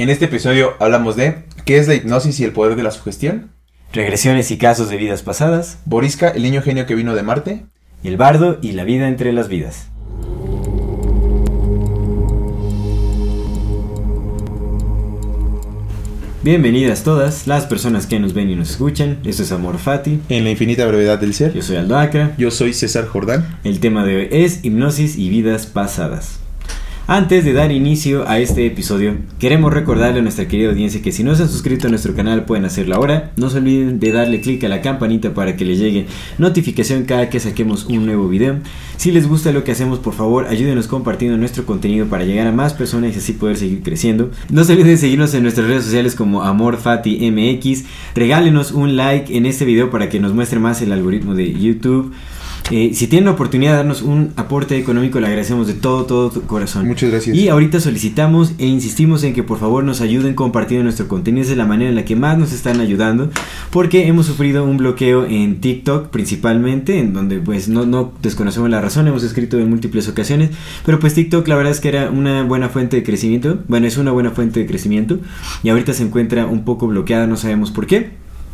En este episodio hablamos de qué es la hipnosis y el poder de la sugestión, regresiones y casos de vidas pasadas, Boriska, el niño genio que vino de Marte, el bardo y la vida entre las vidas. Bienvenidas todas las personas que nos ven y nos escuchan. Esto es Amor Fati. en la infinita brevedad del ser. Yo soy Aldo Acra. Yo soy César Jordán. El tema de hoy es hipnosis y vidas pasadas. Antes de dar inicio a este episodio, queremos recordarle a nuestra querida audiencia que si no se han suscrito a nuestro canal pueden hacerlo ahora. No se olviden de darle clic a la campanita para que les llegue notificación cada que saquemos un nuevo video. Si les gusta lo que hacemos, por favor, ayúdenos compartiendo nuestro contenido para llegar a más personas y así poder seguir creciendo. No se olviden de seguirnos en nuestras redes sociales como AmorFatiMX. Regálenos un like en este video para que nos muestre más el algoritmo de YouTube. Eh, si tienen la oportunidad de darnos un aporte económico, le agradecemos de todo, todo tu corazón. Muchas gracias. Y ahorita solicitamos e insistimos en que por favor nos ayuden compartiendo nuestro contenido. Esa es la manera en la que más nos están ayudando. Porque hemos sufrido un bloqueo en TikTok principalmente, en donde pues no, no desconocemos la razón, hemos escrito en múltiples ocasiones. Pero pues TikTok la verdad es que era una buena fuente de crecimiento. Bueno, es una buena fuente de crecimiento. Y ahorita se encuentra un poco bloqueada, no sabemos por qué.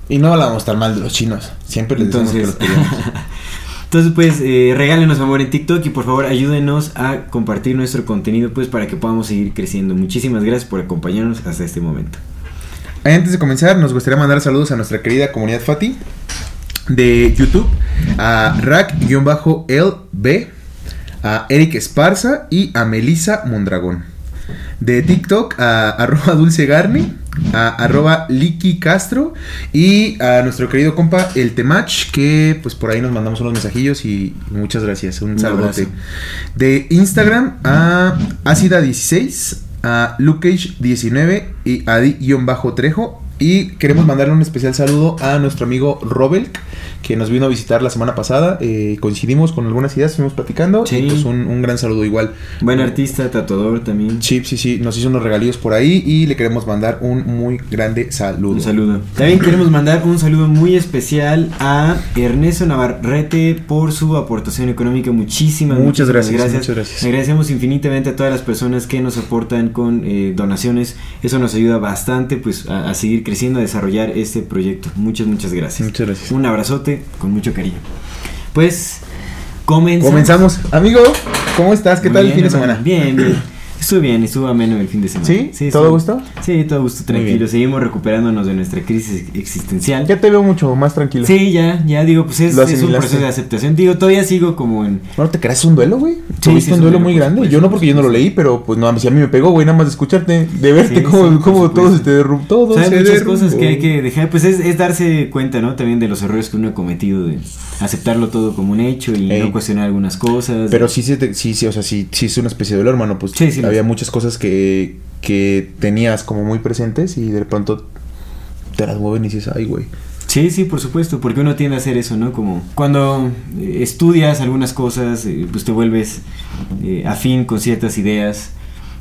Y no hablamos tan mal de los chinos. Siempre les decimos que los Entonces, pues eh, regálenos amor en TikTok y por favor ayúdenos a compartir nuestro contenido pues para que podamos seguir creciendo. Muchísimas gracias por acompañarnos hasta este momento. Antes de comenzar, nos gustaría mandar saludos a nuestra querida comunidad Fati de YouTube, a Rack-LB, a Eric Esparza y a Melissa Mondragón. De TikTok, a arroba Dulce Garni, a arroba Liki Castro y a nuestro querido compa El Temach, que pues por ahí nos mandamos unos mensajillos y muchas gracias, un Un saludote. abrazo. De Instagram a Ácida16, a Lukage19 y a Di-Trejo. Y queremos mandarle un especial saludo a nuestro amigo Robel, que nos vino a visitar la semana pasada. Eh, coincidimos con algunas ideas, estuvimos platicando. Sí. Y pues un, un gran saludo igual. Buen artista, tatuador también. Sí, sí, sí, nos hizo unos regalillos por ahí y le queremos mandar un muy grande saludo. Un saludo. También queremos mandar un saludo muy especial a Ernesto Navarrete por su aportación económica. Muchísimas, Muchas muchísimas gracias, muchas gracias. Agradecemos infinitamente a todas las personas que nos aportan con eh, donaciones. Eso nos ayuda bastante pues a, a seguir creciendo, a desarrollar este proyecto. Muchas, muchas gracias. Muchas gracias. Un abrazote con mucho cariño. Pues comenzamos. Comenzamos. Amigo, ¿cómo estás? ¿Qué tal el fin de semana? Bien, bien. Estuvo bien, estuvo ameno el fin de semana. ¿Sí? ¿Todo estuvo- gusto? Sí, todo gusto, tranquilo. Seguimos recuperándonos de nuestra crisis existencial. Ya te veo mucho más tranquilo. Sí, ya, ya digo, pues es, es un proceso de aceptación. Digo, todavía sigo como en... Bueno, ¿te creas un duelo, güey? Sí, Tuviste sí, un es un duelo muy grande. Yo no porque yo no lo leí, pero pues no, si a mí me pegó, güey, nada más de escucharte, de verte Sí, cómo, sí, cómo todo se te derrumbó. Todo se muchas cosas que hay que dejar, pues es, es darse cuenta, ¿no? También de los errores que uno ha cometido, de aceptarlo todo como un hecho y Ey. no cuestionar algunas cosas. Pero sí, sí, sí, sí, o sea, sí, sí es una especie de duelo, hermano. Pues Sí, sí, había muchas cosas que, que tenías como muy presentes y de pronto te las mueven y dices, ay, güey. Sí, sí, por supuesto, porque uno tiende a hacer eso, ¿no? Como cuando eh, estudias algunas cosas, eh, pues te vuelves eh, afín con ciertas ideas,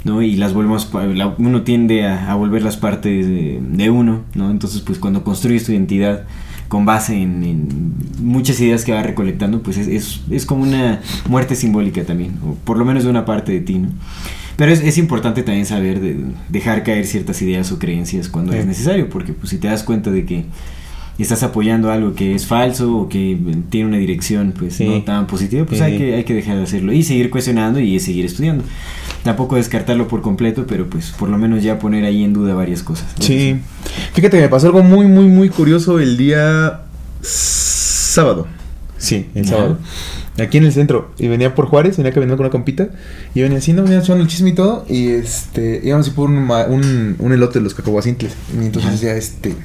¿no? Y las volvemos, uno tiende a, a volverlas parte de, uno, ¿no? Entonces, pues cuando construyes tu identidad con base en, en muchas ideas que vas recolectando, pues es, es, es como una muerte simbólica también, o por lo menos de una parte de ti, ¿no? Pero es, es importante también saber de- dejar caer ciertas ideas o creencias cuando Sí. es necesario, porque pues si te das cuenta de que estás apoyando algo que es falso o que tiene una dirección pues Sí. no tan positiva, pues Sí. hay, que, hay que dejar de hacerlo y seguir cuestionando y seguir estudiando. Tampoco descartarlo por completo, pero pues por lo menos ya poner ahí en duda varias cosas. Sí. Fíjate que me pasó algo muy, muy, muy curioso el día sábado. Sí, el sábado. Aquí en el centro. Y venía por Juárez, venía caminando con una compita. Y venía haciendo, venía echando el chisme y todo. Y este, íbamos así por un, un, un elote de los cacahuacintles. Y entonces decía, este,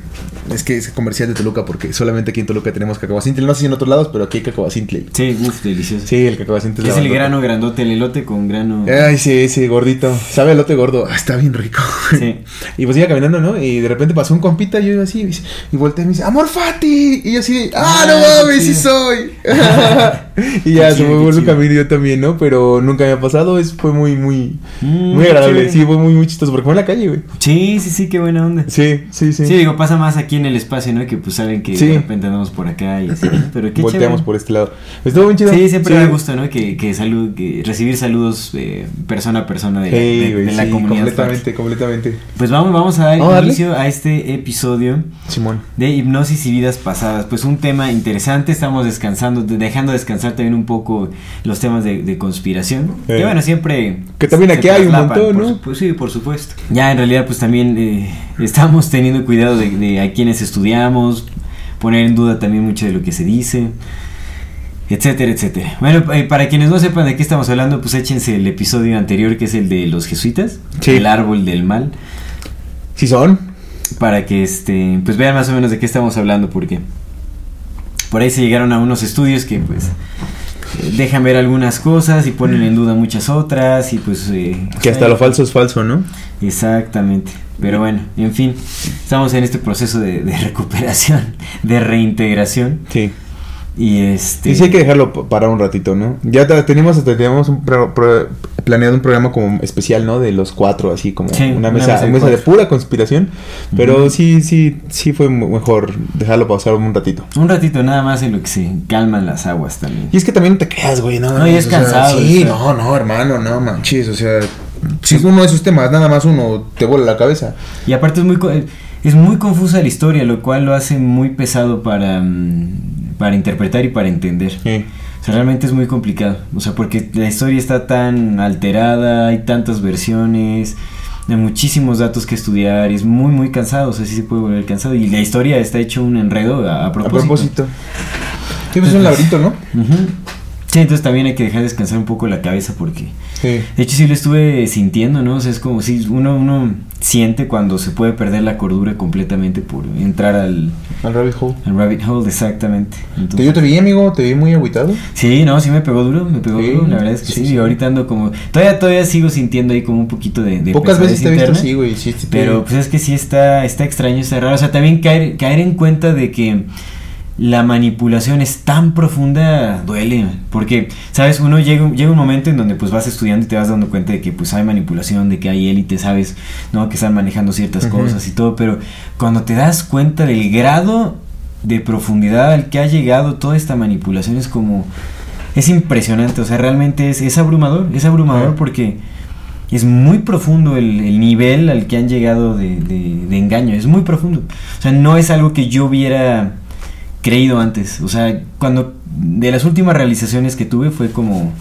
Es que es comercial de Toluca porque solamente aquí en Toluca tenemos cacahuacintle. No sé si en otros lados, pero aquí hay cacahuacintle. Sí, uff, delicioso. Sí, el cacahuacintle. es la el bandota. grano grandote, el elote con grano. Ay, sí, sí, gordito. Sabe elote gordo. Ah, está bien rico. Sí. Y pues iba caminando, ¿no? Y de repente pasó un compita, yo iba así, y y volteé y me dice, ¡Amor Fati! Y yo así, ¡ah, Ah, no qué mames, sí soy! y ya se fue por su camino yo también, ¿no? Pero nunca me ha pasado, es, fue muy, muy, Mm, muy agradable. Sí, fue muy, muy chistoso, porque fue en la calle, güey. Sí, sí, sí, qué buena onda. Sí, sí, sí. Sí. digo, pasa más aquí en el espacio, ¿no? Que pues saben que Sí. de repente andamos por acá y así, ¿no? Pero qué Volteamos chévere. por este lado. Estuvo bien chido. Sí, siempre da gusto, ¿no? Que, que, salud, que recibir saludos eh, persona a persona de, Sí, de- güey, de la sí, comunidad. completamente, completamente. Pues vamos, vamos a dar Vamos inicio a este episodio Simón. de hipnosis y vidas pasadas. Pues un tema interesante, estamos descansando, de- dejando descansar también un poco los temas de, de conspiración. Eh. Que bueno, siempre... Que también aquí hay un montón, por ¿no? supu- sí, por supuesto. Ya en realidad pues también eh, estamos teniendo cuidado de, de a quienes estudiamos, poner en duda también mucho de lo que se dice. Etcétera, etcétera. Bueno, eh, para quienes no sepan de qué estamos hablando, pues échense el episodio anterior que es el de los jesuitas, Sí. el árbol del mal Sí son. para que este pues vean más o menos de qué estamos hablando porque por ahí se llegaron a unos estudios que pues dejan ver algunas cosas y ponen en duda muchas otras y pues eh, Que hasta eh, lo falso es falso, ¿no? exactamente pero bueno en fin estamos en este proceso de, de recuperación de reintegración Sí. Y este Sí, sí hay que dejarlo pa- para un ratito, ¿no? Ya te- teníamos teníamos un pro- pro- planeado un programa como especial, ¿no? De los cuatro, así como Sí, una una mesa, de una mesa de pura conspiración. Pero sí, sí, sí fue mejor dejarlo pausar un ratito. un ratito nada más en lo que se calman las aguas también Y es que también no te creas, güey, no. No, y es o sea, cansado, sí, o sea. no, no, hermano, no manches, o sea, si uno de esos temas, nada más uno te vuela la cabeza. Y aparte es muy es muy confusa la historia, lo cual lo hace muy pesado para, mm, para interpretar y para entender. Sí. O sea, realmente es muy complicado. O sea, porque la historia está tan alterada, hay tantas versiones, hay muchísimos datos que estudiar y es muy, muy cansado. O sea, sí se puede volver cansado. Y la historia está hecho un enredo a, a A propósito. propósito. Sí, pues es un laberinto, ¿no? Ujú. Sí, entonces también hay que dejar descansar un poco la cabeza porque Sí. de hecho sí lo estuve sintiendo, ¿no? O sea, es como si uno, uno siente cuando se puede perder la cordura completamente por entrar al, Al rabbit hole. al rabbit hole, exactamente. Te- Entonces, Yo te vi, amigo, te vi muy agüitado. Sí, no, sí me pegó duro, me pegó Sí, duro, la verdad es que sí, y ahorita ando como, todavía, todavía sigo sintiendo ahí como un poquito de, de Pocas veces te he visto así, güey. Sí, Pero pues es que sí está, está extraño, está raro, o sea, también caer, caer en cuenta de que la manipulación es tan profunda duele, porque, sabes, uno llega, un- llega un momento en donde pues vas estudiando y te vas dando cuenta de que pues hay manipulación, de que hay élite, sabes, ¿no? Que están manejando ciertas cosas y todo, pero cuando te das cuenta del grado de profundidad al que ha llegado toda esta manipulación es como... Es impresionante, o sea, realmente es, es abrumador, es abrumador porque es muy profundo el, el nivel al que han llegado de, de- de engaño, es muy profundo. O sea, no es algo que yo hubiera creído antes. O sea, cuando de las últimas realizaciones que tuve fue como...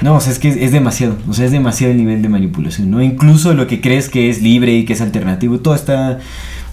No, o sea, es que es, demasiado, o sea, es demasiado el nivel de manipulación, ¿no? Incluso lo que crees que es libre y que es alternativo, todo está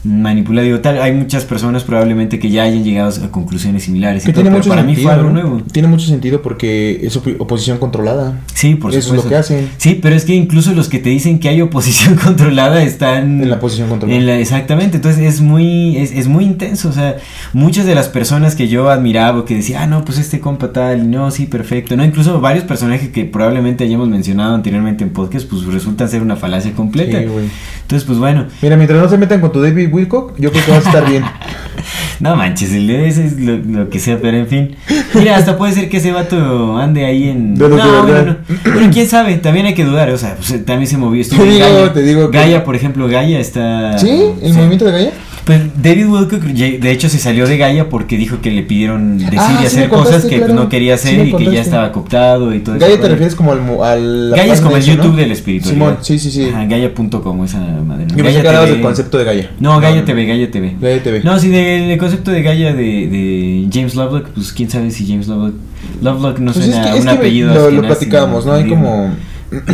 manipulado. Digo, tal, hay muchas personas probablemente que ya hayan llegado a conclusiones similares. y Que todo, tiene pero mucho para mí sentido. fue algo nuevo. Tiene mucho sentido porque es oposición controlada. Sí, por Eso es supuesto. lo que hacen. Sí, pero es que incluso los que te dicen que hay oposición controlada están En la posición controlada. en la- exactamente, entonces es muy es, es muy intenso, o sea, muchas de las personas que yo admiraba o que decía, "Ah, no, pues este compa tal, no, sí, perfecto." No, incluso varios personajes que probablemente hayamos mencionado anteriormente en podcast, pues resultan ser una falacia completa. Sí, güey. entonces, pues bueno, Mira, mientras no se metan con tu David Wilcock, yo creo que vas a estar bien. no manches, el de ese es lo, lo que sea, pero en fin. Mira, hasta puede ser que ese vato ande ahí en no, bueno, no. Pero quién sabe, también hay que dudar, o sea, pues, también se movió estuvo Te en digo, Gaia. te digo que- Gaia, por ejemplo, Gaia está ¿Sí? ¿El movimiento de Gaia? Pues David Wilcock de hecho se salió de Gaia porque dijo que le pidieron decir Ah, y hacer cosas que pues, claro. no quería hacer y que ya estaba cooptado y todo Gaia ese te refieres como al... mu- al Gaia es como el de eso, YouTube ¿no? del espiritualidad. Simón, sí, sí, sí. Gaia.com, esa madre. Yo pensé Gaia que hablabas TV. del concepto de Gaia. No, Gaia TV, Gaia TV. Gaia TV. No, sí, del del concepto de Gaia de, de James Lovelock, pues quién sabe si James Lovelock. Lovelock no Pues es suena que, es un que apellido. lo, lo platicábamos, ¿no? Hay como...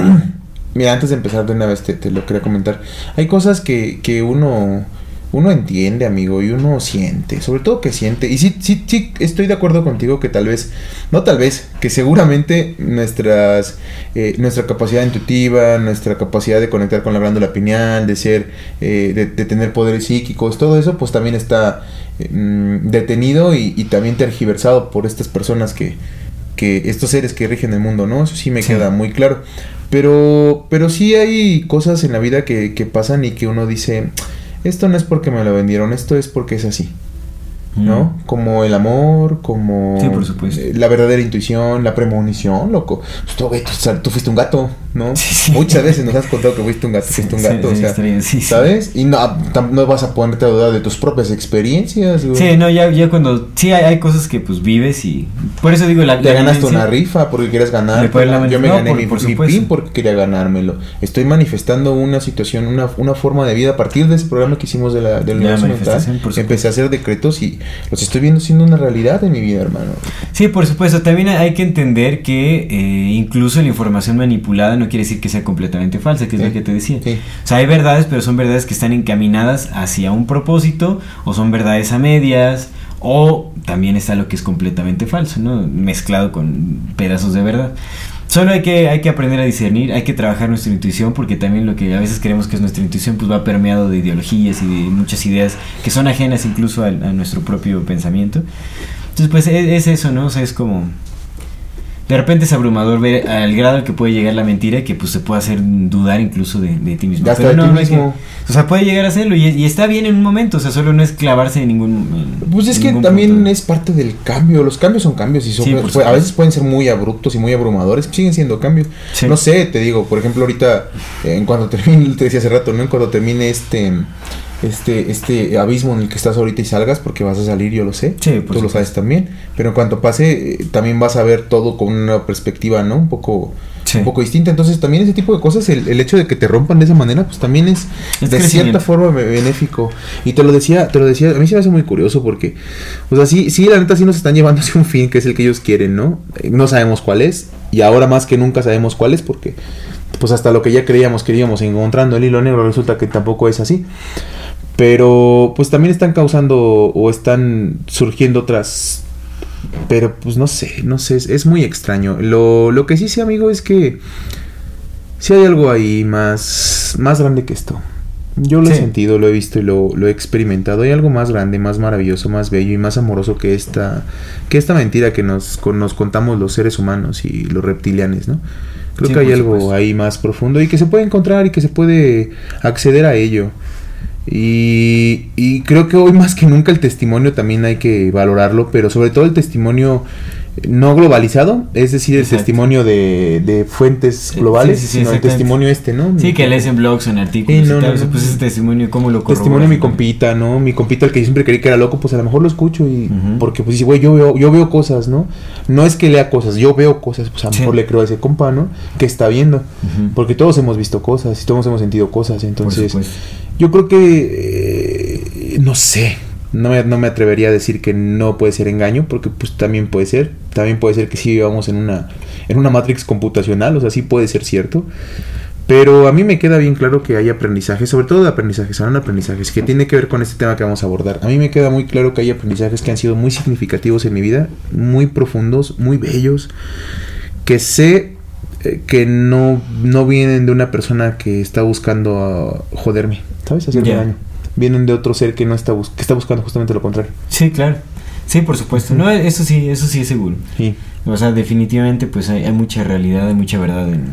Mira, antes de empezar de una vez te, te lo quería comentar. Hay cosas que, que uno uno entiende, amigo, y uno siente, sobre todo que siente. Y sí, sí, sí, estoy de acuerdo contigo que tal vez, no tal vez, que seguramente nuestras, eh, nuestra capacidad intuitiva, nuestra capacidad de conectar con la glándula pineal, de ser, eh, de, de, tener poderes psíquicos, todo eso, pues también está eh, detenido y, y, también tergiversado por estas personas que, que, estos seres que rigen el mundo, ¿no? Eso sí me sí. queda muy claro. Pero, pero sí hay cosas en la vida que, que pasan y que uno dice esto no es porque me lo vendieron, esto es porque es así. ¿No? Mm. Como el amor, como sí, por supuesto. la verdadera intuición, la premonición, loco. Pues tú, tú, tú, fuiste un gato, ¿no? Sí, sí. Muchas veces nos has contado que fuiste un gato, fuiste un gato, o sea, ¿sabes? Y no, no vas a ponerte a dudar de tus propias experiencias. Güey. Sí, no, ya, ya cuando, sí hay, hay, cosas que pues vives y, por eso digo, la... Te la ganaste una rifa porque quieres ganar. La, yo me no, gané por, mi, por mi pin porque quería ganármelo. Estoy manifestando una situación, una, una forma de vida a partir de ese programa que hicimos de la, del universo mental. Empecé a hacer decretos y los estoy viendo siendo una realidad en mi vida, hermano. Sí, por supuesto. También hay que entender que eh, incluso la información manipulada no quiere decir que sea completamente falsa, que es Sí. lo que te decía. Sí. O sea, hay verdades, pero son verdades que están encaminadas hacia un propósito, o son verdades a medias, o también está lo que es completamente falso, ¿no? Mezclado con pedazos de verdad. Solo hay que, hay que aprender a discernir, hay que trabajar nuestra intuición, porque también lo que a veces creemos que es nuestra intuición, pues va permeado de ideologías y de muchas ideas que son ajenas incluso a, a nuestro propio pensamiento. Entonces, pues es, es, eso, ¿no? O sea, es como... De repente es abrumador ver al grado al que puede llegar la mentira que pues se puede hacer dudar incluso de, de ti mismo. De no, no mismo. que- o sea, puede llegar a hacerlo y, y está bien en un momento, o sea, solo no es clavarse en ningún... en Pues es que también punto. es parte del cambio. Los cambios son cambios y son, Sí, pues, a veces pueden ser muy abruptos y muy abrumadores. Siguen siendo cambios. Sí. No sé, te digo, por ejemplo, ahorita, eh, en cuanto termine, te decía hace rato, ¿no? En cuanto termine este, este, este abismo en el que estás ahorita y salgas, porque vas a salir, yo lo sé. Sí, Tú lo sabes también. Pero en cuanto pase, eh, también vas a ver todo con una perspectiva, ¿no? Un poco, Sí. un poco distinta. Entonces, también ese tipo de cosas, el, el hecho de que te rompan de esa manera, pues también es, Es de cierta forma be- benéfico. Y te lo decía, te lo decía, a mí se me hace muy curioso porque, o sea, sí, sí, la neta sí nos están llevando hacia un fin que es el que ellos quieren, ¿no? Eh, No sabemos cuál es, y ahora más que nunca sabemos cuál es porque, pues hasta lo que ya creíamos que íbamos encontrando el hilo negro resulta que tampoco es así. Pero, pues también están causando o están surgiendo otras... Pero, pues no sé, no sé, es, es muy extraño. Lo, lo que sí sé, amigo, es que... Si hay algo ahí más, más grande que esto. Yo lo he Sí. sentido, lo he visto y lo, lo he experimentado. Hay algo más grande, más maravilloso, más bello y más amoroso que esta, que esta mentira que nos, con- nos contamos los seres humanos y los reptilianes, ¿no? Creo Sí, que hay algo supuesto. ahí más profundo y que se puede encontrar y que se puede acceder a ello. Y, y creo que hoy más que nunca el testimonio también hay que valorarlo, pero sobre todo el testimonio no globalizado, es decir, el Exacto. testimonio de, de fuentes globales, sí, sí, sino el testimonio este, ¿no? Sí, que lees en blogs en artículos Sí, no, y tal, no, no. pues ese testimonio, ¿cómo lo Testimonio de mi compita, ¿no? Mi compita, el que yo siempre creí que era loco, pues a lo mejor lo escucho y... Porque pues dice, güey, yo veo, yo veo cosas, ¿no? No es que lea cosas, yo veo cosas, pues a lo mejor le creo a ese compa, ¿no? Que está viendo. Porque todos hemos visto cosas y todos hemos sentido cosas, entonces... Yo creo que... eh, no sé. No me, no me atrevería a decir que no puede ser engaño, porque pues también puede ser. También puede ser que sí vivamos en una, en una matrix computacional, o sea, sí puede ser cierto. Pero a mí me queda bien claro que hay aprendizajes, sobre todo de aprendizajes, son aprendizajes que tiene que ver con este tema que vamos a abordar. A mí me queda muy claro que hay aprendizajes que han sido muy significativos en mi vida, muy profundos, muy bellos, que sé eh, que no, no vienen de una persona que está buscando ah, joderme, daño. Vienen de otro ser que no está bus- que está buscando justamente lo contrario. Sí, claro. Sí, por supuesto. No, eso sí, eso sí es seguro. Sí. O sea, definitivamente pues hay, hay mucha realidad, hay mucha verdad en,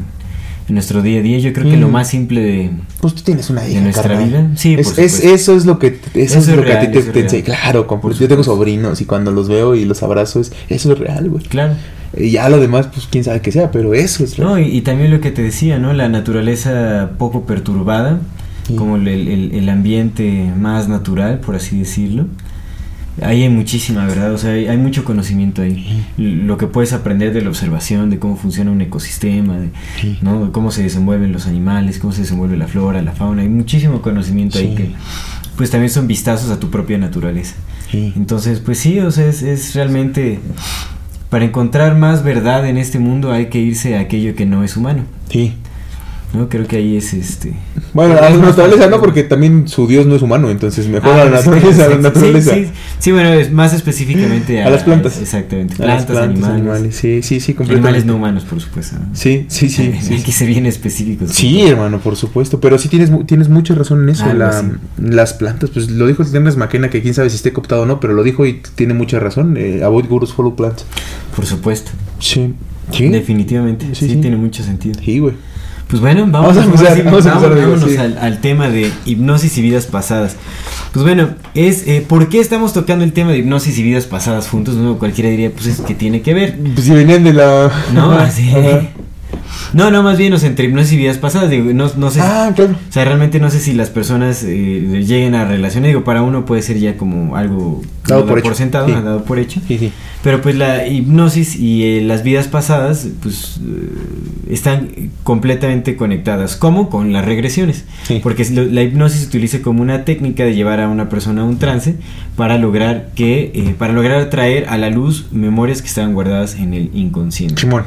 en nuestro día a día. Yo creo que Mm. lo más simple de... Pues tú tienes una hija, nuestra carnal. vida? Sí, es, por es- supuesto. eso es lo que eso, Eso es es lo que a ti te, te. Claro, Por yo tengo sobrinos y cuando los veo y los abrazo es eso es real, güey. Claro. Y ya lo demás pues quién sabe que sea, pero eso es real. No, y, y también lo que te decía, ¿no? La naturaleza poco perturbada, Sí. como el, el- el ambiente más natural, por así decirlo. Ahí hay muchísima verdad, o sea, hay, hay mucho conocimiento ahí. L- Lo que puedes aprender de la observación, de cómo funciona un ecosistema, de, Sí. ¿no? de cómo se desenvuelven los animales, cómo se desenvuelve la flora, la fauna. Hay muchísimo conocimiento ahí Sí. que, pues también son vistazos a tu propia naturaleza. Sí. Entonces, pues sí, o sea, es, es realmente... Para encontrar más verdad en este mundo hay que irse a aquello que no es humano. Sí. No, creo que ahí es este. Bueno, a la naturaleza no, porque también su dios no es humano, entonces mejor a la Ah, sí, naturaleza, a la sí, naturaleza. Sí, sí, sí, bueno, más específicamente a, A las plantas. Exactamente. A las Plantas, animales. Sí, sí, sí, Animales no humanos, por supuesto. ¿no? Sí, sí, sí. Hay que ser bien específicos. Sí, hermano, por supuesto. Pero sí tienes, tienes mucha razón en eso. La- así. las plantas, pues lo dijo Ernest McKenna, que quién sabe si esté cooptado o no, pero lo dijo y tiene mucha razón. Eh, avoid gurus, follow plants. Por supuesto. Sí. Sí. Definitivamente. Sí, Sí, sí. tiene mucho sentido. Sí, güey. Pues bueno, vamos, Vamos a empezar, vamos a empezar, sí. al, al tema de hipnosis y vidas pasadas. Pues bueno, es eh, ¿por qué estamos tocando el tema de hipnosis y vidas pasadas juntos? No, cualquiera diría, pues es que tiene que ver. Pues si venían de la. No, así. No, no, más bien, o sea, entre hipnosis y vidas pasadas, digo, no, no sé. Ah, claro. O sea, realmente no sé si las personas eh, lleguen a relacionar. Digo, para uno puede ser ya como algo Dado por sentado, sí. dado por hecho. Sí, sí. Pero pues la hipnosis y eh, las vidas pasadas, pues eh, están completamente conectadas. ¿Cómo? Con las regresiones. Porque la hipnosis se utiliza como una técnica de llevar a una persona a un trance para lograr que, eh, para lograr traer a la luz memorias que estaban guardadas en el inconsciente. Chimón.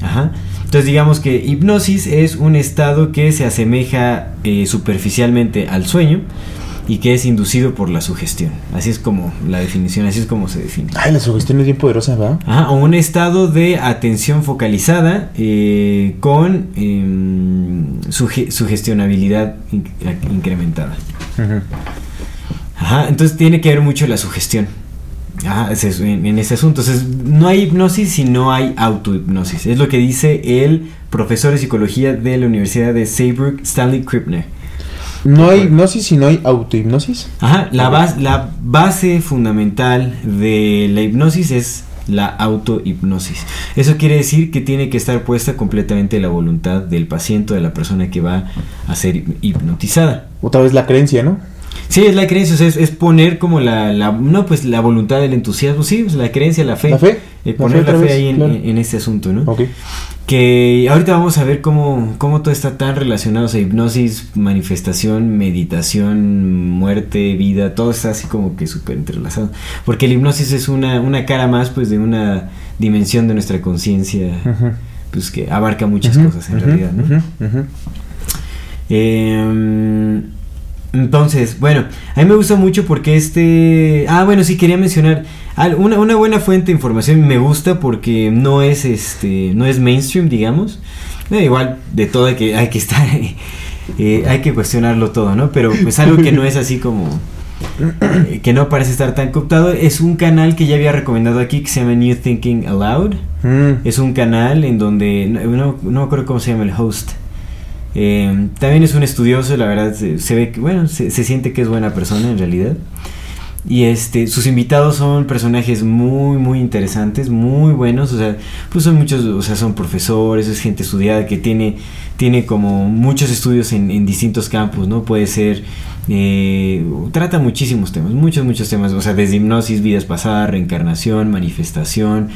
Ajá. Entonces digamos que hipnosis es un estado que se asemeja eh, superficialmente al sueño y que es inducido por la sugestión. Así es como la definición, así es como se define. Ay, la sugestión es bien poderosa, ¿va? Ajá, o un estado de atención focalizada eh, con em, suge- sugestionabilidad in- incrementada. Ujú. Ajá, entonces tiene que ver mucho la sugestión. Ajá, es eso, en, en ese asunto. Entonces, no hay hipnosis si no hay autohipnosis. Es lo que dice el profesor de psicología de la Universidad de Saybrook, Stanley Krippner. No hay hipnosis si no hay autohipnosis. Ajá, la, bas- la base fundamental de la hipnosis es la autohipnosis. Eso quiere decir que tiene que estar puesta completamente la voluntad del paciente, de la persona que va a ser hipnotizada. Otra vez la creencia, ¿no? Sí, es la creencia, o sea, es, es poner como la, la- no, pues la voluntad, el entusiasmo, sí, pues, la creencia, la fe. La fe, Eh, la poner fe la fe vez, ahí en, claro. en- este asunto, ¿no? Ok. Que ahorita vamos a ver cómo, cómo todo está tan relacionado, o sea, hipnosis, manifestación, meditación, muerte, vida, todo está así como que súper entrelazado. Porque la hipnosis es una, una cara más, pues, de una dimensión de nuestra conciencia, pues, que abarca muchas cosas en realidad, ¿no? Eh, entonces, bueno, a mí me gusta mucho porque este... Ah, bueno, sí, quería mencionar una buena fuente de información. Me gusta porque no es, este, no es mainstream, digamos. Eh, igual, de todo hay que, hay que estar... eh, hay que cuestionarlo todo, ¿no? Pero pues algo que no es así como... eh, que no parece estar tan cooptado. Es un canal que ya había recomendado aquí que se llama New Thinking Aloud. Mm. Es un canal en donde no, no, no me acuerdo cómo se llama el host. Eh, también es un estudioso, la verdad se, ve que, bueno, se, se siente que es buena persona en realidad. Y este, sus invitados son personajes muy, muy interesantes, muy buenos. O sea, pues son muchos, o sea, son profesores, es gente estudiada que tiene, tiene como muchos estudios en, en distintos campos, ¿no? Puede ser, eh, trata muchísimos temas, muchos, muchos temas. O sea, desde hipnosis, vidas pasadas, reencarnación, manifestación,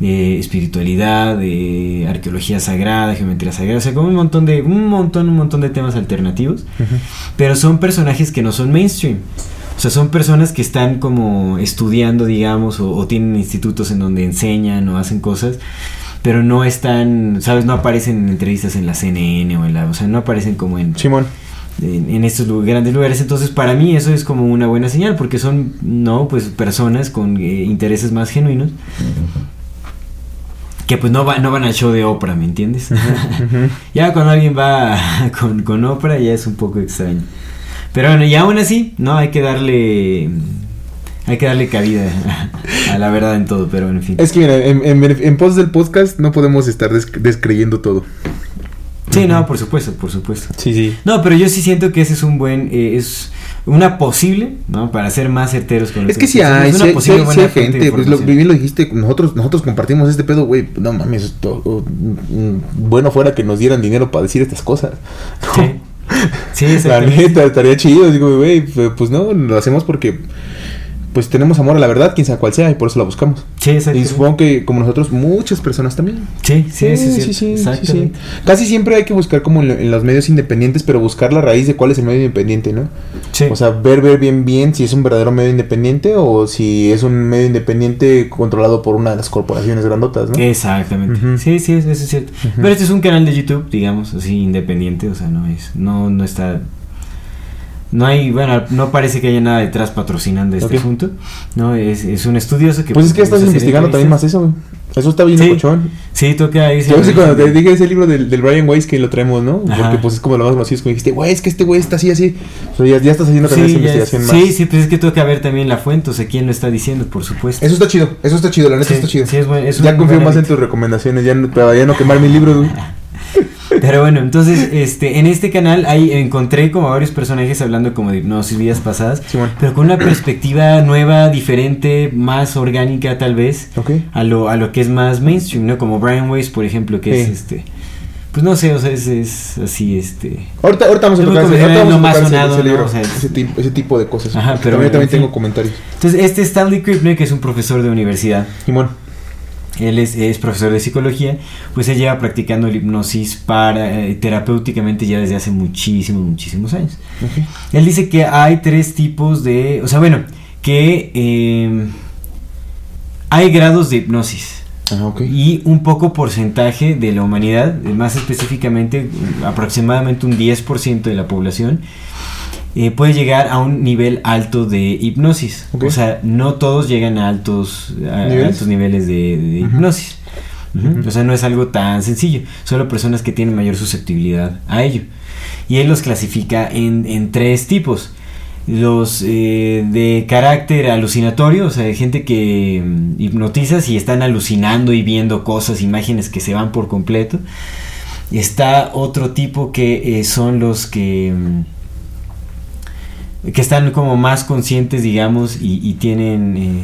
eh, espiritualidad, eh, arqueología sagrada, geometría sagrada. O sea, como un montón de, un montón, un montón de temas alternativos. Pero son personajes que no son mainstream. O sea, son personas que están como estudiando, digamos, o, o tienen institutos en donde enseñan o hacen cosas, pero no están, ¿sabes? No aparecen en entrevistas en la CNN o en la... O sea, no aparecen como en, Simón. En, en estos grandes lugares. Entonces, para mí eso es como una buena señal, porque son, no, pues personas con eh, intereses más genuinos. Que pues no, va, no van al show de Oprah, ¿me entiendes? ya cuando alguien va con, con Oprah ya es un poco extraño. Pero bueno, y aún así, no, hay que darle... Hay que darle cabida a, a la verdad en todo, pero en fin. Es que mira, en, en, en pos del podcast no podemos estar des- descreyendo todo. Sí, no, por supuesto, por supuesto. Sí, sí. No, pero yo sí siento que ese es un buen, eh, es una posible, ¿no? Para ser más certeros con Es que sí hacemos. hay, Es sí una hay, de gente, pues lo, bien lo dijiste, nosotros, nosotros compartimos este pedo, güey, no mames, esto, oh, mm, bueno fuera que nos dieran dinero para decir estas cosas. Sí, sí, La neta, estaría chido, digo, güey, pues pues no, lo hacemos porque, pues tenemos amor a la verdad, quién sabe cuál sea, y por eso la buscamos. Sí, exacto. Y supongo que como nosotros, muchas personas también. Sí, sí, sí, sí, sí, sí. Casi siempre hay que buscar como en, en los medios independientes, pero buscar la raíz de cuál es el medio independiente, ¿no? Sí. O sea, ver, ver bien, bien si es un verdadero medio independiente o si es un medio independiente controlado por una de las corporaciones grandotas, ¿no? Exactamente. Ujú. Sí, sí, eso es cierto. Pero este es un canal de YouTube, digamos, así independiente, o sea, no es no no está no hay, bueno, no parece que haya nada detrás patrocinando este Ok. asunto, ¿no? Es, es un estudioso que... Pues es que estás a hacer investigando también más eso, güey. Eso está bien Sí. locochón. Sí, toca irse Yo sé cuando te dije ese libro del, del Brian Weiss que lo traemos, ¿no? Ajá. Porque pues es como lo más conocido, es como dijiste, güey, es que este güey está así, así. O sea, ya, ya estás haciendo también esa es- investigación más. sí, sí, pues es que toca ver también la fuente, o sea, quién lo está diciendo, por supuesto. Eso está chido, eso está chido, la neta Sí, está chido. sí, es buen- es ya confío más en tus recomendaciones, ya no, para ya no quemar mi libro, güey. Pero bueno, entonces, este, en este canal ahí encontré como varios personajes hablando como de hipnosis, vidas pasadas, pero con una perspectiva nueva, diferente, más orgánica tal vez, a lo, a lo que es más mainstream, ¿no? Como Brian Weiss, por ejemplo, que es este, pues no sé, o sea, es, es así, este... Ahorita, ahorita vamos a tocar, ese, vamos a más tocar ese- sonado, ese ¿no? O sea, ese, tipo, ese tipo de cosas. Ajá, pero también, bueno, también en fin. tengo comentarios. Entonces, este Stanley Krippner, que es un profesor de universidad, Simón. Él es, es profesor de psicología, pues él lleva practicando la hipnosis para, eh, terapéuticamente ya desde hace muchísimos, muchísimos años. Él dice que hay tres tipos de. O sea, bueno, que eh, hay grados de hipnosis. Ah. Y un poco porcentaje de la humanidad, más específicamente aproximadamente un 10% de la población, eh, puede llegar a un nivel alto de hipnosis. O sea, no todos llegan a altos, a ¿Niveles? altos niveles de, hipnosis. O sea, no es algo tan sencillo. Solo personas que tienen mayor susceptibilidad a ello. Y él los clasifica en, en tres tipos. Los eh, de carácter alucinatorio, o sea, de gente que mm, hipnotizas y están alucinando y viendo cosas, imágenes que se van por completo. Está otro tipo que eh, son los que mm, que están como más conscientes, digamos, y, y tienen eh,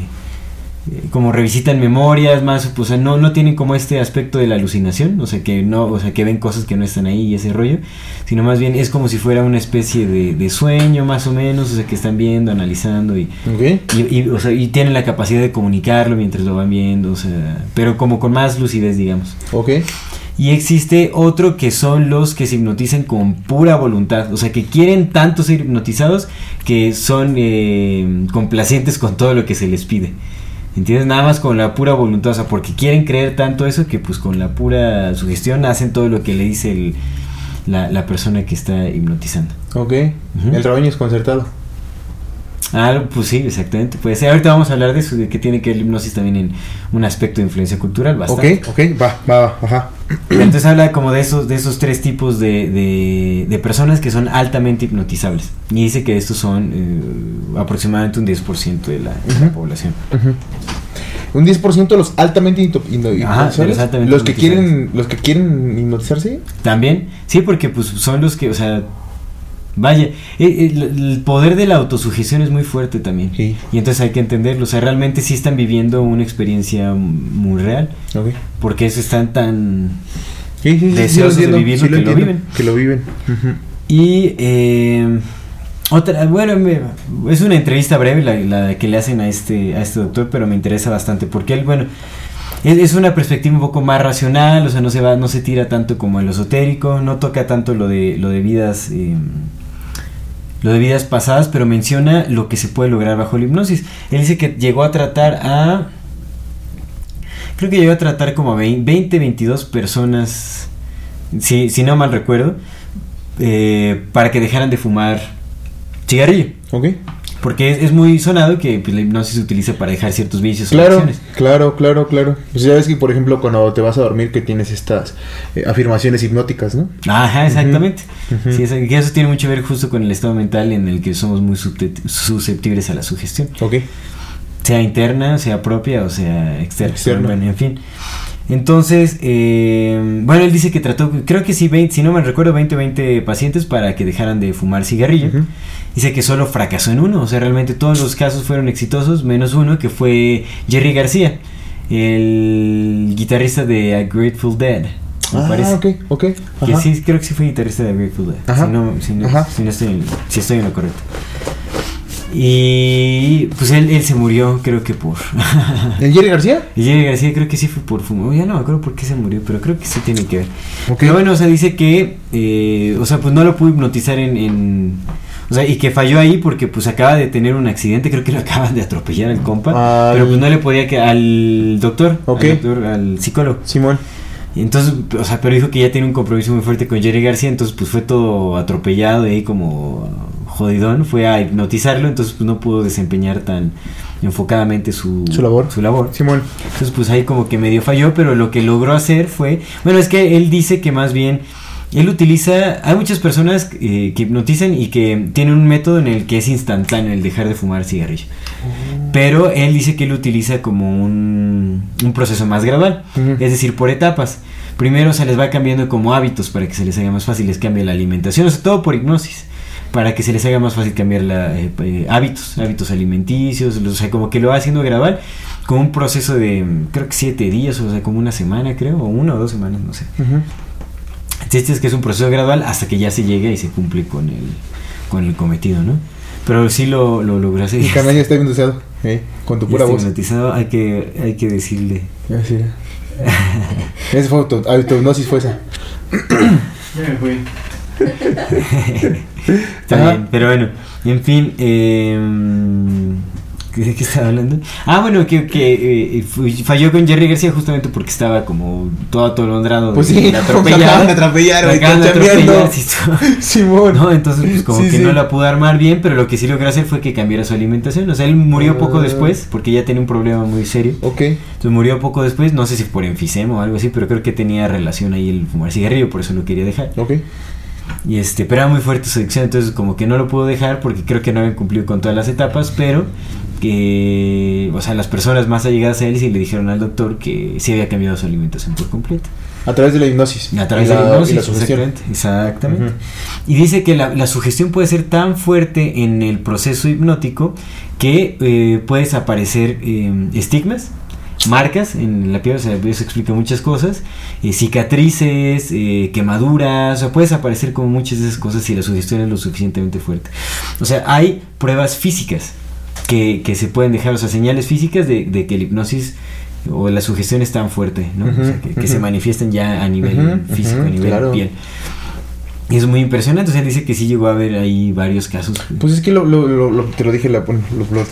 eh, como revisitan memorias más, pues, o sea, no, no tienen como este aspecto de la alucinación, o sea, que no, o sea, que ven cosas que no están ahí y ese rollo, sino más bien es como si fuera una especie de, de sueño más o menos, o sea, que están viendo, analizando y, y, o sea, y tienen la capacidad de comunicarlo mientras lo van viendo, o sea, pero como con más lucidez, digamos. Ok. Y existe otro que son los que se hipnotizan con pura voluntad, o sea, que quieren tanto ser hipnotizados que son eh, complacientes con todo lo que se les pide. ¿Entiendes? Nada más con la pura voluntad, o sea, porque quieren creer tanto eso que pues con la pura sugestión hacen todo lo que le dice el- la, la persona que está hipnotizando. Ok. El rebaño es concertado. Ah, pues sí, exactamente. Puede ser. Ahorita vamos a hablar de eso, de que tiene que ver la hipnosis también en un aspecto de influencia cultural bastante. Ok, ok. Va, va, va. Ajá. Entonces habla como de esos, de esos tres tipos de, de, de personas que son altamente hipnotizables. Y dice que estos son eh, aproximadamente un 10% de la, de la población. Un 10% de los altamente Ajá, de los hipnotizables. altamente los que quieren los que quieren hipnotizarse. También, sí, porque pues son los que, o sea, vaya, eh, el, el poder de la autosugestión es muy fuerte también. Sí. Y entonces hay que entenderlo, o sea, realmente sí están viviendo una experiencia muy real, Ok. porque eso están tan... Sí, sí, sí, sí, Deseosos de vivirlo, que lo entiendo, viven. Que lo viven. Y eh, otra, bueno, me- es una entrevista breve la, la que le hacen a este, a este doctor, pero me interesa bastante porque él, bueno, es, es una perspectiva un poco más racional, o sea, no se va, no se tira tanto como el esotérico, no toca tanto lo de, lo de vidas, eh, lo de vidas pasadas, pero menciona lo que se puede lograr bajo la hipnosis. Él dice que llegó a tratar a, creo que llegó a tratar como a 20, 22 personas, si, no mal recuerdo, eh, para que dejaran de fumar cigarrillo. Ok. Porque es, es muy sonado que pues, la hipnosis se utiliza para dejar ciertos vicios o Claro, claro, claro, claro. Pues ya ves que, por ejemplo, cuando te vas a dormir que tienes estas eh, afirmaciones hipnóticas, ¿no? Ajá, exactamente. Sí, que eso tiene mucho que ver justo con el estado mental en el que somos muy susceptibles a la sugestión. Ok. Sea interna, sea propia o sea externa. Externa. Bueno, en fin. Entonces, eh, bueno, él dice que trató, creo que sí, 20, si no me recuerdo, 20 20 pacientes para que dejaran de fumar cigarrillo. Dice que solo fracasó en uno, o sea, realmente todos los casos fueron exitosos, menos uno que fue Jerry García, el guitarrista de A Grateful Dead. Me Ah, parece. ok, ok. Que sí, creo que sí fue guitarrista de A Grateful Dead. Ajá. Si no, si no- Ajá. si no estoy, en- si estoy en lo correcto. Y pues él, él se murió, creo que por. ¿El Jerry García? Y Jerry García creo que sí fue por fumo. Ya no me acuerdo por qué se murió, pero creo que sí tiene que ver. Pero bueno, o sea, dice que, eh, o sea, pues no lo pudo hipnotizar en, en- o sea, y que falló ahí porque pues acaba de tener un accidente, creo que lo acaban de atropellar al compa, Al- pero pues no le podía que al doctor, Ok. al doctor, al psicólogo. Simón. Y entonces, o sea, pero dijo que ya tiene un compromiso muy fuerte con Jerry García, entonces pues fue todo atropellado y ahí como jodidón, fue a hipnotizarlo, entonces pues no pudo desempeñar tan enfocadamente su, Su labor. Su labor. Simón. Entonces, pues ahí como que medio falló, pero lo que logró hacer fue. Bueno, es que él dice que más bien. Él utiliza. Hay muchas personas eh, que hipnotizan y que tienen un método en el que es instantáneo el dejar de fumar cigarrillo. Pero él dice que él utiliza como un, un proceso más gradual. Es decir, por etapas. Primero se les va cambiando como hábitos para que se les haga más fácil, les cambia la alimentación, o sea, todo por hipnosis. Para que se les haga más fácil cambiar la, eh, eh, hábitos, hábitos alimenticios, o sea, como que lo va haciendo gradual, con un proceso de, mm, creo que siete días, o sea, como una semana, creo, o una o dos semanas, no sé. Ujú. El chiste es que es un proceso gradual hasta que ya se llega y se cumple con el, con el cometido, ¿no? Pero sí lo, lo hacer. Mi canal ya está hipnotizado. eh, con tu pura voz. hipnotizado, hay que, hay que decirle. Ya, sí. Esa fue auto, autohipnosis fue esa. Ya me fui. Está Ajá. bien, pero bueno, en fin, eh, ¿de qué estaba hablando? Ah, bueno, que, que eh, falló con Jerry García justamente porque estaba como todo atolondrado. Pues sí, de lo atropellar. acaban de atropellar, Lo güey, acaban de están chambeando. atropellar, sí, Simón. No, entonces pues como Sí, que sí. no la pudo armar bien, pero lo que sí logró hacer fue que cambiara su alimentación. O sea, él murió poco Ah. después porque ya tenía un problema muy serio. Ok. Entonces murió poco después, no sé si por enfisema o algo así, pero creo que tenía relación ahí el fumar cigarrillo, por eso lo quería dejar. Ok. Y este, pero era muy fuerte su adicción, entonces como que no lo pudo dejar porque creo que no habían cumplido con todas las etapas, pero que, o sea, las personas más allegadas a él sí le dijeron al doctor que sí había cambiado su alimentación por completo. A través de la hipnosis. A través de la hipnosis, y la sugestión. exactamente. Y dice que la, la sugestión puede ser tan fuerte en el proceso hipnótico que eh, puedes aparecer eh, estigmas, marcas en la piel, o sea, eso explica muchas cosas, eh, cicatrices, eh, quemaduras, o puedes aparecer como muchas de esas cosas si la sugestión es lo suficientemente fuerte. O sea, hay pruebas físicas que, que se pueden dejar, o sea, señales físicas de, de que la hipnosis o la sugestión es tan fuerte, ¿no? O sea, que, se manifiestan ya a nivel físico, a nivel claro. piel. Es muy impresionante, o sea, dice que sí llegó a haber ahí varios casos. Pues es que lo, lo- lo- lo- te lo dije, la-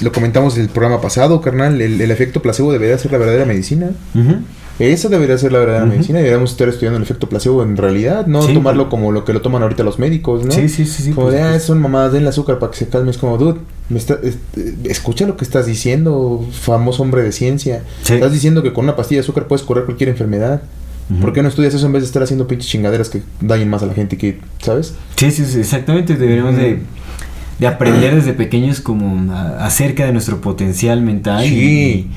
lo, comentamos en el programa pasado, carnal. El, el efecto placebo debería ser la verdadera medicina. Ujú. Esa debería ser la verdadera medicina. Deberíamos estar estudiando el efecto placebo en realidad, no Sí. tomarlo como lo que lo toman ahorita los médicos, ¿no? Sí, sí, sí, sí. Como pues, de, ah, son mamadas, den el azúcar para que se calme. Es como, dude, me está- es- escucha lo que estás diciendo, famoso hombre de ciencia. Sí. Estás diciendo que con una pastilla de azúcar puedes curar cualquier enfermedad. ¿Por qué no estudias eso en vez de estar haciendo pinches chingaderas que dañen más a la gente que, ¿sabes? Sí, sí, sí, exactamente. Deberíamos de, de aprender desde pequeños como a- acerca de nuestro potencial mental Sí. y,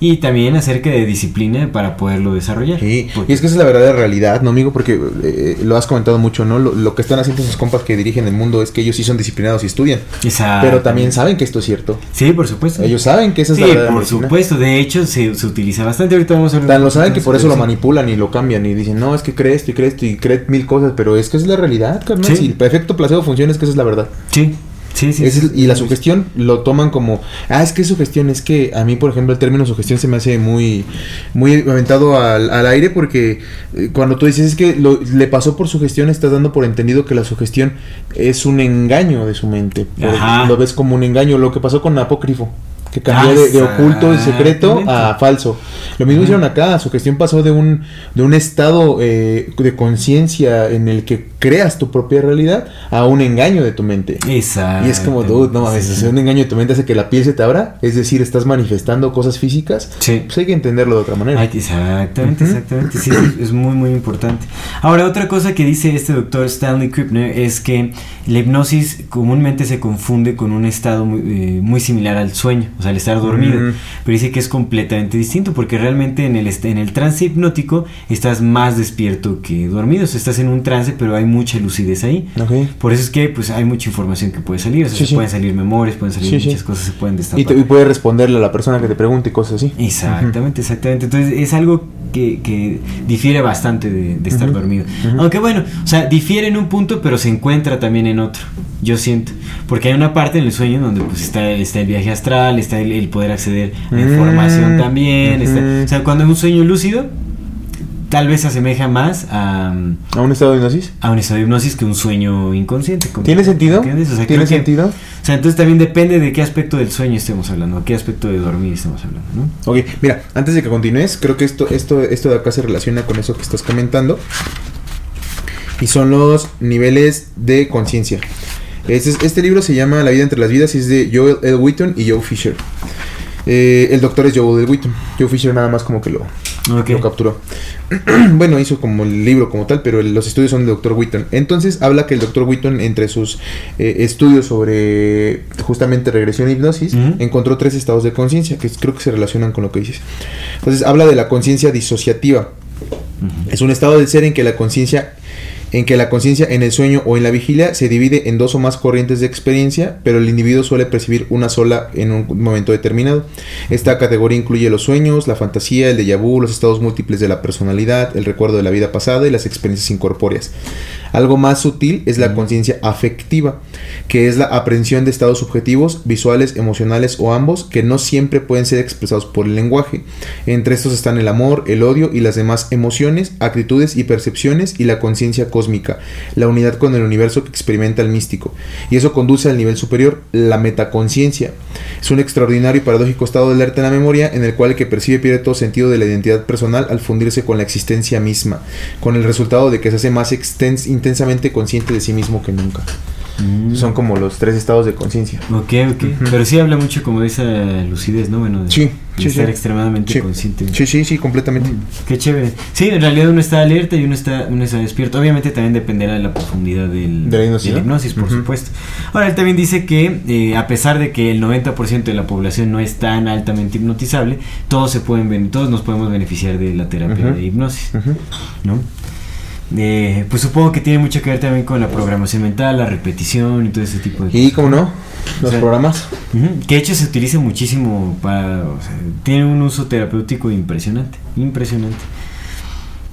y también acerca de disciplina para poderlo desarrollar. Sí, Porque- y es que esa es la verdadera realidad, ¿no, amigo? Porque eh, lo has comentado mucho, ¿no? Lo, lo que están haciendo sus compas que dirigen el mundo es que ellos sí son disciplinados y estudian, Exacto. pero también saben que esto es cierto. Sí, por supuesto. Ellos saben que esa es sí, la verdadera por medicina. supuesto. De hecho, se, se utiliza bastante. Ahorita vamos a hablar Tan lo saben que por eso lo manipulan y lo cambian y dicen, no, es que cree esto y cree esto y cree mil cosas, pero es que es la realidad, carnal. Sí. Si el efecto placebo funciona, es que esa es la verdad. Sí, sí, sí. Sí, es- sí, y la sugestión lo toman como, ah, es que es sugestión, es que a mí, por ejemplo, el término sugestión se me hace muy, muy aventado al, al aire porque eh, cuando tú dices es que lo- le pasó por sugestión, estás dando por entendido que la sugestión es un engaño de su mente. Lo ves como un engaño, lo que pasó con Apócrifo. Que cambió de, de oculto y secreto a falso. Lo mismo hicieron acá. Su gestión pasó de un, de un estado eh, de conciencia en el que creas tu propia realidad a un engaño de tu mente. Exacto. Y es como, dude, no mames, Sí. un engaño de tu mente hace que la piel se te abra, es decir, estás manifestando cosas físicas, Sí. pues hay que entenderlo de otra manera. Ay, exactamente, exactamente. Sí, es- es muy, muy importante. Ahora, otra cosa que dice este doctor Stanley Krippner es que la hipnosis comúnmente se confunde con un estado muy, eh, muy similar al sueño, o sea, el estar dormido. Mm. Pero dice que es completamente distinto porque realmente en el, en el trance hipnótico estás más despierto que dormido. O sea, estás en un trance, pero hay mucha lucidez ahí. Por eso es que pues hay mucha información que puede salir. O sea, Sí, se sí. pueden salir memorias, pueden salir Sí, muchas cosas, se pueden destapar. Y, te- y puedes responderle a la persona que te pregunte y cosas así. Exactamente, exactamente. Entonces es algo que, que difiere bastante de, de estar dormido. Aunque bueno, o sea, difiere en un punto, pero se encuentra también en otro. Yo siento. Porque hay una parte en el sueño donde pues está, está el viaje astral, está el, el poder acceder a Mm, información también. está- o sea, cuando es un sueño lúcido, tal vez se asemeja más a, ¿A un estado de hipnosis? a un estado de hipnosis que un sueño inconsciente. ¿Tiene sentido? ¿Entiendes? O sea, ¿Tiene que- sentido? O sea, entonces también depende de qué aspecto del sueño estemos hablando, qué aspecto de dormir estemos hablando, ¿no? Ok, mira, antes de que continúes, creo que esto, esto, esto de acá se relaciona con eso que estás comentando. Y son los niveles de conciencia. Este, es- este libro se llama La vida entre las vidas y es de Joel L. Wheaton y Joe Fisher. Eh, el doctor es Joel L. Wheaton. Joe Fisher nada más como que lo, Ok. lo capturó. bueno, hizo como el libro como tal, pero el- los estudios son del doctor Wheaton. Entonces habla que el doctor Wheaton, entre sus eh, estudios sobre justamente regresión e hipnosis, encontró tres estados de conciencia que creo que se relacionan con lo que dices. Entonces habla de la conciencia disociativa. Es un estado del ser en que la conciencia en que la conciencia en el sueño o en la vigilia se divide en dos o más corrientes de experiencia, pero el individuo suele percibir una sola en un momento determinado. Esta categoría incluye los sueños, la fantasía, el déjà vu, los estados múltiples de la personalidad, el recuerdo de la vida pasada y las experiencias incorpóreas. Algo más sutil es la conciencia afectiva, que es la aprehensión de estados subjetivos, visuales, emocionales o ambos, que no siempre pueden ser expresados por el lenguaje. Entre estos están el amor, el odio y las demás emociones, actitudes y percepciones y la conciencia cósmica, la unidad con el universo que experimenta el místico. Y eso conduce al nivel superior, la metaconciencia. Es un extraordinario y paradójico estado de alerta en la memoria en el cual el que percibe pierde todo sentido de la identidad personal al fundirse con la existencia misma, con el resultado de que se hace más extens- intensamente consciente de sí mismo que nunca. Mm. Son como los tres estados de conciencia. Ok, ok. Pero sí habla mucho como de esa lucidez, ¿no? Bueno, de, Sí, de sí, estar sí. extremadamente consciente. Sí, sí, sí, completamente. Qué chévere. Sí, en realidad uno está alerta y uno está, uno está despierto. Obviamente también dependerá de la profundidad del, De la hipnosis, de ¿no? hipnosis, por Ujú. supuesto. Ahora, él también dice que eh, a pesar de que el 90% de la población no es tan altamente hipnotizable, todos se pueden todos nos podemos beneficiar de la terapia Ujú. de hipnosis. ¿no? Eh, pues supongo que tiene mucho que ver también con la programación mental, la repetición y todo ese tipo de Y como no, los programas. Que de hecho se utiliza muchísimo para. o sea, tiene un uso terapéutico impresionante. Impresionante.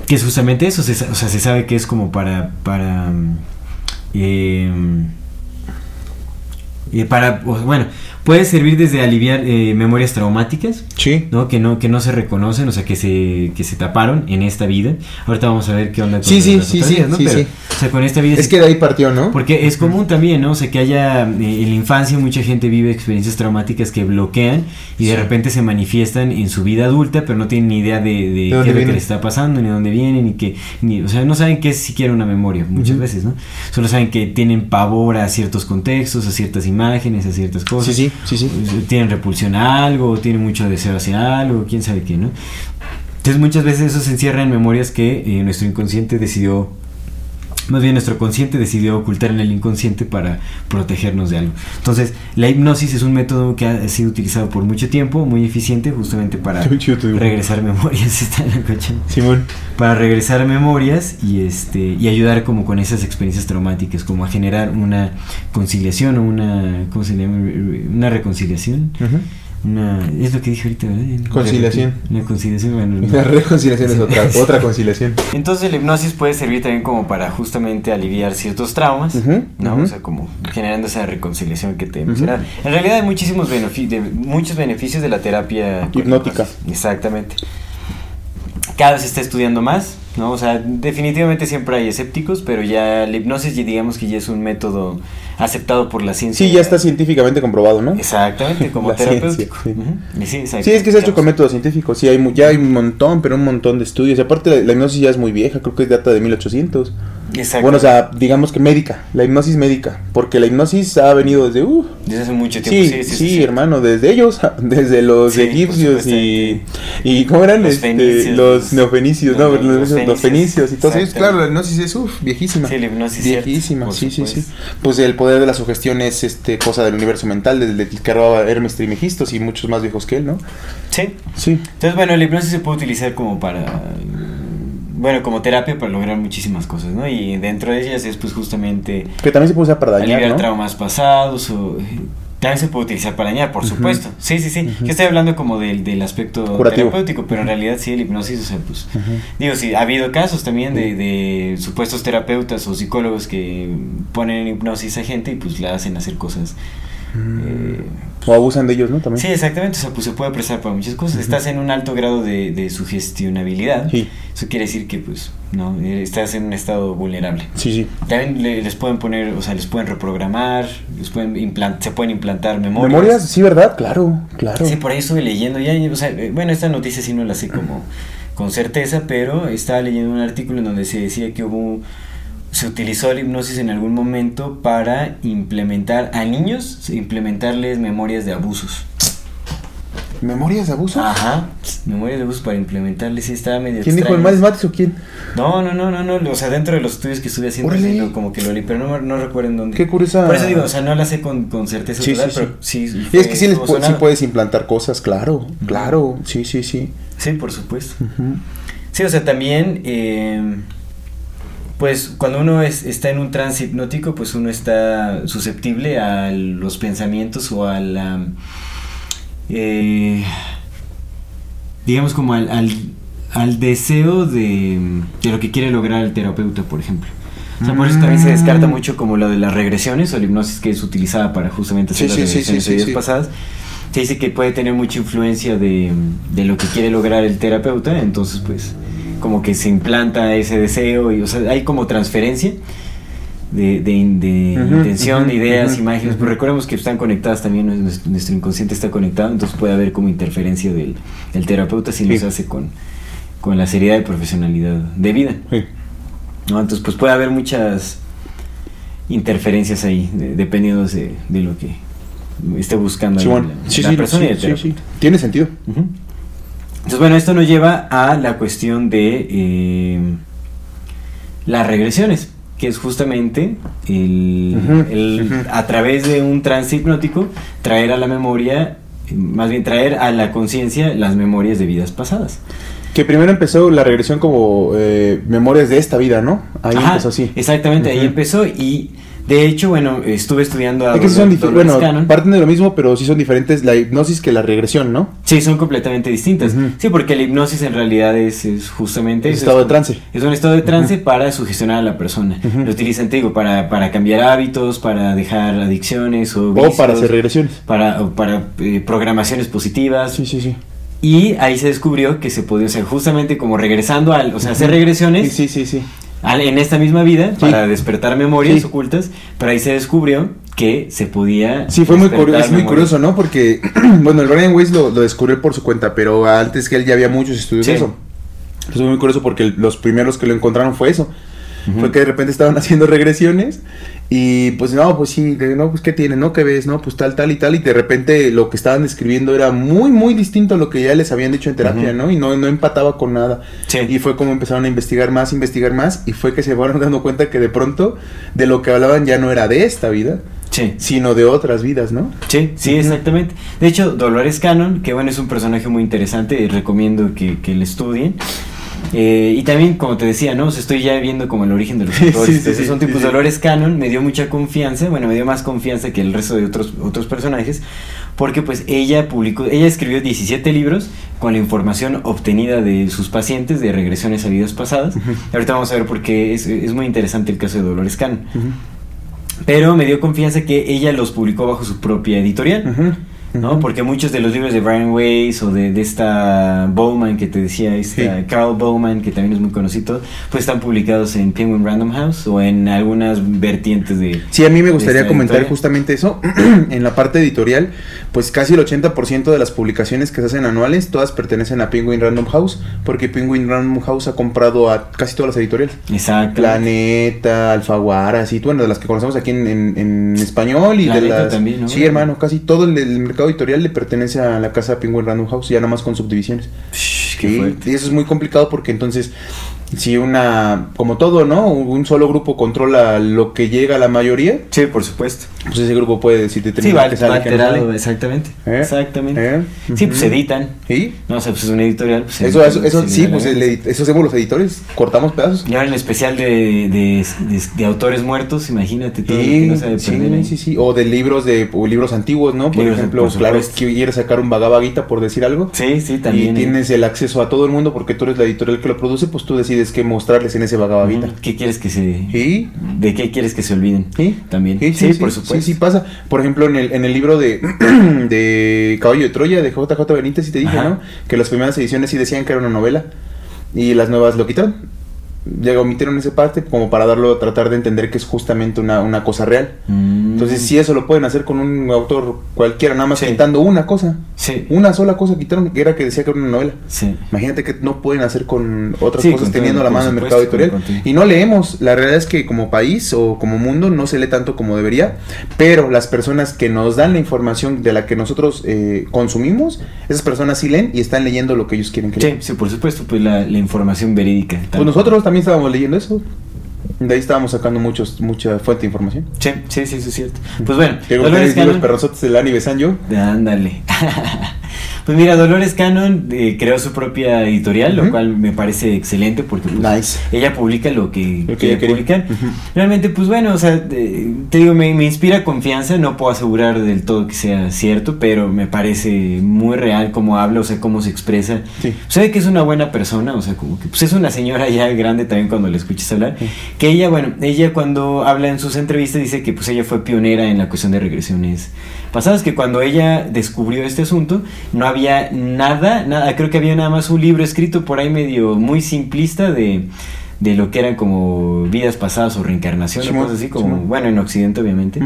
Que es justamente eso. se o sea, se sabe que es como para. Para. mm, em, eh, para. bueno, puede servir desde aliviar eh, memorias traumáticas. Sí. ¿no? Que no que no se reconocen, o sea, que se que se taparon en esta vida. Ahorita vamos a ver qué onda con Sí, sí, sí, sí, vidas, ¿no? sí, Pero, sí. o sea, con esta vida Es que de ahí partió, ¿no? porque es común también, ¿no? O sea, que haya eh, en la infancia mucha gente vive experiencias traumáticas que bloquean y de repente se manifiestan en su vida adulta, pero no tienen ni idea de, de ¿De qué es lo que les está pasando, ni dónde vienen, ni que, ni, o sea, no saben qué es siquiera una memoria muchas veces, ¿no? Solo saben que tienen pavor a ciertos contextos, a ciertas imágenes, a ciertas cosas. Sí, sí, sí, sí. Tienen repulsión a algo, tienen mucho deseo hacia algo, quién sabe qué, ¿no? Entonces muchas veces eso se encierra en memorias que eh, nuestro inconsciente decidió, más bien nuestro consciente decidió ocultar en el inconsciente para protegernos de algo. Entonces la hipnosis es un método que ha sido utilizado por mucho tiempo, muy eficiente justamente para regresar memorias. Está en la Simón. para regresar memorias y este y ayudar como con esas experiencias traumáticas como a generar una conciliación o una ¿cómo se llama? una reconciliación. Una es lo que dije ahorita ¿verdad? Conciliación. una conciliación bueno, no. La reconciliación es otra, otra conciliación. entonces la hipnosis puede servir también como para justamente aliviar ciertos traumas Ujú, no o sea como generando esa reconciliación que te mencionaba en realidad hay muchísimos beneficios muchos beneficios de la terapia Hipnótica. exactamente cada vez se está estudiando más, ¿no? O sea, definitivamente siempre hay escépticos, pero ya la hipnosis ya digamos que ya es un método aceptado por la ciencia. Sí, ya está científicamente comprobado, ¿no? Exactamente, como La terapéutico. ciencia, sí. Es que se ha hecho con método científico. Sí, hay, ya hay un montón, pero un montón de estudios. Y aparte, la, la hipnosis ya es muy vieja, creo que es data de 1800. Exacto. Bueno, o sea, digamos que médica, la hipnosis médica. Porque la hipnosis ha venido desde. Uh, Desde hace mucho tiempo. sí, sí, hermano, desde ellos, desde los egipcios y, y. ¿Cómo eran? Los Este, fenicios, los los- neofenicios, ¿no? los- Los, los los fenicios, fenicios y todo eso. exacto. Claro, la hipnosis es uf, viejísima. Sí, la hipnosis, Viejísima, sí, sí, sí. Pues el poder de la sugestión es este, cosa del universo mental, desde el que robaba Hermes Trimegistos y muchos más viejos que él, ¿no? Sí. Sí. Entonces, bueno, la hipnosis se puede utilizar como para. Bueno, como terapia para lograr muchísimas cosas, ¿no? Y dentro de ellas es, pues, justamente Que también se puede usar para dañar, aliviar ¿no? traumas pasados o. También se puede utilizar para dañar, por supuesto. Sí, sí, sí. Yo estoy hablando como del, del aspecto Curativo. terapéutico, pero en realidad sí, el hipnosis, o sea, pues. Digo, sí, ha habido casos también de, de supuestos terapeutas o psicólogos que ponen en hipnosis a gente y pues la hacen hacer cosas. Eh, O abusan de ellos, ¿no? También. Sí, exactamente, o sea, pues se puede prestar para muchas cosas. Estás en un alto grado de, de sugestionabilidad. Sí. Eso quiere decir que, pues, no, estás en un estado vulnerable. Sí, sí. También le- les pueden poner, o sea, les pueden reprogramar, les pueden implant- se pueden implantar memorias. Memorias, sí, ¿verdad? Claro, claro. Sí, por ahí estuve leyendo ya, o sea, eh, bueno, esta noticia sí no la sé como con certeza, pero estaba leyendo un artículo en donde se decía que hubo, se utilizó la hipnosis en algún momento para implementar a niños, implementarles memorias de abusos. ¿Memorias de abuso? Ajá, memorias de abusos para implementarles, sí, estaba medio ¿Quién dijo el Matis o quién? No, no, no, no, no, o sea, dentro de los estudios que estuve haciendo, sí, como que lo leí, pero no, no recuerdo en dónde. Qué curiosa. Por eso digo, o sea, no la sé con, con certeza Sí, total, sí, pero sí. Y es que sí, les sí puedes implantar cosas, claro, claro. Sí, sí, sí. Sí, por supuesto. Sí, o sea, también, eh, pues cuando uno es- está en un trance hipnótico, pues uno está susceptible a los pensamientos o a la... eh, digamos como al, al, al deseo de, de lo que quiere lograr el terapeuta, por ejemplo. O sea, por eso también se descarta Mm. mucho como lo de las regresiones o la hipnosis que es utilizada para justamente hacer Sí, las sí, regresiones sí, de vidas pasadas. Se dice que puede tener mucha influencia de, de lo que quiere lograr el terapeuta, entonces pues como que se implanta ese deseo y o sea, hay como transferencia de, de, de intención, de ideas, imágenes, pero recordemos que están conectadas también, nuestro, inconsciente está conectado, entonces puede haber como interferencia del, del terapeuta si Sí. hace con, con la seriedad y profesionalidad debida. Sí. ¿no? Entonces, pues puede haber muchas interferencias ahí, de- dependiendo de, de lo que esté buscando Sí, la- bueno. la, Sí, la sí, persona y el sí, terapeuta. sí. Tiene sentido. Entonces, bueno, esto nos lleva a la cuestión de eh, las regresiones, que es justamente el, el- a través de un trance hipnótico traer a la memoria, más bien traer a la conciencia las memorias de vidas pasadas. Que primero empezó la regresión como eh, memorias de esta vida, ¿no? Ahí Ajá, empezó así. Exactamente, ahí empezó y de hecho, bueno, estuve estudiando a Es que sí son bueno, Cannon. parten de lo mismo, pero sí son diferentes la hipnosis que la regresión, ¿no? Sí, son completamente distintas. Sí, porque la hipnosis en realidad es, es justamente Es eso, estado de trance. Es un estado de trance para sugestionar a la persona. Lo utilizan, te digo, para, para cambiar hábitos, para dejar adicciones o para hacer regresiones. para, o para eh, programaciones positivas. Sí, sí, sí. Y ahí se descubrió que se podía hacer justamente como regresando al, o sea, hacer regresiones Sí, sí, sí, sí. En esta misma vida Sí. para despertar memorias Sí. ocultas, pero ahí se descubrió que se podía Sí, fue muy curioso, es muy curioso, ¿no? Porque, bueno, el Brian Weiss lo, lo descubrió por su cuenta, pero antes que él ya había muchos estudios Sí. de eso. Es muy curioso porque los primeros que lo encontraron fue eso. Ujú. Fue que de repente estaban haciendo regresiones y pues no, pues sí, de- no, pues qué tienes, ¿no? ¿Qué ves? No, pues tal, tal y tal. Y de repente lo que estaban describiendo era muy, muy distinto a lo que ya les habían dicho en terapia, Ujú. ¿no? Y no, no empataba con nada. Sí. Y fue como empezaron a investigar más, investigar más. Y fue que se fueron dando cuenta que de pronto de lo que hablaban ya no era de esta vida, Sí. sino de otras vidas, ¿no? Sí, sí, Ujú. exactamente. De hecho, Dolores Cannon, que bueno, es un personaje muy interesante, recomiendo que, que le estudien. Eh, y también, como te decía, ¿no? O sea, estoy ya viendo como el origen de los autores. sí, sí, Entonces, sí, son tipos sí. Dolores Cannon, me dio mucha confianza, bueno, me dio más confianza que el resto de otros, otros personajes, porque pues ella publicó, ella escribió 17 libros con la información obtenida de sus pacientes de regresiones a vidas pasadas. Ahorita vamos a ver por qué es, es muy interesante el caso de Dolores Cannon. Pero me dio confianza que ella los publicó bajo su propia editorial. Ujú. ¿No? Porque muchos de los libros de Brian Weiss o de, de esta Bowman que te decía, esta Sí. Carl Bowman, que también es muy conocido, pues están publicados en Penguin Random House o en algunas vertientes de... Sí, a mí me gustaría comentar editorial. justamente eso. en la parte editorial, pues casi el 80% de las publicaciones que se hacen anuales, todas pertenecen a Penguin Random House, porque Penguin Random House ha comprado a casi todas las editoriales. Exacto. Planeta, Alfaguara, así, bueno, de las que conocemos aquí en, en- en español y Planeta de las... también, ¿no? Sí, hermano, casi todo el, el mercado editorial le pertenece a la casa Penguin Random House, ya nada más con subdivisiones. Qué fuerte. y eso es muy complicado porque entonces si una, como todo, ¿no? Un solo grupo controla lo que llega a la mayoría, Sí, por supuesto. pues ese grupo puede decir Sí, va, que sale, va alterado, exactamente. ¿Eh? Exactamente. ¿Eh? Sí, pues editan. ¿Sí? No, sea, pues es un editorial. Pues, Eso, eso, eso sí, pues el eso hacemos los editores, cortamos pedazos. Y ahora el especial de, de, de- de autores muertos, imagínate todo lo que Sí, no sí, ahí. sí, sí, o de libros de o libros antiguos, ¿no? Por Libros, ejemplo, por claro, que quieres sacar un Bhagavad Gita por decir algo. Sí, sí, también. y ¿eh? tienes el acceso a todo el mundo porque tú eres la editorial que lo produce, pues tú decides qué mostrarles en ese. Ujú. ¿Qué quieres que se... ¿Sí? ¿De qué quieres que se olviden? ¿Sí? También. Sí, Sí, sí, por supuesto. Sí, sí pasa. Por ejemplo, en el, en el libro de, de Caballo de Troya, de JJ Benítez, sí te dije, Ajá. ¿no? Que las primeras ediciones sí decían que era una novela y las nuevas lo quitaron. Ya omitieron esa parte como para darlo, tratar de entender que es justamente una, una cosa real. Mm. Entonces, sí, eso lo pueden hacer con un autor cualquiera, nada más Sí. quitando una cosa. Sí, Una sola cosa quitaron, que era que decía que era una novela. sí. Imagínate que no pueden hacer con otras cosas con teniendo la mano en el supuesto, mercado editorial. Y no leemos. La realidad es que como país o como mundo no se lee tanto como debería. Pero las personas que nos dan la información de la que nosotros eh, consumimos, esas personas sí leen y están leyendo lo que ellos quieren que Sí, lean. sí, por supuesto, pues la, la información verídica. Pues nosotros también estábamos leyendo eso. De ahí estábamos sacando muchos, mucha fuente de información. Sí, sí, sí, eso es cierto. Pues bueno, ustedes los Cannon. perrosotes de Lani Besan yo. Ándale. pues mira, Dolores Cannon eh, creó su propia editorial, lo Ujú. cual me parece excelente porque pues, Nice. ella publica lo que, Lo quiere quería. publicar. Ujú. Realmente, pues bueno, o sea, eh, te digo, me, me inspira confianza, no puedo asegurar del todo que sea cierto, pero me parece muy real cómo habla, o sea, cómo se expresa. Sí. Se ve que es una buena persona, o sea, como que pues es una señora ya grande también cuando la escuchas hablar. Que ella, bueno, ella cuando habla en sus entrevistas dice que pues ella fue pionera en la cuestión de regresiones pasadas, que cuando ella descubrió este asunto no había nada, nada, creo que había nada más un libro escrito por ahí medio muy simplista de, de lo que eran como vidas pasadas o reencarnación o cosas así, como, bueno, en Occidente obviamente.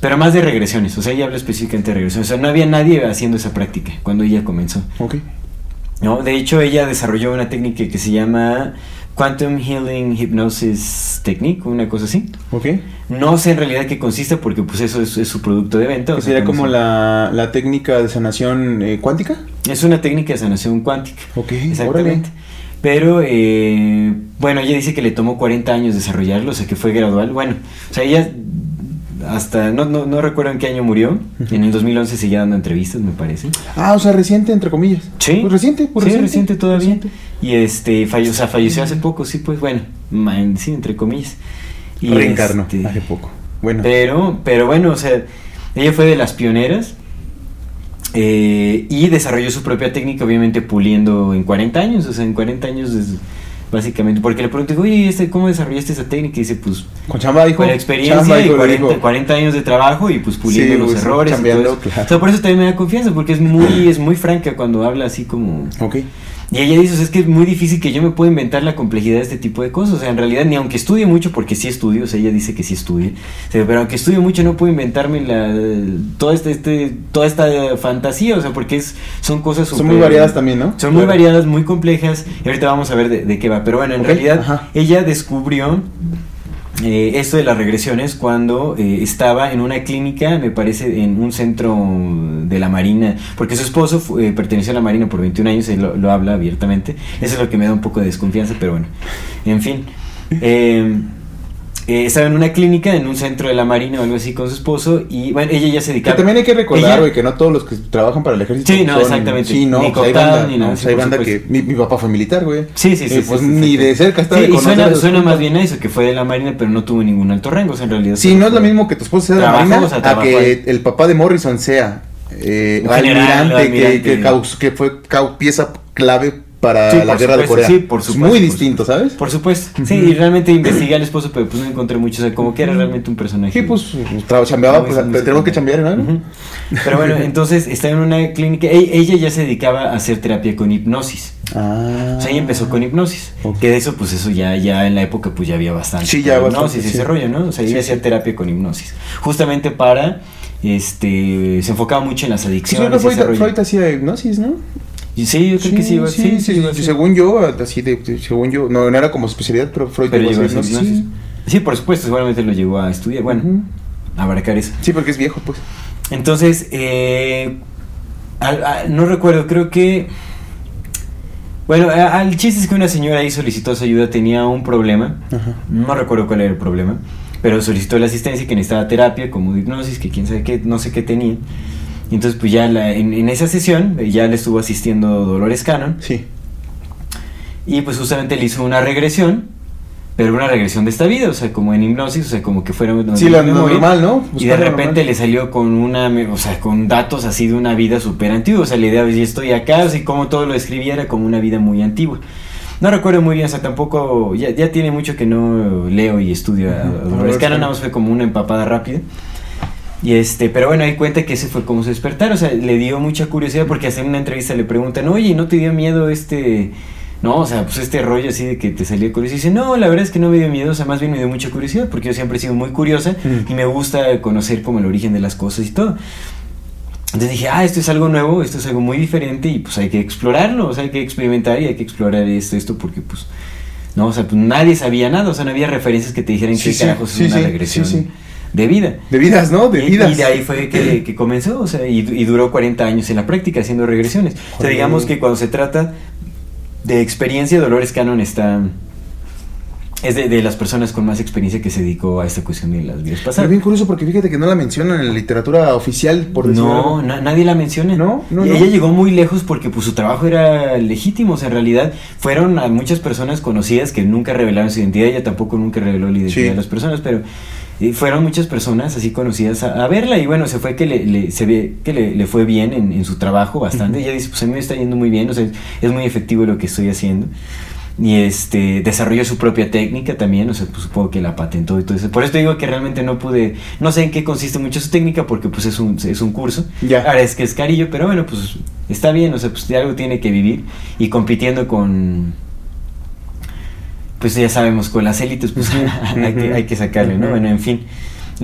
Pero más de regresiones, o sea, ella habla específicamente de regresiones. O sea, no había nadie haciendo esa práctica cuando ella comenzó. Ok. ¿no? De hecho, ella desarrolló una técnica que se llama Quantum Healing Hypnosis Technique, una cosa así. Ok. No sé en realidad qué consiste porque pues eso es, es su producto de venta. o sea, sería como la, la técnica de sanación eh, cuántica. Es una técnica de sanación cuántica. Ok, Exactamente. Pero, eh, bueno, ella dice que le tomó 40 años desarrollarlo, o sea que fue gradual. Bueno, o sea, ella hasta, no, no, no recuerdo en qué año murió. En el 2011 seguía dando entrevistas, me parece. Ah, o sea, reciente, entre comillas. Sí. Pues reciente, pues sí, reciente, todavía. reciente. Y este, falle- o sea, falleció hace poco, sí, pues bueno, ma- en- sí, entre comillas. Y Reencarnó este, hace poco. Bueno. Pero, pero bueno, o sea, ella fue de las pioneras eh, y desarrolló su propia técnica, obviamente puliendo en 40 años, o sea, en 40 años básicamente, porque le pregunté, oye, este, ¿cómo desarrollaste esa técnica? Y dice, pues, Con chamba con la experiencia chamba, y dijo, le 40, dijo. 40 años de trabajo y pues puliendo Sí, los pues, errores. claro. O sea, por eso también me da confianza, porque es muy, es muy franca cuando habla así como... Ok. Y ella dice, o sea, es que es muy difícil que yo me pueda inventar la complejidad de este tipo de cosas. O sea, en realidad, ni aunque estudie mucho, porque sí estudio, o sea, ella dice que sí estudie, o sea, pero aunque estudie mucho no puedo inventarme la, toda, este, este, toda esta fantasía, o sea, porque es, son cosas Son súper- muy variadas también, ¿no? Son muy variadas, muy complejas, y ahorita vamos a ver de, de qué va. Pero bueno, en realidad, ajá. ella descubrió eh, esto de las regresiones cuando eh, estaba en una clínica, me parece, en un centro de la Marina, porque su esposo fu- eh, perteneció a la Marina por 21 años, él lo, lo habla abiertamente. Eso es lo que me da un poco de desconfianza, pero bueno, en fin. Eh, estaba en una clínica, en un centro de la Marina o algo así con su esposo, y bueno, ella ya se Que dedicaba. también hay que recordar, güey, que no todos los que trabajan para el ejército. Sí, no, exactamente. Sí, no, Ni pues hay cooptados, banda, ni nada, hay por banda que. Mi, mi papá fue militar, güey. Sí, sí, sí. Eh, sí, pues sí, ni de cerca está de y suena, suena más bien a eso, que fue de la Marina, pero no tuvo ningún alto rango, o sea, en realidad. Sí, no es lo mismo que tu esposa sea de la Marina o sea, a que ahí. el papá de Morrison sea eh, general, almirante, que, que, caus- que fue cau- pieza clave para Sí, la guerra de Corea. sí, por Es supuesto, muy por distinto, ¿sabes? Por supuesto. Sí, y realmente investigué al esposo, pero pues no encontré mucho. O sea, como que era realmente un personaje. Sí, pues chambeaba, Muy- pues tenemos que chambear, ¿no? Pero bueno, entonces está en una clínica. e- Ella ya se dedicaba a hacer terapia con hipnosis. Ah. O sea, ella empezó con hipnosis. Que de eso, pues eso ya, ya en la época, pues ya había bastante. Sí, ya hipnosis bastante, y ese sí. rollo, ¿no? O sea, ella Sí, hacía terapia con hipnosis. Justamente para. Este. Se enfocaba mucho en las adicciones. ese Freud. Freud hacía hipnosis, ¿no? Y Sí, yo creo que sí, iba- sí, sí, sí, iba sí, ser. según yo, así de, según yo, no, no era como especialidad, pero Freud Pero llegó a hacer hipnosis. Sí, por supuesto, seguramente lo llegó a estudiar. Bueno, a abarcar eso. Sí, porque es viejo, pues. Entonces, eh, al- no recuerdo, creo que Bueno, el chiste es que una señora ahí solicitó su ayuda, tenía un problema, Ajá. no recuerdo cuál era el problema, pero solicitó la asistencia que necesitaba terapia, como hipnosis, que quién sabe qué, no sé qué tenía. Y entonces pues ya la- en, en esa sesión eh, ya le estuvo asistiendo Dolores Cannon Sí. y pues justamente le hizo una regresión, pero una regresión de esta vida, o sea, como en hipnosis, o sea, como que fuera Sí, lo memoria. normal, ¿no? Y de Buscar repente normal. le salió con una, o sea, con datos así de una vida súper antigua. O sea, la idea de yo estoy acá, o sea, y como todo lo describiera como una vida muy antigua. No recuerdo muy bien, o sea, tampoco, ya, ya tiene mucho que no leo y estudio a. Dolores Cannon. nada más fue como una empapada rápida. Y este, pero bueno, ahí cuenta que ese fue como su despertar, o sea, le dio mucha curiosidad porque hace una entrevista le preguntan, oye, ¿no te dio miedo este, no, o sea, pues este rollo así de que te salía curioso? Y dice, no, la verdad es que no me dio miedo, o sea, más bien me dio mucha curiosidad porque yo siempre he sido muy curiosa Mm. y me gusta conocer como el origen de las cosas y todo. Entonces dije, ah, esto es algo nuevo, esto es algo muy diferente y pues hay que explorarlo, o sea, hay que experimentar y hay que explorar esto, esto porque pues, no, o sea, pues nadie sabía nada, o sea, no había referencias que te dijeran Sí, qué sí, carajos sí, es una sí, regresión sí, sí. De vida. De vidas, ¿no? De vidas. Y de ahí fue que, que comenzó, o sea, y, y duró 40 años en la práctica haciendo regresiones. O sea, digamos que cuando se trata de experiencia, Dolores Cannon está... Es de, de las personas con más experiencia que se dedicó a esta cuestión de las vidas Pero pasadas. bien curioso porque fíjate que no la mencionan en la literatura oficial, por decirlo No, na- nadie la menciona. No, no, Y no. ella llegó muy lejos porque pues su trabajo era legítimo. O sea, en realidad fueron a muchas personas conocidas que nunca revelaron su identidad. Ella tampoco nunca reveló la identidad Sí. de las personas, pero fueron muchas personas así conocidas a, a verla. Y bueno, se fue que le, le- se ve que le, le fue bien en, en su trabajo bastante. Ella dice, pues a mí me está yendo muy bien. O sea, es muy efectivo lo que estoy haciendo. Y este desarrolló su propia técnica también, o sea, pues supongo que la patentó y todo eso. Por eso te digo que realmente no pude, no sé en qué consiste mucho su técnica, porque pues es un, es un curso. Ya. Ahora es que es carillo, pero bueno, pues está bien, o sea, pues de algo tiene que vivir. Y compitiendo con, pues ya sabemos, con las élites, pues hay, que, hay que sacarle, ¿no? Bueno, en fin.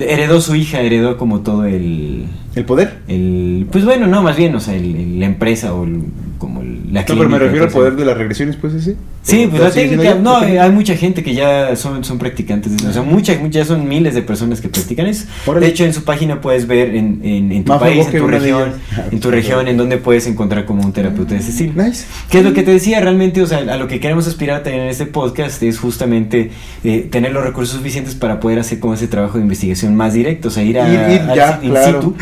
Heredó su hija, heredó como todo el, ¿El poder? el pues bueno, no, más bien, o sea, el- el- la empresa o el- como el- la No, pero me clínica, refiero al pues, poder de las regresiones, pues ese. Sí, ¿O pues la técnica, no, ¿La eh, hay mucha gente que ya son, son practicantes, de eso, o sea, muchas, muchas, ya son miles de personas que practican eso. Órale. De hecho, en su página puedes ver en, en, en tu país, en tu región, ellas. en tu región, en donde puedes encontrar como un terapeuta de ese estilo. Nice. ¿Qué es lo que te decía? Realmente, o sea, a lo que queremos aspirar a tener en este podcast es justamente eh, tener los recursos suficientes para poder hacer como ese trabajo de investigación más directo, o sea, ir a, Ir- ir al ya, si- in claro. situ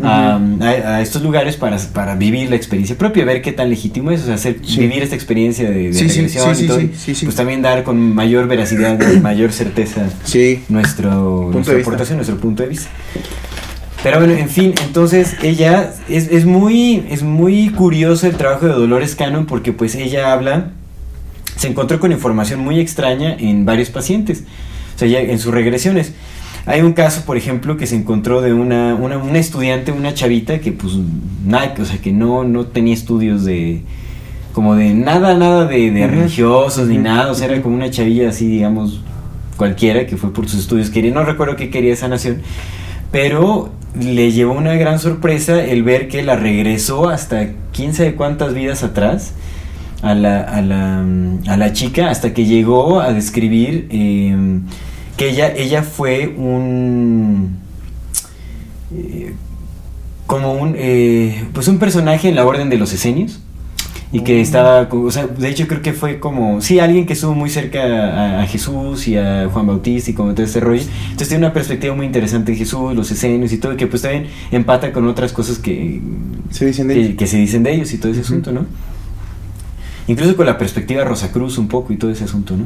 a, estos lugares para, para vivir la experiencia propia, ver qué tan legítimo es, o sea, hacer, Sí. vivir esta experiencia de, de Sí, regresión sí, y todo, pues también dar con mayor veracidad, mayor certeza Sí. nuestro, nuestra aportación, nuestro punto de vista. Pero bueno, en fin, entonces ella es, es muy es muy curioso el trabajo de Dolores Cannon porque pues ella habla, se encontró con información muy extraña en varios pacientes, o sea, en sus regresiones. Hay un caso, por ejemplo, que se encontró de una, una, una estudiante, una chavita que pues nada, o sea, que no, no tenía estudios de como de nada, nada de, de religiosos ni nada, o sea, era como una chavilla así, digamos, cualquiera que fue por sus estudios, quería, no recuerdo qué quería esa nación, pero le llevó una gran sorpresa el ver que la regresó hasta quién sabe cuántas vidas atrás a la, a la, a la chica hasta que llegó a describir eh, que ella, ella fue un... eh, como un eh, pues un personaje en la orden de los esenios y que estaba, co- o sea, de hecho creo que fue como, sí, alguien que estuvo muy cerca a, a Jesús y a Juan Bautista y como todo este rollo. Entonces tiene una perspectiva muy interesante de Jesús, los esenios y todo, que pues también empata con otras cosas que, Se dicen de que, que se dicen de ellos y todo ese asunto, ¿no? Incluso con la perspectiva Rosacruz un poco y todo ese asunto, ¿no?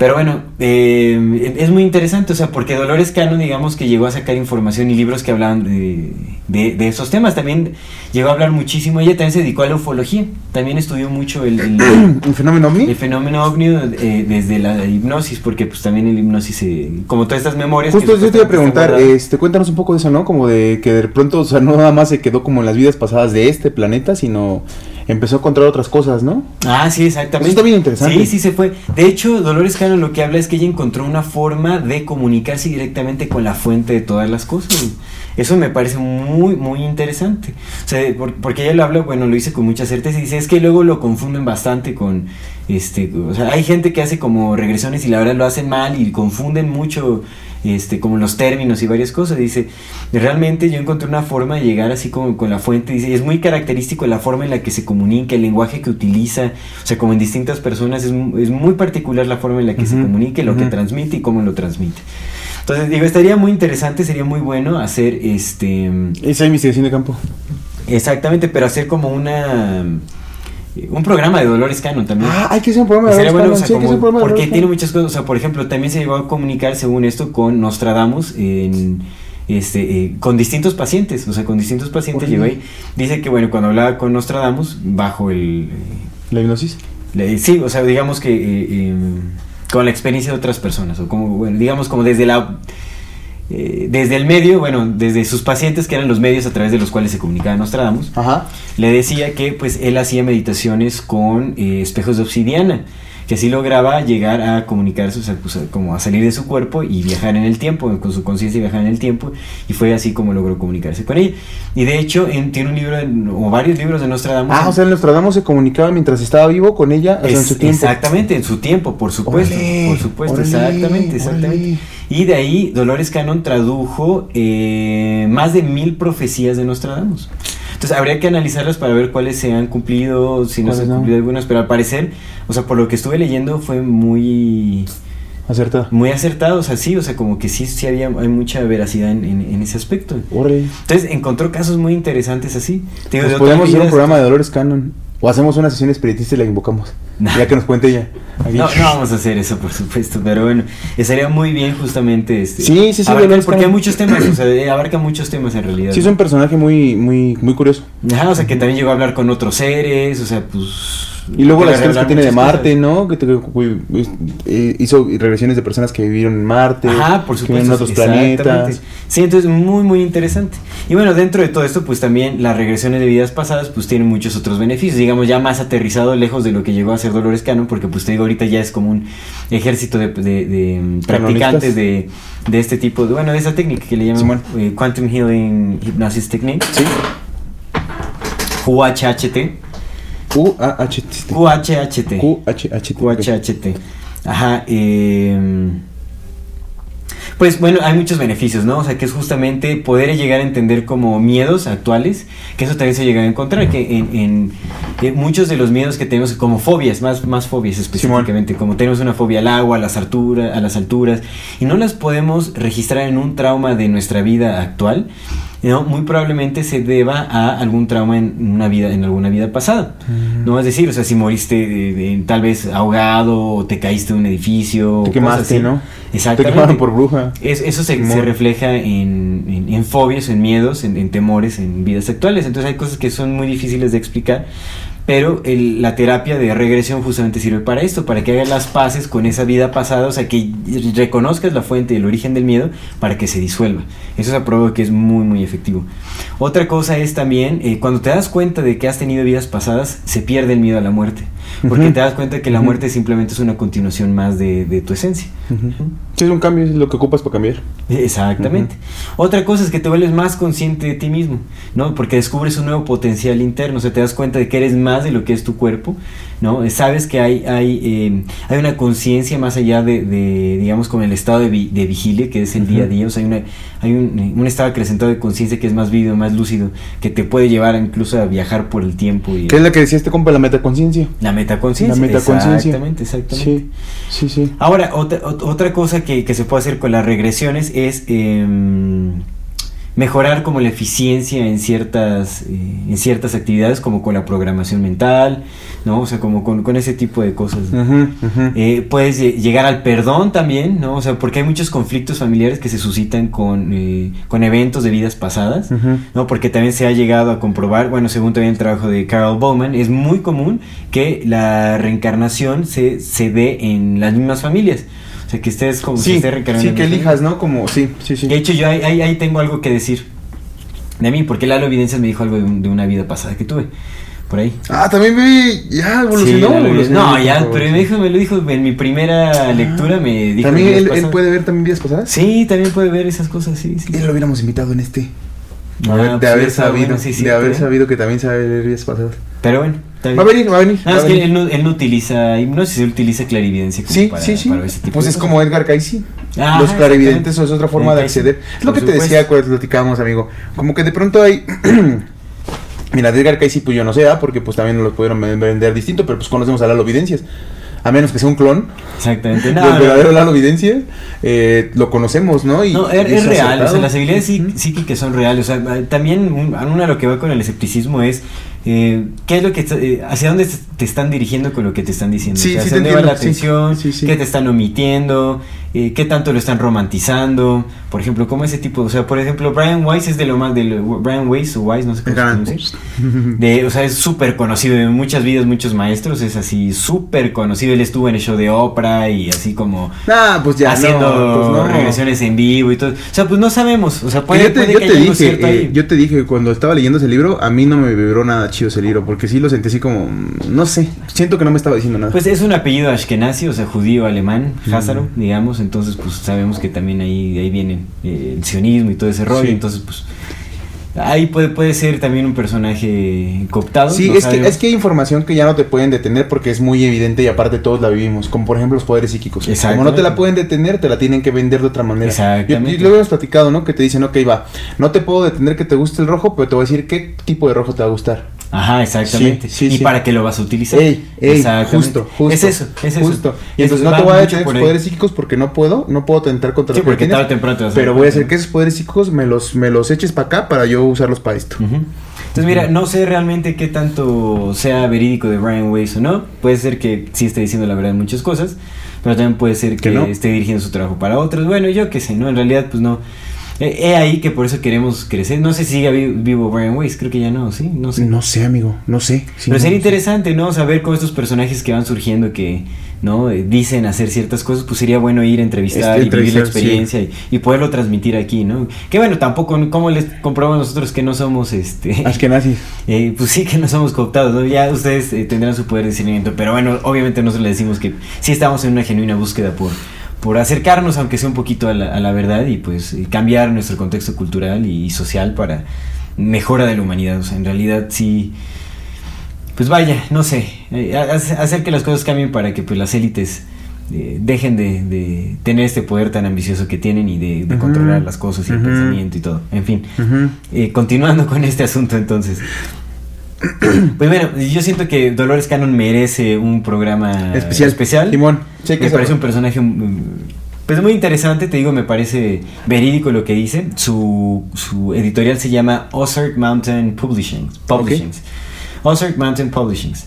Pero bueno, eh, es muy interesante, o sea, porque Dolores Cano, digamos que llegó a sacar información y libros que hablaban de, de- de esos temas. También llegó a hablar muchísimo. Ella también se dedicó a la ufología. También estudió mucho el, el- ¿Un fenómeno ovni? el fenómeno ovni eh, desde la hipnosis, porque pues también el hipnosis, se- como todas estas memorias. Justo yo te iba a preguntar, este, cuéntanos un poco de eso, ¿no? Como de que de pronto, o sea, no nada más se quedó como en las vidas pasadas de este planeta, sino empezó a encontrar otras cosas, ¿no? Ah, sí, exactamente. Eso está bien interesante. Sí, sí se fue. De hecho, Dolores Cano lo que habla es que ella encontró una forma de comunicarse directamente con la fuente de todas las cosas. Eso me parece muy, muy interesante. O sea, por- porque ella lo habla, bueno, lo dice con mucha certeza y dice, es que luego lo confunden bastante con, este, o sea, hay gente que hace como regresiones y la verdad lo hacen mal y confunden mucho este, como los términos y varias cosas. Dice, realmente yo encontré una forma de llegar así como con la fuente. Dice, es muy característico la forma en la que se comunica, el lenguaje que utiliza, o sea, como en distintas personas, es, es muy particular la forma en la que se comunica, lo que transmite y cómo lo transmite. Entonces, digo, estaría muy interesante, sería muy bueno hacer este. Esa investigación de campo. Exactamente, pero hacer como una. Un programa de Dolores Cannon también. Ah, hay que hacer un programa de Sería Dolores bueno, o Cannon, sea, sí, hay que como- hacer un programa de porque tiene muchas cosas. O sea, por ejemplo, también se llegó a comunicar, según esto, con Nostradamus, en, este, eh, con distintos pacientes. O sea, con distintos pacientes llegó ahí. Dice que, bueno, cuando hablaba con Nostradamus, bajo el. eh, La hipnosis. le- sí, o sea, digamos que. eh, eh, con la experiencia de otras personas, o como, bueno, digamos, como desde la. Eh, desde el medio, bueno, desde sus pacientes, que eran los medios a través de los cuales se comunicaba Nostradamus, Ajá. le decía que pues él hacía meditaciones con eh, espejos de obsidiana, que así lograba llegar a comunicarse, o sea, pues, como a salir de su cuerpo y viajar en el tiempo, con su conciencia viajar en el tiempo, y fue así como logró comunicarse con ella. Y de hecho, en- tiene un libro, o varios libros de Nostradamus. Ah, o sea, Nostradamus se comunicaba mientras estaba vivo con ella, o sea, en su tiempo. Exactamente, en su tiempo, por supuesto. Por supuesto, exactamente, exactamente. Y de ahí Dolores Cannon tradujo eh, más de mil profecías de Nostradamus. Entonces habría que analizarlas para ver cuáles se han cumplido, si no se ¿Cuáles han no? cumplido algunas, pero al parecer, o sea, por lo que estuve leyendo fue muy Acertada. muy acertado, o sea, sí, o sea, como que sí, sí había hay mucha veracidad en, en- en ese aspecto. Entonces encontró casos muy interesantes así. Digo, Pues de podemos hacer un programa de Dolores Cannon. O hacemos una sesión espiritista y la invocamos. Ya que nos cuente ella. No, no vamos a hacer eso, por supuesto, pero bueno, estaría muy bien justamente este. Sí, sí, sí, abarcar- porque hay muchos temas, o sea, eh, abarca muchos temas en realidad. Sí, es un personaje muy, muy, muy curioso. Ajá, o sea, que también llegó a hablar con otros seres, o sea, pues. Y luego que las historias que tiene de Marte, cosas. ¿no? Que te- uy, eh, hizo regresiones de personas que vivieron en Marte. Ajá, por Que supuesto. en otros planetas. Sí, entonces muy, muy interesante. Y bueno, dentro de todo esto, pues también las regresiones de vidas pasadas, pues tienen muchos otros beneficios. Digamos, ya más aterrizado, lejos de lo que llegó a ser Dolores Cannon, porque pues te digo, ahorita ya es como un ejército de, de- de, practicantes de, de este tipo, de, bueno, de esa técnica que le llaman eh, Quantum Healing Hypnosis Technique, Sí. QHHT. Q-A-H-T. QHHT. Q-H-H-T. QHHT. Ajá. eh, pues bueno, hay muchos beneficios, ¿no? O sea, que es justamente poder llegar a entender como miedos actuales, que eso también se llega a encontrar, que en, en- en muchos de los miedos que tenemos, como fobias, más, más fobias específicamente, como tenemos una fobia al agua, a las, alturas, a las alturas, y no las podemos registrar en un trauma de nuestra vida actual, ¿no? muy probablemente se deba a algún trauma en una vida, en alguna vida pasada. No es decir, o sea, si moriste de- de- tal vez ahogado o te caíste de un edificio. Te quemaste. ¿no? Te Exactamente. quemaron por bruja. Es- eso se, se refleja en, en- en fobias, en miedos, en, en temores, en vidas actuales. Entonces hay cosas que son muy difíciles de explicar. Pero el- la terapia de regresión justamente sirve para esto, para que hagas las paces con esa vida pasada, o sea, que reconozcas la fuente y el origen del miedo para que se disuelva. Eso se aprueba que es muy, muy efectivo. Otra cosa es también, eh, cuando te das cuenta de que has tenido vidas pasadas, se pierde el miedo a la muerte. Porque te das cuenta que la muerte simplemente es una continuación más de, de tu esencia. Ujú. Sí, es un cambio, es lo que ocupas para cambiar. Exactamente. Otra cosa es que te vuelves más consciente de ti mismo, ¿no? Porque descubres un nuevo potencial interno, o sea, te das cuenta de que eres más de lo que es tu cuerpo, ¿no? Sabes que hay, hay, eh, hay una conciencia más allá de, de, digamos, como el estado de, vi- de vigilia, que es el día a día, o sea, hay, una, hay un, un estado acrecentado de conciencia que es más vívido, más lúcido, que te puede llevar incluso a viajar por el tiempo y ¿Qué es la que decía este compa, la metaconciencia? la metaconciencia. La metaconciencia. Exactamente, exactamente. Sí, sí, sí. Ahora, otra, ot- otra cosa que, que se puede hacer con las regresiones es em, mejorar como la eficiencia en ciertas, eh, en ciertas actividades, como con la programación mental, ¿no? O sea, como con, con ese tipo de cosas. Eh, puedes lle- llegar al perdón también, ¿no? O sea, porque hay muchos conflictos familiares que se suscitan con, eh, con eventos de vidas pasadas. ¿no? Porque también se ha llegado a comprobar, bueno, según también el trabajo de Carol Bowman, es muy común que la reencarnación se, se dé en las mismas familias. O sea, que estés como si Sí, estés reencarnando. sí, que elijas, ¿no? Como, sí, sí, sí. de hecho, yo ahí, ahí- ahí tengo algo que decir de mí, porque Lalo Evidencias me dijo algo de, un- de una vida pasada que tuve. Por ahí. Ah, también vi, ya evolucionó. No, ya, pero me dijo, me lo dijo en mi primera lectura, me dijo. ¿También él, puede ver también vidas pasadas? Sí, también puede ver esas cosas, sí, sí. Él lo hubiéramos invitado en este. Ah, A ver, de pues haber está sabido, bueno, sí, sí, de haber sabido que también sabe ver vidas pasadas. Pero bueno. Va a venir, va a venir. Va más a que él no, él no utiliza hipnosis, él utiliza clarividencia como Sí, para, sí, sí. para ese tipo Pues de es como Edgar Cayce. Ajá, los clarividentes es otra forma de acceder. Es lo que te decía cuando platicábamos, amigo. Como que de pronto hay. Mira, de Edgar Cayce, pues yo no sé, ¿ah? porque pues también los pudieron vender distinto, pero pues conocemos a Lalo Videncias. A menos que sea un clon. Exactamente. No, no, verdadero Lalo Videncias. eh, lo conocemos, ¿no? Y, No, es, y es real, o sea, las habilidades psíquicas son reales. O sea, también un- uno de lo que va con el escepticismo es eh, qué es lo que está- eh, hacia dónde te están dirigiendo con lo que te están diciendo. Sí, o sea, sí hacia te dónde va la atención, sí. qué te están omitiendo, eh, qué tanto lo están romantizando. Por ejemplo, como ese tipo, o sea, por ejemplo, Brian Weiss es de lo más de Brian Weiss o Weiss, no sé cómo se pronuncia. De, o sea, es súper conocido en muchas vidas, muchos maestros, es así súper conocido. Él estuvo en el show de Oprah y así como Ah, pues ya. haciendo no, pues no. regresiones en vivo y todo. O sea, pues no sabemos. O sea, puede, yo te, puede yo que te haya dije, eh, yo te dije cuando estaba leyendo ese libro, a mí no me vibró nada chido ese libro, porque sí lo sentí así como, no sé, siento que no me estaba diciendo nada. Pues es un apellido ashkenazi, o sea, judío alemán, Mm. Házaro, Entonces, pues sabemos que también ahí, ahí viene eh, el sionismo y todo ese rollo. Sí. Entonces, pues ahí puede, puede ser también un personaje cooptado. sí, no es que, es que hay información que ya no te pueden detener porque es muy evidente y aparte todos la vivimos, como por ejemplo los poderes psíquicos. Como no te la pueden detener, te la tienen que vender de otra manera. Exactamente. Y, y luego hemos platicado, ¿no? Que te dicen, ok, va, no te puedo detener que te guste el rojo, pero te voy a decir qué tipo de rojo te va a gustar. Ajá, exactamente. Sí, sí, y sí. para qué lo vas a utilizar. Ey, justo, justo. Es eso, es eso. Justo. Y Es- entonces no te voy a ahí. poderes psíquicos porque no puedo, no puedo tentar contra Sí, los que porque tienes, tarde o temprano te vas a Pero voy a hacer que esos poderes psíquicos me los, me los eches para acá para yo usarlos para esto. Entonces, mira, no sé realmente qué tanto sea verídico de Brian Weiss o no. Puede ser que sí esté diciendo la verdad en muchas cosas, pero también puede ser que, Que no. esté dirigiendo su trabajo para otros. Bueno, yo qué sé, ¿no? En realidad, pues no. Eh, He ahí que por eso queremos crecer. No sé si sigue vi- vivo Brian Weiss, creo que ya no, sí, no sé. No sé, amigo, no sé. Sí, Pero no, sería no sé. interesante, ¿no? Saber con estos personajes que van surgiendo que, ¿no? Eh, dicen hacer ciertas cosas, pues sería bueno ir a entrevistar Este, y vivir la sí. experiencia y, y poderlo transmitir aquí, ¿no? Que bueno, tampoco, ¿cómo les comprobamos nosotros que no somos, este... Ashkenazis. Eh, pues sí que no somos cooptados, ¿no? Ya ustedes eh, tendrán su poder de discernimiento, pero bueno, obviamente nosotros les decimos que sí estamos en una genuina búsqueda por, por acercarnos, aunque sea un poquito a la, a la verdad y pues cambiar nuestro contexto cultural y, social para mejora de la humanidad. O sea, en realidad sí, pues vaya, no sé, eh, ha- hace- hacer que las cosas cambien para que pues las élites eh, dejen de, de tener este poder tan ambicioso que tienen y de, de controlar las cosas y el pensamiento y todo. En fin. Eh, continuando con este asunto entonces. Pues bueno, yo siento que Dolores Cannon merece un programa Especial. especial. Simón, sí, que me parece un personaje mm, pues muy interesante, te digo, me parece verídico lo que dice. Su, su editorial se llama Ozark Mountain Publishings. Publishings. Ozark Mountain Publishings.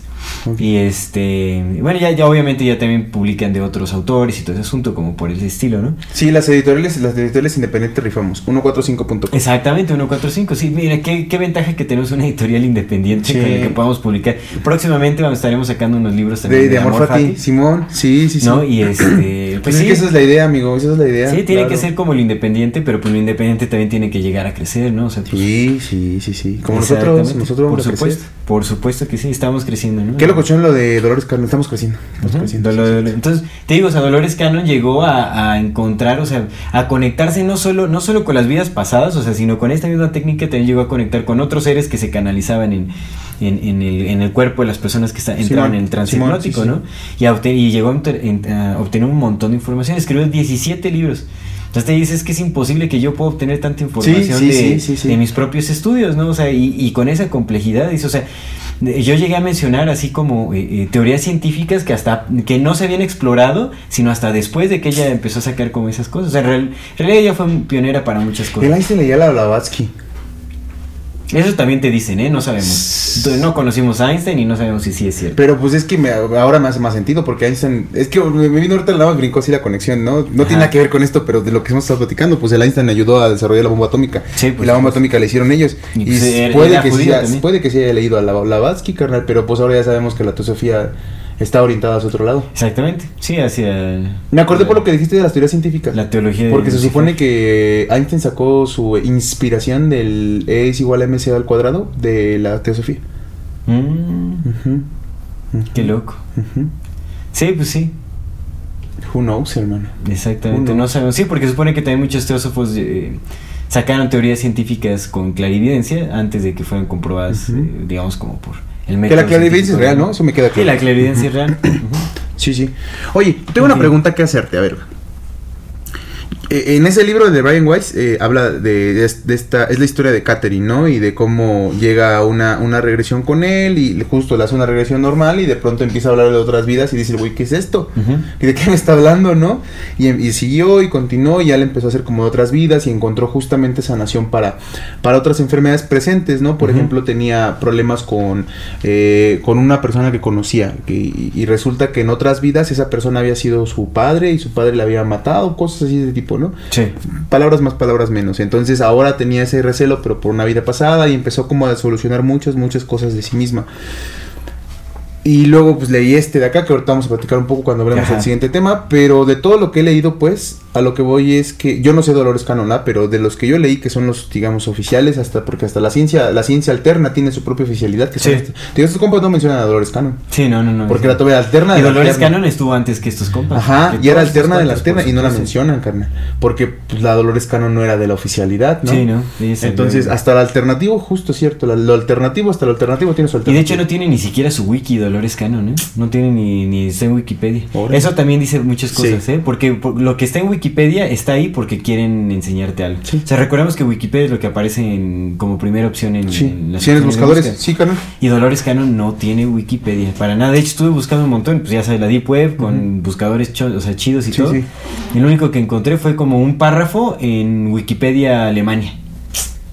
Y este, bueno, ya, ya obviamente ya también publican de otros autores y todo ese asunto, como por ese estilo, ¿no? Sí, las editoriales, las editoriales independientes rifamos. 145.com. Exactamente, 145. Sí, mira, qué, qué ventaja que tenemos una editorial independiente Sí. con la que podamos publicar. Próximamente vamos- estaremos sacando unos libros De, también de Amor Fati. Simón, sí, sí, sí. ¿no? Y este, Pues pues es sí, que esa es la idea, amigo, esa es la idea. sí, tiene claro. que ser como lo independiente, pero pues lo independiente también tiene que llegar a crecer, ¿no? O sea, pues, Sí, sí, sí, sí. Como nosotros, nosotros por vamos a crecer. supuesto, por supuesto que sí, estamos creciendo, ¿no? Qué locochón lo de Dolores Carmen, estamos creciendo. Estamos creciendo. Sí, Entonces, te digo, o sea, Dolores Cannon llegó a, a encontrar, o sea, a conectarse no solo, no solo con las vidas pasadas, o sea, sino con esta misma técnica también llegó a conectar con otros seres que se canalizaban en, en, en el, en el cuerpo de las personas que está- entraban Simón, en el trance Simón, hipnótico, sí, sí. ¿no? Y, a obte- y llegó a, obte- en- a obtener un montón de información, escribió 17 libros. Entonces te dices que es imposible que yo pueda obtener tanta información sí, de, de mis propios estudios, ¿no? O sea, y, y con esa complejidad, dice, o sea, yo llegué a mencionar así como eh, eh, teorías científicas que hasta que no se habían explorado, sino hasta después de que ella empezó a sacar como esas cosas. O sea, en, real- realidad ella fue pionera para muchas cosas. Einstein leía la Blavatsky. Eso también te dicen, ¿eh? No sabemos. Entonces, no conocimos a Einstein y no sabemos si sí es cierto. Pero pues es que me- ahora me hace más sentido porque Einstein. Es que me, vino ahorita la brincó así la conexión, ¿no? No Ajá. tiene nada que ver con esto, pero de lo que hemos estado platicando, pues el Einstein ayudó a desarrollar la bomba atómica. Sí, pues, y la bomba pues. atómica la hicieron ellos. Y, Y, pues, puede, era que sí, puede que sí haya leído a la Blavatsky, carnal, pero pues ahora ya sabemos que la teosofía está orientada hacia otro lado. Exactamente. Sí, hacia. Me acordé por lo que dijiste de las teorías científicas. La teología de Porque se supone que Einstein sacó su inspiración del E es igual a mc al cuadrado de la teosofía. Mm, qué loco. Ujú. Sí, pues sí. Who knows, hermano. Exactamente, no sabemos. Sí, porque se supone que también muchos teósofos eh, sacaron teorías científicas con clarividencia antes de que fueran comprobadas, eh, digamos, como por el Que la clarividencia es real, ¿no? Eso me queda Sí, claro. la clarividencia es real. Sí, sí. Oye, tengo una pregunta que hacerte, a ver. Eh, En ese libro de Brian Weiss eh, habla de, de es- de esta, es la historia de Katherine, ¿no? Y de cómo llega a una, una regresión con él y justo le hace una regresión normal y de pronto empieza a hablar de otras vidas y dice, güey, ¿qué es esto? Ujú. ¿Y de qué me está hablando, no? Y, y siguió y continuó y ya le empezó a hacer como de otras vidas y encontró justamente sanación para, para otras enfermedades presentes, ¿no? Por ejemplo, tenía problemas con, eh, con una persona que conocía que- y, y resulta que en otras vidas esa persona había sido su padre y su padre le había matado, cosas así de tipo, ¿no? Sí. Palabras más, palabras menos. Entonces ahora tenía ese recelo, pero por una vida pasada y empezó como a solucionar muchas, muchas cosas de sí misma. Y luego pues leí este de acá, que ahorita vamos a platicar un poco cuando hablemos del siguiente tema, pero de todo lo que he leído pues, a lo que voy es que yo no sé Dolores Cannon, ¿ah? pero de los que yo leí que son los, digamos, oficiales, hasta porque hasta la ciencia, la ciencia alterna tiene su propia oficialidad, que son Sí. estos- Digo, estos compas no mencionan a Dolores Cannon, Sí, no, no, no. porque la tuve alterna Y de Dolores alterna. Cannon estuvo antes que estos compas. Ajá, y era estos alterna de la alterna y no la mencionan, carnal. Porque pues, la Dolores Cannon no era de la oficialidad, ¿no? Sí, ¿no? Entonces, hasta el alternativo, justo cierto, la- lo alternativo hasta lo alternativo tiene su Y alternativo. de hecho no tiene ni siquiera su wiki Dolores Cannon, ¿eh? No tiene ni, ni está en Wikipedia. Órale. Eso también dice muchas cosas, Sí. ¿eh? Porque por- lo que está en Wikipedia está ahí porque quieren enseñarte algo. Sí. O sea, recordemos que Wikipedia es lo que aparece en- como primera opción en, Sí, en las de buscadores, sí, carnal. Y Dolores Cannon no tiene Wikipedia para nada. De hecho, estuve buscando un montón, pues ya sabes, la Deep Web con buscadores cho- o sea, chidos y todo. Y lo único que encontré fue como un párrafo en Wikipedia Alemania.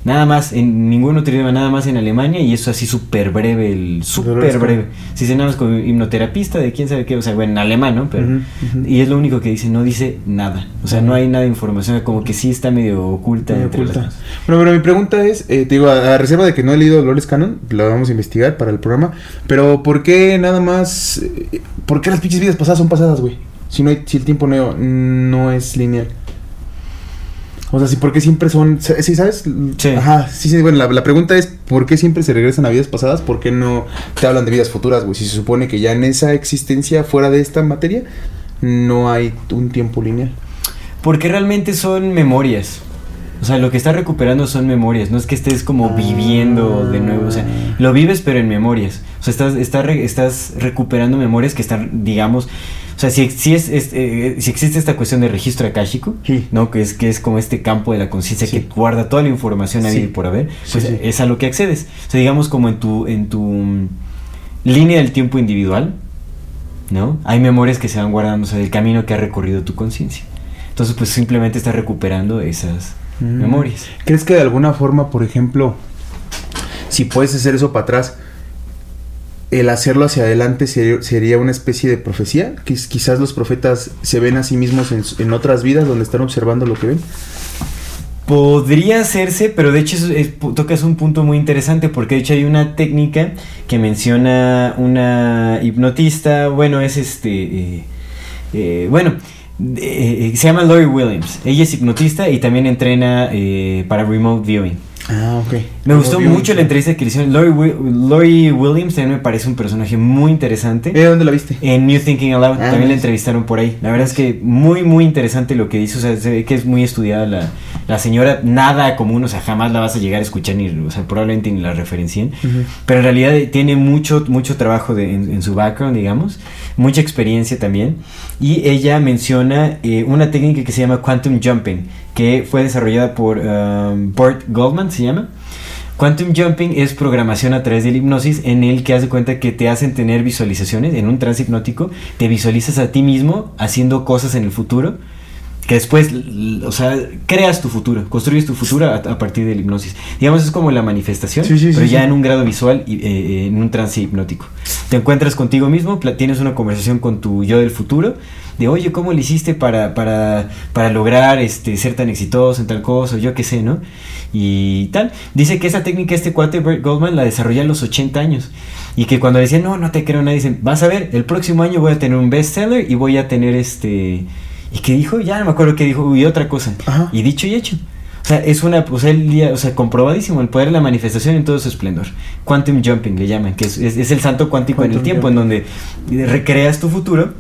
Nada más, en ningún otro idioma, nada más en Alemania y eso así súper breve, el súper breve. Si más como hipnoterapista de quién sabe qué, o sea, bueno, en alemán, ¿no? Pero. Y es lo único que dice, no dice nada. O sea, no hay nada de información, como que sí está medio oculta Muy entre oculta. las Bueno, pero mi pregunta es, eh, te digo, a, a reserva de que no he leído Dolores Cannon, lo vamos a investigar para el programa, pero ¿por qué nada más, eh, por qué las pinches vidas pasadas son pasadas, güey? Si no hay, si el tiempo no, no es lineal. O sea, si por qué siempre son, sí, ¿sabes? Sí. Ajá, sí, sí, bueno, la, la pregunta es, ¿por qué siempre se regresan a vidas pasadas? ¿Por qué no te hablan de vidas futuras, güey? Si se supone que ya en esa existencia fuera de esta materia, no hay un tiempo lineal. Porque realmente son memorias. O sea, lo que estás recuperando son memorias. No es que estés como viviendo de nuevo. O sea, lo vives pero en memorias. O sea, estás, estás, estás recuperando memorias que están, digamos... O sea, si, si, es, es, eh, si existe esta cuestión de registro akáshico, Sí. ¿no? Que es, que es como este campo de la conciencia Sí. que guarda toda la información ahí Sí. por haber, pues es a lo que accedes. O sea, digamos como en tu, en tu mm, línea del tiempo individual, ¿no? Hay memorias que se van guardando, o sea, del camino que ha recorrido tu conciencia. Entonces, pues simplemente estás recuperando esas Mm. memorias. ¿Crees que de alguna forma, por ejemplo, si puedes hacer eso para atrás, el hacerlo hacia adelante sería, sería una especie de profecía? Quiz- quizás los profetas se ven a sí mismos en, otras vidas donde están observando lo que ven. Podría hacerse, pero de hecho es- es- tocas un punto muy interesante porque de hecho hay una técnica que menciona una hipnotista, bueno, es este, eh, eh, bueno, eh, se llama Lori Williams. Ella es hipnotista y también entrena eh, para remote viewing. Ah, ok. Me gustó mucho la entrevista que le hicieron. Lori, Wi- Lori Williams también me parece un personaje muy interesante. ¿Eh, ¿Dónde la viste? En New Thinking Aloud Ah, también la nice. entrevistaron por ahí. La verdad es que muy, muy interesante lo que dice. O sea, se ve que es muy estudiada la, la señora. Nada común, o sea, jamás la vas a llegar a escuchar, ni, o sea, probablemente ni la referencien. Ujú. Pero en realidad eh, tiene mucho, mucho trabajo de- en, en su background, digamos. Mucha experiencia también. Y ella menciona eh, una técnica que se llama Quantum Jumping, que fue desarrollada por um, Burt Goldman, se llama. Quantum Jumping es programación a través de la hipnosis en el que haz de cuenta que te hacen tener visualizaciones en un trance hipnótico, te visualizas a ti mismo haciendo cosas en el futuro, que después, o sea, creas tu futuro, construyes tu futuro a, a partir de la hipnosis. Digamos, es como la manifestación, Sí, sí, sí, pero ya en un grado visual y eh, eh, en un trance hipnótico. Te encuentras contigo mismo, tienes una conversación con tu yo del futuro, de oye, ¿cómo le hiciste para, para, para lograr este, ser tan exitoso en tal cosa? O yo qué sé, ¿no? Y tal. Dice que esa técnica, este cuate Bert Goldman, la desarrolló a los 80 años. Y que cuando decían, no, no te creo nada, dicen, vas a ver, el próximo año voy a tener un bestseller y voy a tener este. ¿Y qué dijo? Ya no me acuerdo qué dijo, y otra cosa. Ajá. Y dicho y hecho. O sea, es una, o sea, el día, o sea, comprobadísimo el poder de la manifestación en todo su esplendor. Quantum jumping le llaman, que es, es- es el salto cuántico en el Quantum tiempo, en donde recreas tu futuro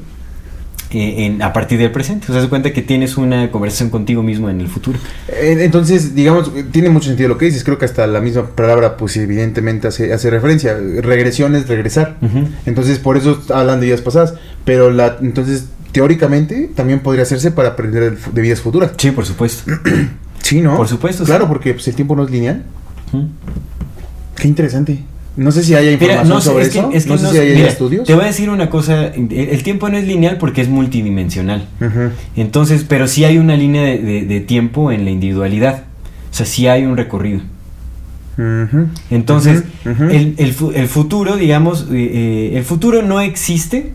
eh, en, a partir del presente. O sea, se cuenta que tienes una conversación contigo mismo en el futuro. Entonces, digamos, tiene mucho sentido lo que dices. Creo que hasta la misma palabra, pues evidentemente hace, hace referencia. Regresión es regresar. Entonces, por eso hablan de vidas pasadas. Pero la, entonces, teóricamente también podría hacerse para aprender de- vidas futuras. Sí, por supuesto. Sí, ¿no? Por supuesto, Claro, sí. porque pues, el tiempo no es lineal. Qué interesante. No sé si haya Mira, información no sobre es que, eso. es que no sé si hay mira, estudios. Te voy a decir una cosa, el, el tiempo no es lineal porque es multidimensional. Entonces, pero sí hay una línea de, de- de tiempo en la individualidad. O sea, sí hay un recorrido. Entonces, el futuro, digamos, eh, eh, el futuro no existe.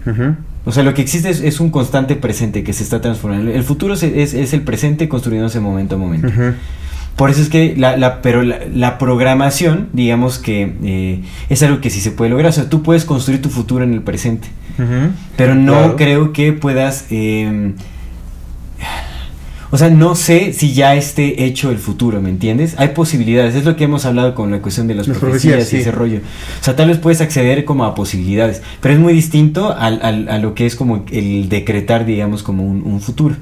O sea, lo que existe es, es un constante presente que se está transformando. El futuro es, es el presente construyéndose momento a momento. Por eso es que la, la- pero la, la programación, digamos que eh, es algo que sí se puede lograr. O sea, tú puedes construir tu futuro en el presente. Pero no Claro. creo que puedas... eh, o sea, no sé si ya esté hecho el futuro, ¿me entiendes? Hay posibilidades, es lo que hemos hablado con la cuestión de las, Las profecías, profecías, y ese rollo. O sea, tal vez puedes acceder como a posibilidades, pero es muy distinto al, al- a lo que es como el decretar, digamos, como un, un futuro.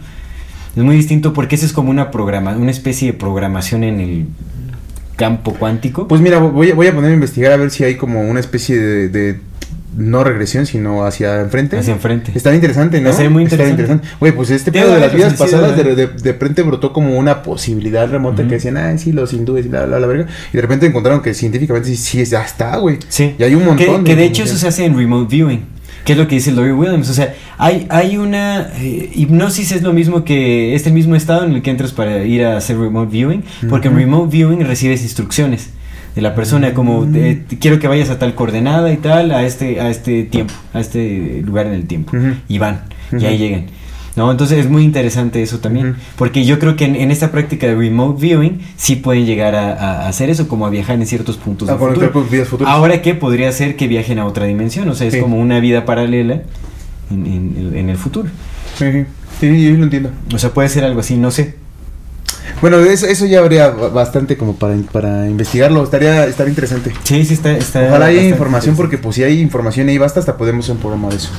Es muy distinto porque eso es como una programa, una especie de programación en el campo cuántico. Pues mira, voy a, voy a ponerme a investigar a ver si hay como una especie de, de no regresión, sino hacia enfrente. hacia enfrente. Está interesante, ¿no? Estaría muy Está interesante. Güey, pues este pedo de las vidas pasadas de, ¿eh? de, de repente brotó como una posibilidad remota que decían, ay, sí, los hindúes y bla, bla, la verga. Y de repente encontraron que científicamente sí, sí ya está, güey. Sí. Y hay un Que, montón. que de hecho eso se hace en remote viewing. Que es lo que dice Laurie Williams. O sea, hay, hay una. eh, hipnosis es lo mismo que. Es el mismo estado en el que entras para ir a hacer remote viewing. Porque en remote viewing recibes instrucciones de la persona. Como Mm. eh, quiero que vayas a tal coordenada y tal, a este, a este tiempo, a este lugar en el tiempo. Y van. Y ahí llegan. ¿No? Entonces es muy interesante eso también. Porque yo creo que en, en esta práctica de remote viewing sí pueden llegar a, a hacer eso, como a viajar en ciertos puntos A del futuro. Ahora que podría ser que viajen a otra dimensión, o sea, es Sí. como una vida paralela en, en- en el futuro. Sí, sí, sí, yo lo entiendo. O sea, puede ser algo así, no sé. Bueno, eso, eso ya habría ba- bastante como para, para investigarlo. Estaría, estaría interesante. Sí, sí, está. está Ojalá haya información, porque pues si hay información ahí basta, hasta podemos hacer un programa de eso.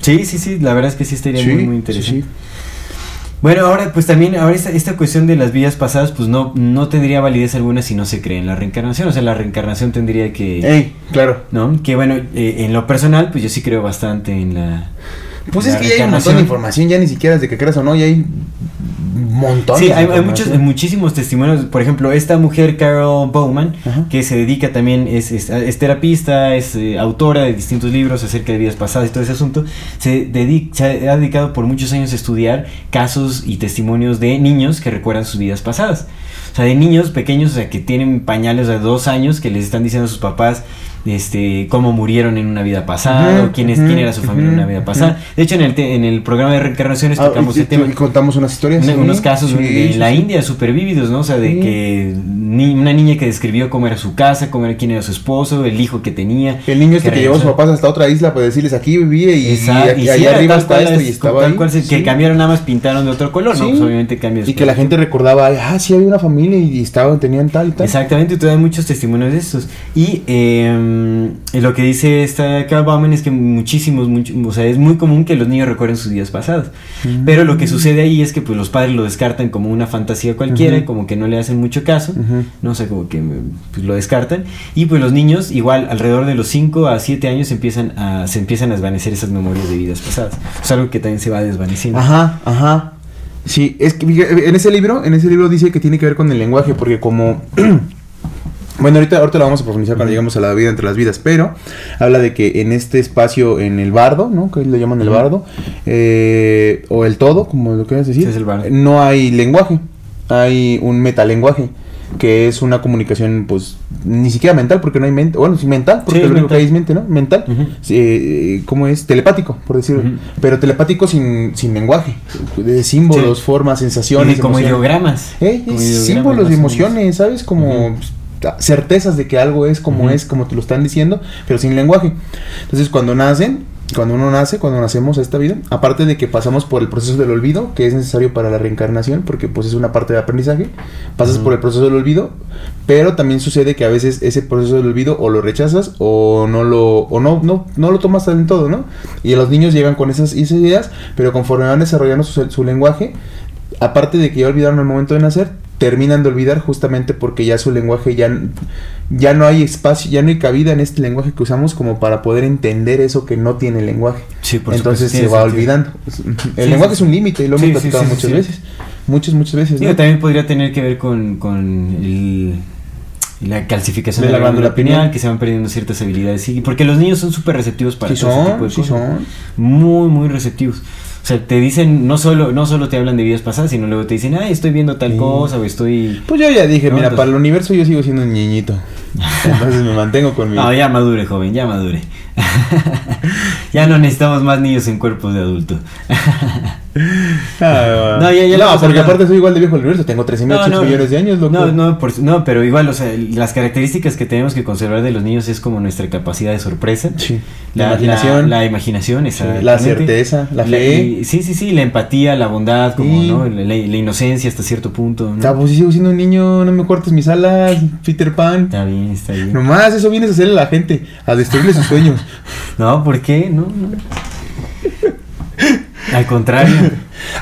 Sí, sí, sí, la verdad es que sí estaría muy, muy interesante. sí. Bueno, ahora pues también, ahora esta, esta cuestión de las vidas pasadas, pues no, no tendría validez alguna si no se cree en la reencarnación. O sea, la reencarnación tendría que... Ey, claro. ¿No? Que bueno, eh, en lo personal, pues yo sí creo bastante en la... Pues es que ya hay un montón de información, ya ni siquiera es de que creas o no, ya hay montón. Sí, hay, hay muchos, hay muchísimos testimonios. Por ejemplo, esta mujer, Carol Bowman, Ajá. que se dedica también, es, es, es terapista, es eh, autora de distintos libros acerca de vidas pasadas y todo ese asunto, se, dedica, se ha dedicado por muchos años a estudiar casos y testimonios de niños que recuerdan sus vidas pasadas. O sea, de niños pequeños, o sea, que tienen pañales de dos años, que les están diciendo a sus papás este cómo murieron en una vida pasada, o quién, es, quién era su familia en una vida pasada. De hecho, en el, te- en el programa de reencarnaciones Ah, tocamos y, el tema. y contamos unas historias. Una- sí. unos casos Sí, de sí, la. India súper vívidos, ¿no? O sea, de que ni- una niña que describió cómo era su casa, cómo era quién era su esposo, el hijo que tenía. El niño este que, llevó a sus papás hasta otra isla para decirles aquí vivía y, Exacto, y, y allá arriba está esto es- y estaba tal ahí. cual se- Sí. que cambiaron nada más pintaron de otro color, ¿no? Pues obviamente cambios. Y que la gente recordaba, ah, sí había una familia y estaban, tenían tal y tal. Exactamente, y todavía hay muchos testimonios de estos. Y eh, lo que dice esta Carl Bauman es que muchísimos, mucho- o sea, es muy común que los niños recuerden sus vidas pasadas. Mm. Pero lo que sucede ahí es que pues los padres lo descartan como una fantasía cualquiera, como que no le hacen mucho caso, no sé, como que pues, lo descartan. Y pues los niños, igual, alrededor de los 5 a 7 años empiezan a, se empiezan a desvanecer esas memorias de vidas pasadas. Es algo que también se va desvaneciendo. Ajá, ajá. Sí, es que en ese libro, en ese libro dice que tiene que ver con el lenguaje, porque como bueno, ahorita, ahorita lo vamos a profundizar cuando lleguemos a la vida entre las vidas, pero habla de que en este espacio, en el bardo, ¿no? Que le llaman el bardo, eh, o el todo, como lo quieras decir, Sí, es el bardo. no hay lenguaje, hay un metalenguaje, que es una comunicación, pues, ni siquiera mental, porque no hay mente, bueno, sí mental, porque Sí, lo único que hay es mente, ¿no? Mental. Sí, eh, ¿cómo es? Telepático, por decirlo, Ujú. pero telepático sin, sin lenguaje, de símbolos, Sí. formas, Y sensaciones, como emociones. ideogramas. Eh, Como ideogramas, símbolos de emociones, ¿sabes? Como certezas de que algo es como es, como te lo están diciendo, pero sin lenguaje. Entonces, cuando nacen, cuando uno nace, cuando nacemos a esta vida, aparte de que pasamos por el proceso del olvido, que es necesario para la reencarnación, porque pues es una parte de aprendizaje, pasas por el proceso del olvido, pero también sucede que a veces ese proceso del olvido o lo rechazas o no lo o no no no lo tomas en todo, ¿no? Y los niños llegan con esas, esas ideas, pero conforme van desarrollando su, su lenguaje, aparte de que ya olvidaron el momento de nacer, terminan de olvidar justamente porque ya su lenguaje ya, ya no hay espacio, ya no hay cabida en este lenguaje que usamos como para poder entender eso que no tiene lenguaje. Sí, por Entonces se va sentido. olvidando. El Sí, lenguaje sí. es un límite y lo hemos platicado muchas veces. Muchas, muchas veces. también podría tener que ver con, con el- la calcificación De de, la la glándula pineal, que se van perdiendo ciertas habilidades. Sí, porque los niños son súper receptivos para todo ese tipo son, de cosas. son. Muy, muy receptivos. O sea, te dicen, no solo, no solo te hablan de vidas pasadas, sino luego te dicen, ay, estoy viendo tal Sí. cosa o estoy... Pues yo ya dije, No, mira, entonces- para el universo yo sigo siendo un niñito. Entonces me mantengo con mi... No, ya madure, joven, ya madure. ya no necesitamos más niños en cuerpos de adulto. Ah, No, ya- ya no, porque aparte soy igual de viejo del universo. Tengo 13.800 millones de años, loco. No, no, por- no, pero igual, o sea, las características que tenemos que conservar de los niños es como nuestra capacidad de sorpresa. Sí. La, La imaginación. La, la imaginación, Sí, la certeza, la fe. sí, sí, sí, la empatía, la bondad, como, Sí. ¿no? La, inocencia hasta cierto punto, ¿no? Pues sigo siendo un niño, no me cortes mis alas, Peter Pan. Está bien, está bien. Nomás eso vienes a hacerle a la gente, a destruirle sus sueños. No, ¿por qué? No, no. Al contrario.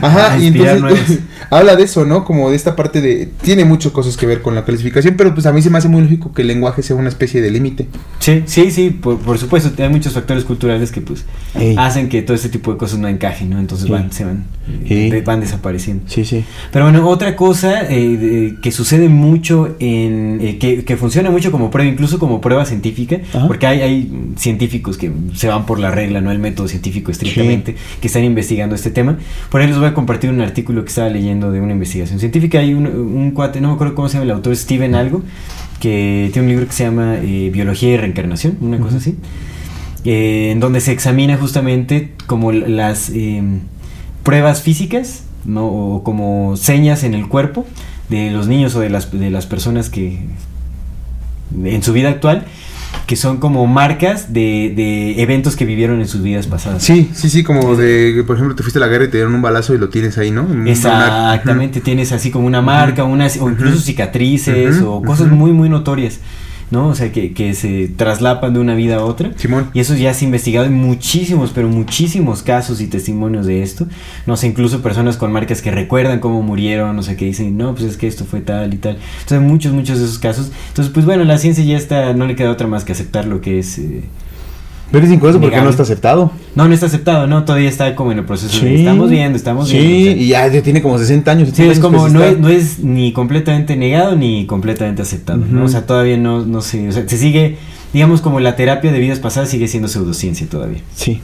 Ajá, y inspirar entonces habla de eso, ¿no? Como de esta parte de... Tiene muchas cosas que ver con la clasificación, pero pues a mí se me hace muy lógico que el lenguaje sea una especie de límite. Sí, sí, sí, por, por supuesto, hay muchos factores culturales que pues Ey. hacen que todo este tipo de cosas no encajen, ¿no? Entonces Sí. van, se van, de- van desapareciendo. Sí, sí. Pero bueno, otra cosa eh, de- que sucede mucho en. eh, que, que funciona mucho como prueba, incluso como prueba científica, Ajá. porque hay, hay científicos que se van por la regla, no el método científico estrictamente, que están investigando este tema. Por ahí les voy a compartir un artículo que estaba leyendo de una investigación científica. Hay un, un cuate, no me acuerdo cómo se llama el autor, Steven Algo, que tiene un libro que se llama eh, Biología y Reencarnación, una cosa así, eh, en donde se examina justamente como las eh, pruebas físicas, ¿no? O como señas en el cuerpo de los niños o de las, de las personas que en su vida actual, que son como marcas de, de eventos que vivieron en sus vidas pasadas. Sí, sí, sí, como de, por ejemplo, te fuiste a la guerra y te dieron un balazo y lo tienes ahí, ¿no? Exactamente, tienes así como una marca, unas, o incluso cicatrices o cosas muy, muy notorias, ¿no? O sea, que, que se traslapan de una vida a otra. Simón. Y eso ya se ha investigado en muchísimos, pero muchísimos casos y testimonios de esto. No sé, incluso personas con marcas que recuerdan cómo murieron, o sea, que dicen, no, pues es que esto fue tal y tal. Entonces, muchos, muchos de esos casos. Entonces, pues bueno, la ciencia ya está, no le queda otra más que aceptar lo que es... eh, Pero es incluso porque no está aceptado. No, no está aceptado, ¿no? Todavía está como en el proceso de... Sí. Estamos viendo, estamos Sí, viendo. sea. y ya, ya tiene como 60 años. Sí, 70 es como, no es, no es ni completamente negado ni completamente aceptado, ¿no? O sea, todavía no, no sé, o sea, se sigue, digamos como la terapia de vidas pasadas sigue siendo pseudociencia todavía. Sí,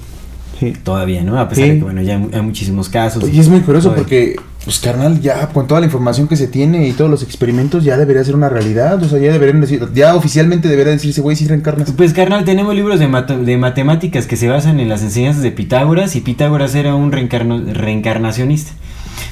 sí. Todavía, ¿no? A pesar Sí. de que, bueno, ya hay, mu- hay muchísimos casos. Y es muy curioso Todavía. porque, pues carnal, ya con toda la información que se tiene y todos los experimentos ya debería ser una realidad. O sea, ya deberían decir, ya oficialmente debería decirse, güey, si reencarnas. Pues carnal, tenemos libros de, de matemáticas que se basan en las enseñanzas de Pitágoras y Pitágoras era un reencarno- reencarnacionista.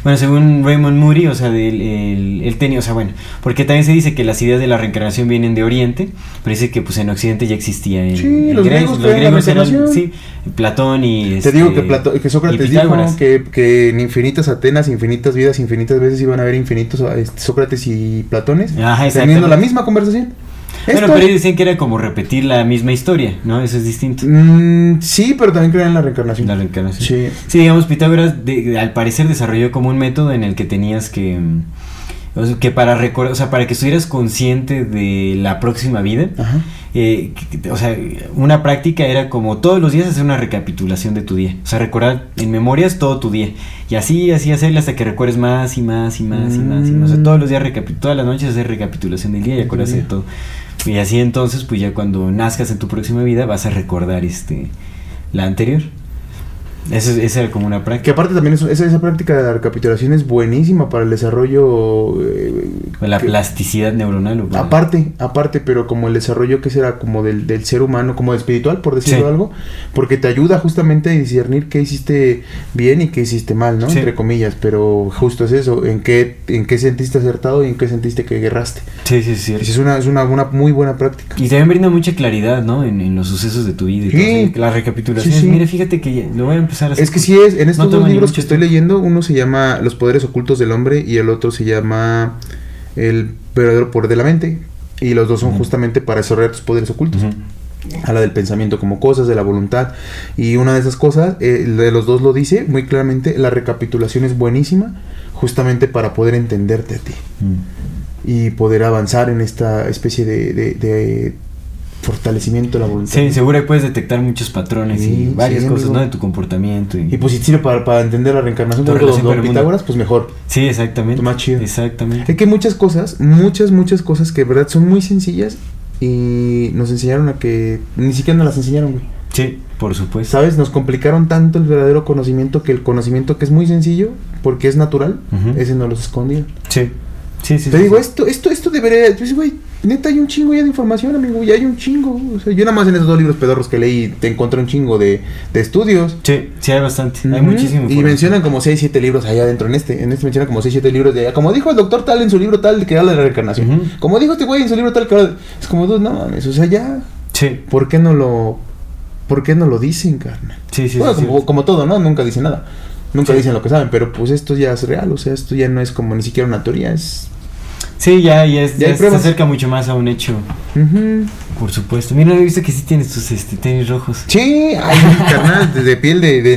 Bueno, según Raymond Moody, o sea, del- el- él tenía, o sea, bueno, porque también se dice que las ideas de la reencarnación vienen de Oriente, pero dice que pues en Occidente ya existía Sí, los griegos creían la eran- sí, Platón y Te este, digo que, Plato- que Sócrates dijo que, que en infinitas Atenas, infinitas vidas, infinitas veces iban a haber infinitos este, Sócrates y Platones Ajá, teniendo la misma conversación. Bueno, pero ellos decían que era como repetir la misma historia, ¿no? Eso es distinto. Mm, sí, pero también creían en la reencarnación. La reencarnación. Sí. Sí, digamos, Pitágoras de- de- al parecer desarrolló como un método en el que tenías que... mm, o sea, que para recordar, o sea, para que estuvieras consciente de la próxima vida, Ajá. eh, o sea, una práctica era como todos los días hacer una recapitulación de tu día, o sea, recordar en memorias todo tu día, y así, así hacerle hasta que recuerdes más y más y más y más, y más. o sea, Mm. todos los días, todas las noches hacer recapitulación del día y acordarse de todo. Y así entonces, pues ya cuando nazcas en tu próxima vida vas a recordar este la anterior. Eso, es- esa era como una Que práctica. aparte también eso- esa, esa práctica de la recapitulación es buenísima para el desarrollo. eh, La que- plasticidad neuronal. ¿o? Aparte, aparte, pero como el desarrollo que será como del, del ser humano, como espiritual, por decirlo Sí. algo, porque te ayuda justamente a discernir qué hiciste bien y qué hiciste mal, ¿no? Sí. Entre comillas, pero justo es eso, en qué, en qué sentiste acertado y en qué sentiste que guerraste. Sí, sí, sí. Es una, es una, una muy buena práctica. Y también brinda mucha claridad, ¿no? En, en los sucesos de tu vida y Sí. todo. o sea, La recapitulación. Sí, sí. Mira, fíjate que ya- lo voy a empezar Es que sí es, en estos No dos libros que estoy leyendo, uno se llama Los poderes ocultos del hombre y el otro se llama El verdadero poder de la mente. Y los dos son justamente para desarrollar tus poderes ocultos. Ujú. Habla del pensamiento como cosas, de la voluntad. Y una de esas cosas, eh, de los dos lo dice muy claramente, la recapitulación es buenísima justamente para poder entenderte a ti. Mm. Y poder avanzar en esta especie de, de- de fortalecimiento de la voluntad. Sí, seguro ahí puedes detectar muchos patrones Sí, y varias sí, cosas, amigo. ¿no? De tu comportamiento. Y, Y pues si sirve para, para entender la reencarnación de mundo. Pitágoras, pues mejor. sí, exactamente. Más chido. Exactamente. Es que muchas cosas, muchas, muchas cosas que de verdad son muy sencillas y nos enseñaron a que ni siquiera nos las enseñaron, güey. Sí, por supuesto. ¿Sabes? Nos complicaron tanto el verdadero conocimiento que el conocimiento que es muy sencillo, porque es natural, Ujú. ese no los escondieron. Sí. Sí, sí. Te sí, digo, sí. esto, esto, esto debería, pues, güey, neta hay un chingo ya de información, amigo, ya hay un chingo. O sea, yo nada más en esos dos libros pedorros que leí te encontré un chingo de, de estudios. Sí, sí, hay bastante. Hay muchísimo. Y mencionan como 6, 7 libros allá adentro. En este, en este mencionan como 6, 7 libros de. Como dijo el doctor tal en su libro tal que habla de la reencarnación. Como dijo este güey en su libro tal que habla. de- Es como, dude, no mames. O sea, ya. Sí, ¿Por qué no lo. ¿Por qué no lo dicen, carnal? sí, sí. bueno, sí, como, sí. como todo, ¿no? Nunca dicen nada. Nunca Sí. dicen lo que saben. Pero pues esto ya es real. O sea, esto ya no es como ni siquiera una teoría. Es. Sí, ya, ya, es, Ya ya hay se acerca mucho más a un hecho, por supuesto. Mira, he visto que sí tienes tus este, tenis rojos. Sí, ay, carnal, de, de piel de, de,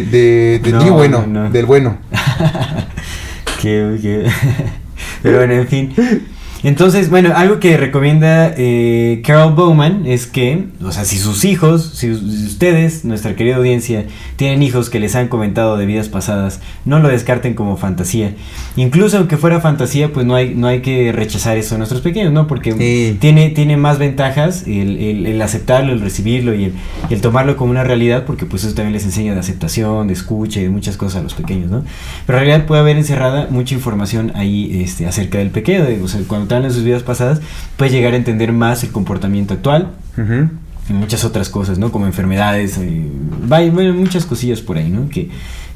de, No, niño bueno, no, no. del bueno. que, que- Pero bueno, en fin. Entonces, bueno, algo que recomienda eh, Carol Bowman es que, o sea, si sus hijos, si, si ustedes, nuestra querida audiencia, tienen hijos que les han comentado de vidas pasadas, no lo descarten como fantasía. Incluso aunque fuera fantasía, pues no hay, no hay que rechazar eso a nuestros pequeños, ¿no? Porque Sí. tiene, tiene más ventajas el, el- el aceptarlo, el recibirlo y el, el tomarlo como una realidad, porque pues eso también les enseña de aceptación, de escucha y de muchas cosas a los pequeños, ¿no? Pero en realidad puede haber encerrada mucha información ahí este, acerca del pequeño, de- o sea, cuando de sus vidas pasadas, puedes llegar a entender más el comportamiento actual Ujú. y muchas otras cosas, ¿no? Como enfermedades, eh, vaya, bueno, muchas cosillas por ahí, ¿no? Que,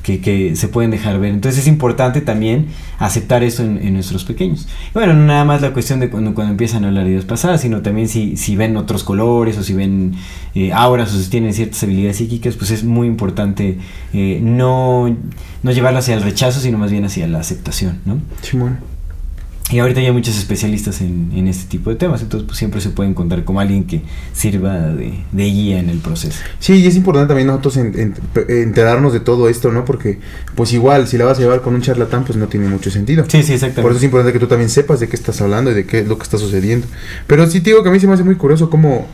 que, que se pueden dejar ver. Entonces es importante también aceptar eso en, en nuestros pequeños. Y bueno, no nada más la cuestión de cuando, cuando empiezan a hablar de vidas pasadas, sino también si, si ven otros colores o si ven eh, auras o si tienen ciertas habilidades psíquicas, pues es muy importante eh, no, no llevarlo hacia el rechazo, sino más bien hacia la aceptación, ¿no? Simón. Y ahorita ya hay muchos especialistas en, en este tipo de temas, entonces pues siempre se puede encontrar como alguien que sirva de, de guía en el proceso. Sí, y es importante también nosotros en- en- enterarnos de todo esto, ¿no? Porque, pues igual, si la vas a llevar con un charlatán, pues no tiene mucho sentido. Sí, sí, exactamente. Por eso es importante que tú también sepas de qué estás hablando y de qué es lo que está sucediendo. Pero sí te digo que a mí se me hace muy curioso cómo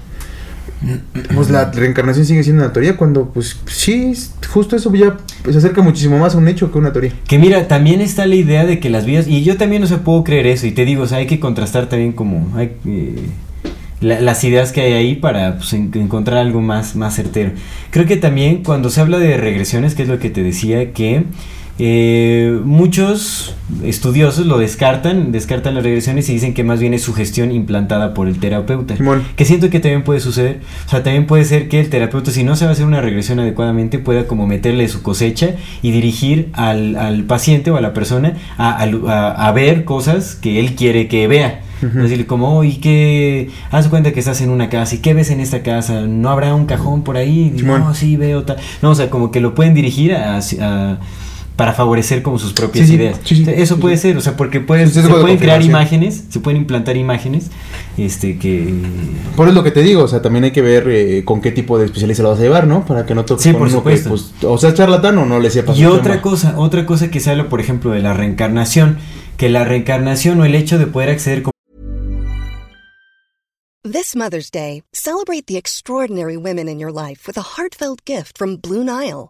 pues la reencarnación sigue siendo una teoría cuando pues sí, justo eso ya se acerca muchísimo más a un hecho que una teoría. Que mira, también está la idea de que las vidas, y yo también no se puedo creer eso, y te digo, o sea, hay que contrastar también como hay, eh, la- las ideas que hay ahí para pues, en- encontrar algo más, más certero. Creo que también cuando se habla de regresiones, que es lo que te decía, que eh, muchos estudiosos lo descartan, descartan las regresiones y dicen que más bien es sugestión implantada por el terapeuta. Que siento que también puede suceder. O sea, también puede ser que el terapeuta, si no sabe hacer una regresión adecuadamente, pueda como meterle su cosecha y dirigir al, al paciente o a la persona a, a- a- a ver cosas que él quiere que vea. Ujú. Decirle como, oye, que haz cuenta que estás en una casa y qué ves en esta casa, no habrá un cajón por ahí, Y, no, sí veo tal. No, o sea, como que lo pueden dirigir a- a- para favorecer como sus propias Sí, ideas. sí, sí. Eso Sí, puede sí. ser, o sea, porque puedes, Sí, se pueden crear imágenes, se pueden implantar imágenes, este, que Por eso lo que te digo, o sea, también hay que ver eh, con qué tipo de especialista lo vas a llevar, ¿no? Para que no toques Sí, con por uno que, supuesto. pues, o sea, charlatán o no le sepas. Y otra tema. cosa, otra cosa que se habla, por ejemplo, de la reencarnación, que la reencarnación o el hecho de poder acceder como This Mother's Day, celebrate the extraordinary women in your life with a heartfelt gift from Blue Nile.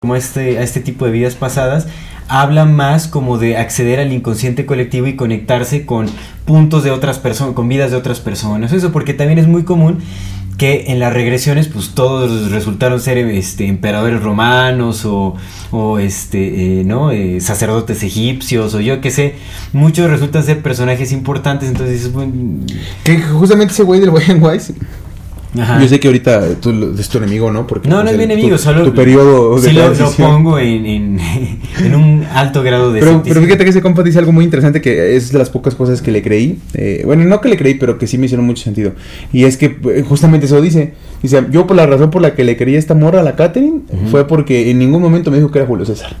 como este, a este tipo de vidas pasadas, habla más como de acceder al inconsciente colectivo y conectarse con puntos de otras personas, con vidas de otras personas. Eso porque también es muy común que en las regresiones pues todos resultaron ser este emperadores romanos o, o este eh, no Eh, sacerdotes egipcios o yo qué sé muchos resultan ser personajes importantes entonces bueno, Que justamente ese güey del Brian Wise. Ajá. Yo sé que ahorita tú es tu enemigo, ¿no? Porque no, no es mi enemigo, tu, solo Tu periodo de sí lo, pongo en, en, en un alto grado de Pero, pero fíjate que ese compa dice algo muy interesante que es de las pocas cosas que le creí. Eh, bueno, no que le creí, pero que sí me hicieron mucho sentido. Y es que eh, justamente eso dice. Dice, yo por la razón por la que le creí a esta morra, a la Catherine, fue porque en ningún momento me dijo que era Julio César.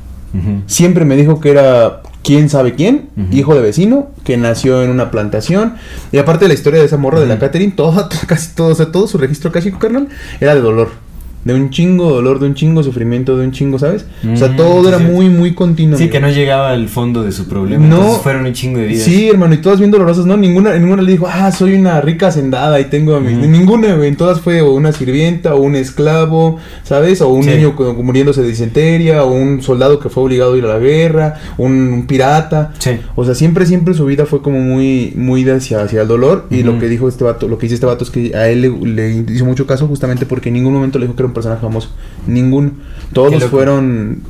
Siempre me dijo que era quién sabe quién, hijo de vecino, que nació en una plantación. Y aparte de la historia de esa morra de la. Catherine, todo, casi todo, o sea, todo su registro cásico, carnal, era de dolor. De un chingo dolor, de un chingo sufrimiento, de un chingo, ¿sabes? O sea, Mm, todo era muy, muy continuo. Sí, amigo. que no llegaba al fondo de su problema. No. Entonces fueron un chingo de vidas. Sí, hermano, y todas bien dolorosas, ¿no? Ninguna, ninguna le dijo, ah, soy una rica hacendada y tengo a mi... Ninguna, güey. En todas fue o una sirvienta, o un esclavo, ¿sabes? O un Sí. niño muriéndose de disentería, o un soldado que fue obligado a ir a la guerra, un, un pirata. Sí. O sea, siempre, siempre su vida fue como muy, muy de hacia, hacia el dolor. Y lo que dijo este vato, lo que dice este vato es que a él le, le hizo mucho caso justamente porque en ningún momento le dijo que era un personaje famoso. Ninguno. Qué Todos fueron...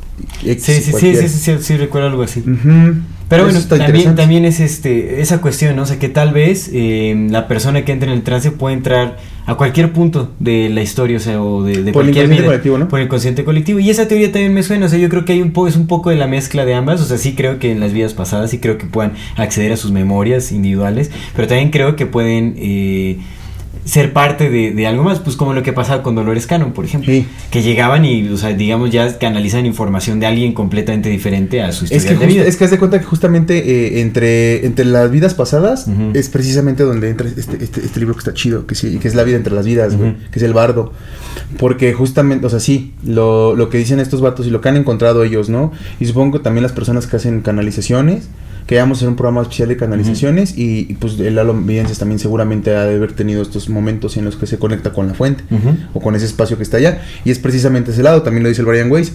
ex Sí, sí, sí, sí, sí, sí, sí, recuerdo algo así. Pero Eso bueno, también, también es este esa cuestión, ¿no? O sea, que tal vez eh, la persona que entra en el trance puede entrar a cualquier punto de la historia, o sea, o de, de Por el cualquier inconsciente vida. colectivo, ¿no? Por el consciente colectivo. Y esa teoría también me suena, o sea, yo creo que hay un poco, es un poco de la mezcla de ambas, o sea, sí creo que en las vidas pasadas sí creo que puedan acceder a sus memorias individuales, pero también creo que pueden... eh, ser parte de, de algo más, pues como lo que pasaba con Dolores Cannon, por ejemplo, Sí. que llegaban y, o sea, digamos, ya canalizan información de alguien completamente diferente a su Es historia que, de vida. es que haz de cuenta que justamente eh, entre, entre las vidas pasadas Ujú. es precisamente donde entra este, este, este libro que está chido, que sí, que es la vida entre las vidas, güey, Ujú. que es el bardo. Porque justamente, o sea, sí, lo, lo que dicen estos vatos y lo que han encontrado ellos, ¿no? Y supongo que también las personas que hacen canalizaciones, que vamos a hacer un programa especial de canalizaciones y, y, pues el Lalo Videnses también seguramente ha de haber tenido estos momentos en los que se conecta con la fuente o con ese espacio que está allá. Y es precisamente ese lado, también lo dice el Brian Weiss,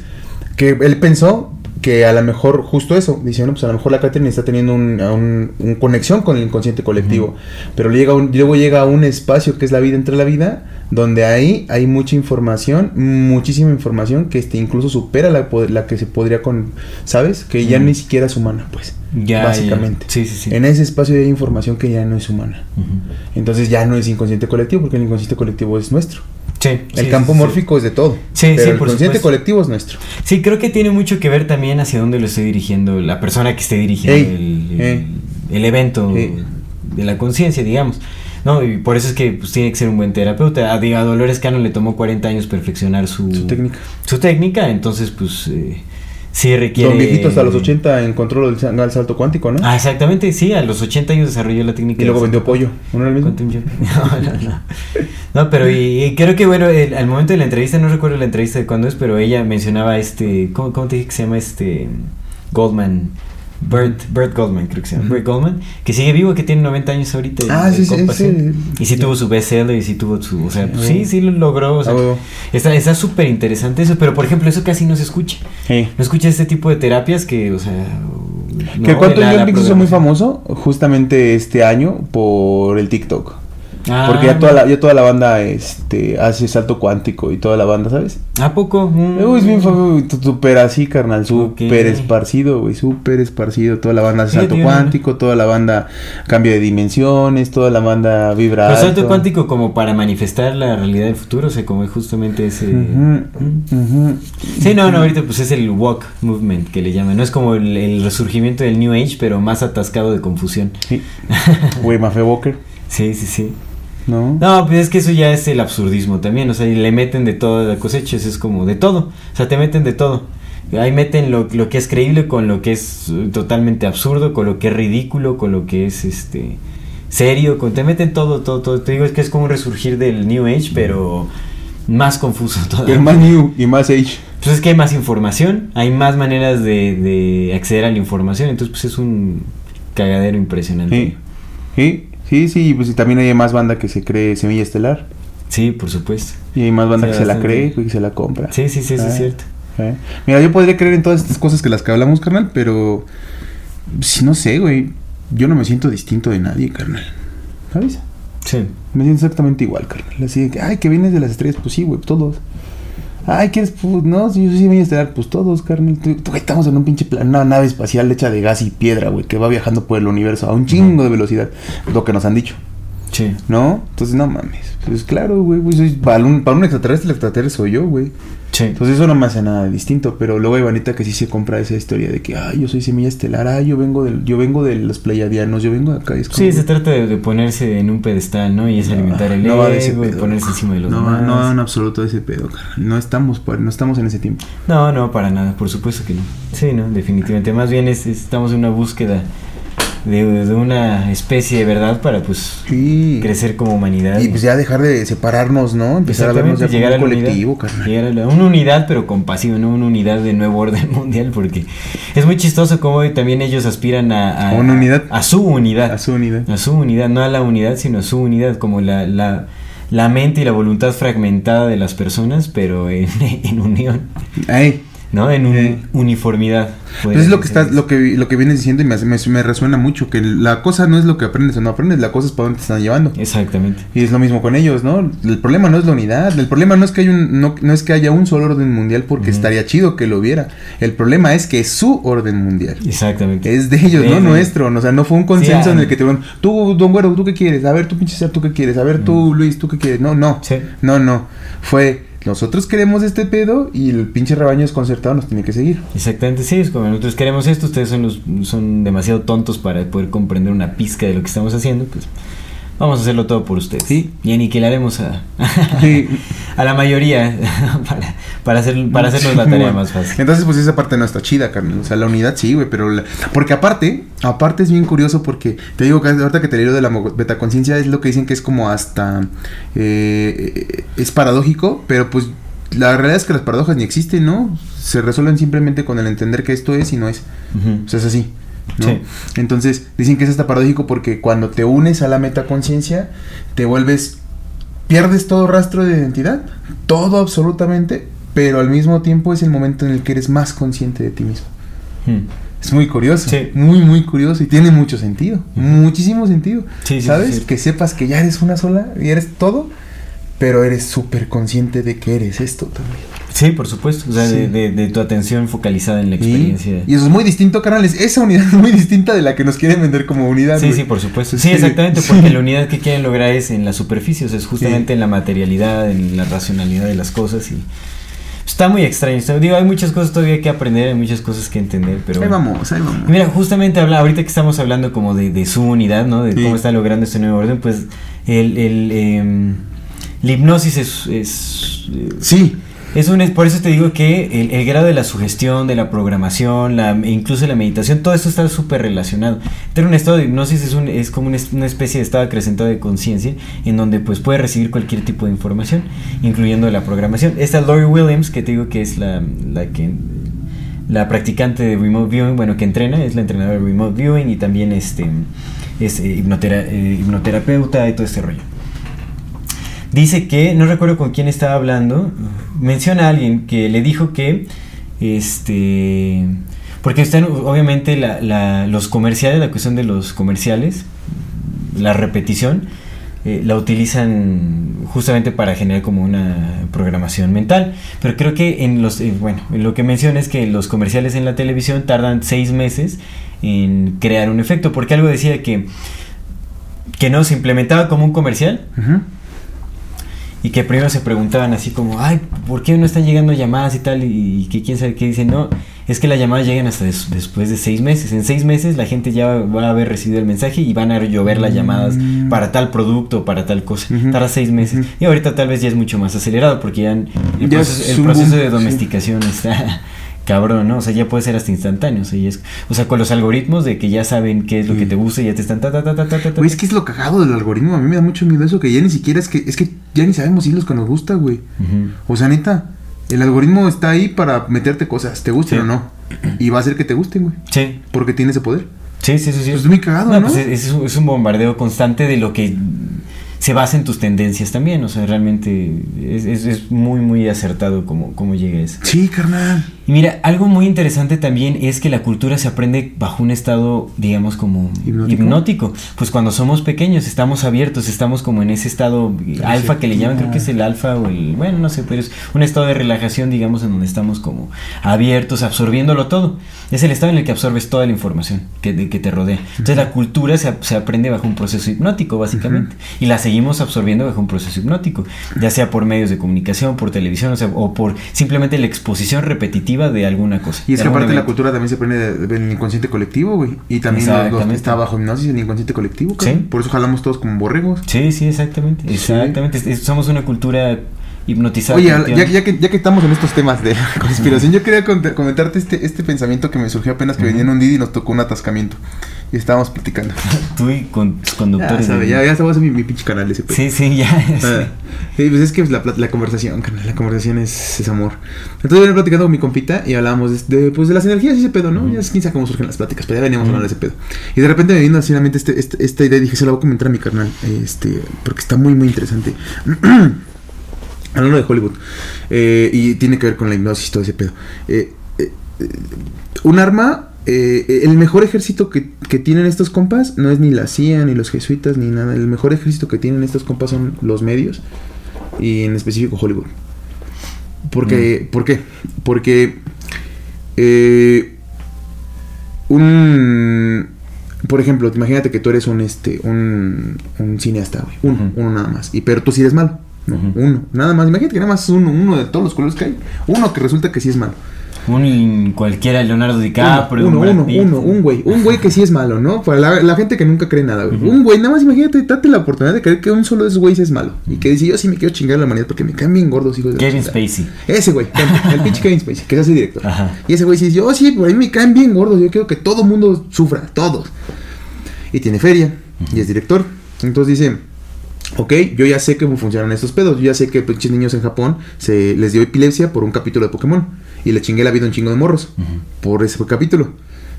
que él pensó que a lo mejor justo eso, dice, no, pues a lo mejor la Catherine está teniendo un, a un- un conexión con el inconsciente colectivo, pero llega un- luego llega a un espacio que es la vida entre la vida, donde ahí hay mucha información, muchísima información que este incluso supera la, la que se podría con, ¿sabes? Que ya ni siquiera es humana, pues, Ya, básicamente. ya. Sí, sí, sí. En ese espacio hay información que ya no es humana. Entonces ya no es inconsciente colectivo, porque el inconsciente colectivo es nuestro. Sí, El sí, campo sí, sí. mórfico es de todo. Sí, pero sí, el por consciente supuesto. colectivo es nuestro. Sí, creo que tiene mucho que ver también hacia dónde lo estoy dirigiendo, la persona que esté dirigiendo Ey, el, el- evento de la conciencia, digamos. No, y por eso es que pues, tiene que ser un buen terapeuta. A, a Dolores Cannon le tomó 40 años perfeccionar su, Su técnica. su técnica, entonces pues eh, sí requiere... Don Viejito hasta los 80 encontró el, el salto cuántico, ¿no? Ah, exactamente, sí, a los 80 años desarrolló la técnica. y luego vendió pollo. ¿No era el mismo? No, no, no. No, pero y, y creo que bueno, el- al momento de la entrevista, no recuerdo la entrevista de cuándo es, pero ella mencionaba este, ¿cómo, cómo te dije que se llama este Goldman? Bert, Bert Goldman, creo que se llama. Bert Goldman, que sigue vivo, que tiene 90 años ahorita. el- Ah, el sí, sí. Y sí tuvo su bestseller y sí tuvo su, o sea, Sí, pues, sí, lo logró. O sea, huevo. está está súper interesante eso, pero por ejemplo, eso casi no se escucha. Sí. No escucha este tipo de terapias que, o sea... no, que la Jumping se hizo muy famoso justamente este año por el TikTok. Ah, Porque ya toda la, ya toda la banda este, hace salto cuántico y toda la banda, ¿sabes? ¿A poco? Mm. Uy, es bien súper así, carnal, súper esparcido, güey, súper esparcido. Toda la banda hace salto cuántico, toda la banda cambia de dimensiones, toda la banda vibra Pero salto alto. cuántico como para manifestar la realidad del futuro, o sea, como justamente ese... Ujú. Sí, no, no, ahorita pues es el walk movement que le llaman, no es como el, el resurgimiento del New Age, pero más atascado de confusión. Sí. Güey, Mafe Walker, Sí, sí, sí. ¿No? No, pues es que eso ya es el absurdismo también, o sea, y le meten de toda la cosecha, eso es como de todo, o sea, te meten de todo. Ahí meten lo, lo que es creíble con lo que es eh, totalmente absurdo, con lo que es ridículo, con lo que es este serio, con, te meten todo, todo, todo. Te digo, es que es como un resurgir del New Age, pero más confuso todavía. Pero más new y más age. Pues es que hay más información, hay más maneras de, de acceder a la información, entonces pues es un cagadero impresionante. Sí, sí, sí, sí, pues y también hay más banda que se cree semilla estelar. Sí, por supuesto. Y hay más banda Sí, que se la cree y que se la compra. Sí, sí, sí, eso Ah. es cierto. ¿eh? Mira, yo podría creer en todas estas cosas que las que hablamos, carnal, pero. Si no sé, güey. Yo no me siento distinto de nadie, carnal. ¿Sabes? Sí. Me siento exactamente igual, carnal. Así de que, ay, que vienes de las estrellas, pues sí, güey, todos. Ay, ¿quieres? Pues, no, si yo sí voy a estar, pues todos, carnal. Estamos en un pinche plan, una nave espacial hecha de gas y piedra, güey, que va viajando por el universo a un chingo de velocidad. Lo que nos han dicho, Sí. ¿no? Entonces, no mames. Pues claro, güey, para, un, para un extraterrestre, el extraterrestre soy yo, güey. Sí. Entonces eso no me hace nada distinto, pero luego hay bandita que sí se compra esa historia de que, ay, yo soy semilla estelar, ay, yo vengo del, yo vengo de los pleiadianos, yo vengo de acá. es como- Sí, se trata de, de ponerse en un pedestal, ¿no? Y es alimentar el no va de ese ego y pedo. ponerse encima de los no, demás. No, en absoluto ese pedo, carnal. No estamos, no estamos en ese tiempo. No, no, para nada, por supuesto que no. Sí, no, definitivamente. Más bien es- estamos en una búsqueda de, de una especie de verdad para pues Sí. crecer como humanidad. Y pues ya dejar de separarnos, ¿no? Empezar a vernos llegar a un colectivo, unidad, carnal. llegar a la- una unidad pero compasiva, no una unidad de nuevo orden mundial, porque es muy chistoso cómo también ellos aspiran a, ¿A una unidad? a su unidad, A su unidad. a su unidad, no a la unidad, sino a su unidad, como la, la, la mente y la voluntad fragmentada de las personas, pero en, en unión, Ay, ¿no? En un- Sí. uniformidad. pues es lo que estás, lo que lo que vienes diciendo y me, me, me resuena mucho que la cosa no es lo que aprendes o no aprendes, la cosa es para dónde te están llevando. Exactamente. Y es lo mismo con ellos, ¿no? El problema no es la unidad, el problema no es que hay un, no, no es que haya un solo orden mundial porque estaría chido que lo hubiera. El problema es que es su orden mundial. Exactamente. Es de ellos, De- no de- nuestro. O sea, no fue un consenso Sí, en el que te dijeron, tú, don Güero, ¿tú qué quieres? A ver, tú pinche ser, ¿tú qué quieres? A ver, tú, Luis, ¿tú qué quieres? No, no. Sí. No, no. Fue, nosotros queremos este pedo y el pinche rebaño desconcertado nos tiene que seguir. Exactamente, sí, es como nosotros queremos esto, ustedes son los son demasiado tontos para poder comprender una pizca de lo que estamos haciendo, pues vamos a hacerlo todo por ustedes. Sí. Y aniquilaremos a, Sí. a la mayoría para, para hacer para hacernos la tarea más fácil. Entonces, pues esa parte no está chida, carnal. O sea, la unidad sí, güey, pero... la- Porque aparte, aparte es bien curioso porque... Te digo que ahorita que te leo de la betaconciencia es lo que dicen que es como hasta... eh, es paradójico, pero pues la realidad es que las paradojas ni existen, ¿no? Se resuelven simplemente con el entender que esto es y no es. Ujú. O sea, es así. ¿No? Sí. Entonces, dicen que es hasta paradójico porque cuando te unes a la metaconciencia, te vuelves. pierdes todo rastro de identidad, todo absolutamente, pero al mismo tiempo es el momento en el que eres más consciente de ti mismo. Mm. Es muy curioso, Sí. muy, muy curioso y tiene mucho sentido, muchísimo sentido. Sí, ¿Sabes? Que sepas que ya eres una sola y eres todo, pero eres súper consciente de que eres esto también. Sí, por supuesto, o sea, Sí. de, de- de tu atención focalizada en la experiencia. y eso es muy distinto, canales. Esa unidad es muy distinta de la que nos quieren vender como unidad. Sí, sí, por supuesto. Sí, Sí, exactamente, sí. porque la unidad que quieren lograr es en la superficie, o sea, es justamente en la materialidad, en la racionalidad de las cosas y está muy extraño. Está- digo, hay muchas cosas todavía que aprender, hay muchas cosas que entender, pero Ahí vamos, ahí vamos. Mira, justamente habla, ahorita que estamos hablando como de, de su unidad, ¿no? De cómo está logrando este nuevo orden, pues el, el, em, la hipnosis es, es, Sí, es un, por eso te digo que el, el grado de la sugestión, de la programación, la, e incluso la meditación, todo esto está súper relacionado. Tener un estado de hipnosis es, un, es como una, es- una especie de estado acrecentado de conciencia en donde pues puedes recibir cualquier tipo de información, incluyendo la programación. Esta Lori Williams, que te digo que es la, la que la practicante de remote viewing, bueno, que entrena, es la entrenadora de remote viewing y también este es eh, hipnotera- eh, hipnoterapeuta y todo este rollo. Dice que, no recuerdo con quién estaba hablando, menciona a alguien que le dijo que, este, porque están obviamente la- la- los comerciales, la cuestión de los comerciales, la repetición, eh, la utilizan justamente para generar como una programación mental. Pero creo que en los, eh, bueno, lo que menciona es que los comerciales en la televisión tardan seis meses en crear un efecto, porque algo decía que, que no se implementaba como un comercial. Y que primero se preguntaban así como, ay, ¿por qué no están llegando llamadas y tal? Y, que quién sabe qué dicen, no, es que las llamadas llegan hasta des- después de seis meses. En seis meses la gente ya va a haber recibido el mensaje y van a llover las llamadas Mm. para tal producto, para tal cosa. Ujú. Tarda seis meses. Y ahorita tal vez ya es mucho más acelerado porque ya el Ya proceso, el de sí. domesticación está cabrón, ¿no? O sea, ya puede ser hasta instantáneo. O sea, es- o sea, con los algoritmos de que ya saben qué es lo que te gusta y ya te están ta ta ta ta ta. Güey, es que es lo cagado del algoritmo. A mí me da mucho miedo eso que ya ni siquiera es que es que ya ni sabemos si es lo que nos gusta, güey. O sea, neta, el algoritmo está ahí para meterte cosas, te gusten Sí. o no. Y va a hacer que te gusten, güey. Sí, Porque tiene ese poder. Sí, sí, sí, sí. Pues es muy cagado, ¿no? pues es, es un, bombardeo constante de lo que se basa en tus tendencias también. O sea, realmente es, es- es muy, muy acertado como, como llega eso. Sí, carnal. Y mira, algo muy interesante también es que la cultura se aprende bajo un estado, digamos, como ¿Hipnótico? hipnótico. Pues cuando somos pequeños, estamos abiertos, estamos como en ese estado alfa que le llaman, creo que es el alfa o el, bueno, no sé, pero es un estado de relajación, digamos, en donde estamos como abiertos, absorbiéndolo todo. Es el estado en el que absorbes toda la información que, de- que te rodea. Entonces la cultura se, se aprende bajo un proceso hipnótico, básicamente. Y la seguimos absorbiendo bajo un proceso hipnótico, ya sea por medios de comunicación, por televisión, o, sea, o por simplemente la exposición repetitiva de alguna cosa. Y es que aparte la cultura también se prende de- del inconsciente colectivo, güey. Y también los- los está bajo hipnosis el inconsciente colectivo. Sí. Por eso jalamos todos como borregos. Sí, sí, exactamente. Exactamente. Es- somos una cultura hipnotizada. Oye, ya, ya que, ya que estamos en estos temas de conspiración, yo quería comentarte este, este pensamiento que me surgió apenas que venía en un Didi y nos tocó un atascamiento. Y estábamos platicando. Tú y con tus Ya, conductores. sabes, de- ya, ya estamos en mi, mi pinche canal ese pedo. Sí, sí, ya. Ah, sí, pues es que la, la conversación, la conversación es, es amor. Entonces venía platicando con mi compita y hablábamos de, de, pues, de las energías y ese pedo, ¿no? Ya es quién sabe cómo surgen las pláticas, pero ya veníamos hablando de ese pedo. Y de repente me vino así la mente este, este- esta idea y dije, se la voy a comentar a mi carnal, este, porque está muy, muy interesante. Hablando de Hollywood. eh, y tiene que ver con la hipnosis y todo ese pedo. Eh, eh, un arma, el mejor ejército que, que tienen estos compas no es ni la CIA, ni los jesuitas, ni nada. El mejor ejército que tienen estos compas son los medios. Y en específico Hollywood. Porque, ¿Por qué? Porque un... Por ejemplo, imagínate que tú eres un este un, un cineasta, güey. Uno, uno nada más. Y pero tú sí eres malo. No, uno, nada más. Imagínate que nada más es uno, uno de todos los colores que hay. Uno que resulta que sí es malo. Un cualquiera, Leonardo DiCaprio. uno, uno, uno, un güey, un güey que sí es malo, ¿no? Para la, la gente que nunca cree nada, güey. Un güey, nada más imagínate, date la oportunidad de creer que un solo de esos güeyes es malo. Y que dice, yo sí me quiero chingar a la humanidad porque me caen bien gordos, hijos de Kevin chingada". Spacey. Ese güey, el pinche Kevin Spacey, que se hace director. Ajá. Y ese güey sí dice, yo sí, por ahí me caen bien gordos, yo quiero que todo mundo sufra, todos. Y tiene feria, y es director. Entonces dice, ok, yo ya sé cómo funcionan estos pedos, yo ya sé que pinches niños en Japón se les dio epilepsia por un capítulo de Pokémon. Y le chingué la vida a un chingo de morros por ese capítulo.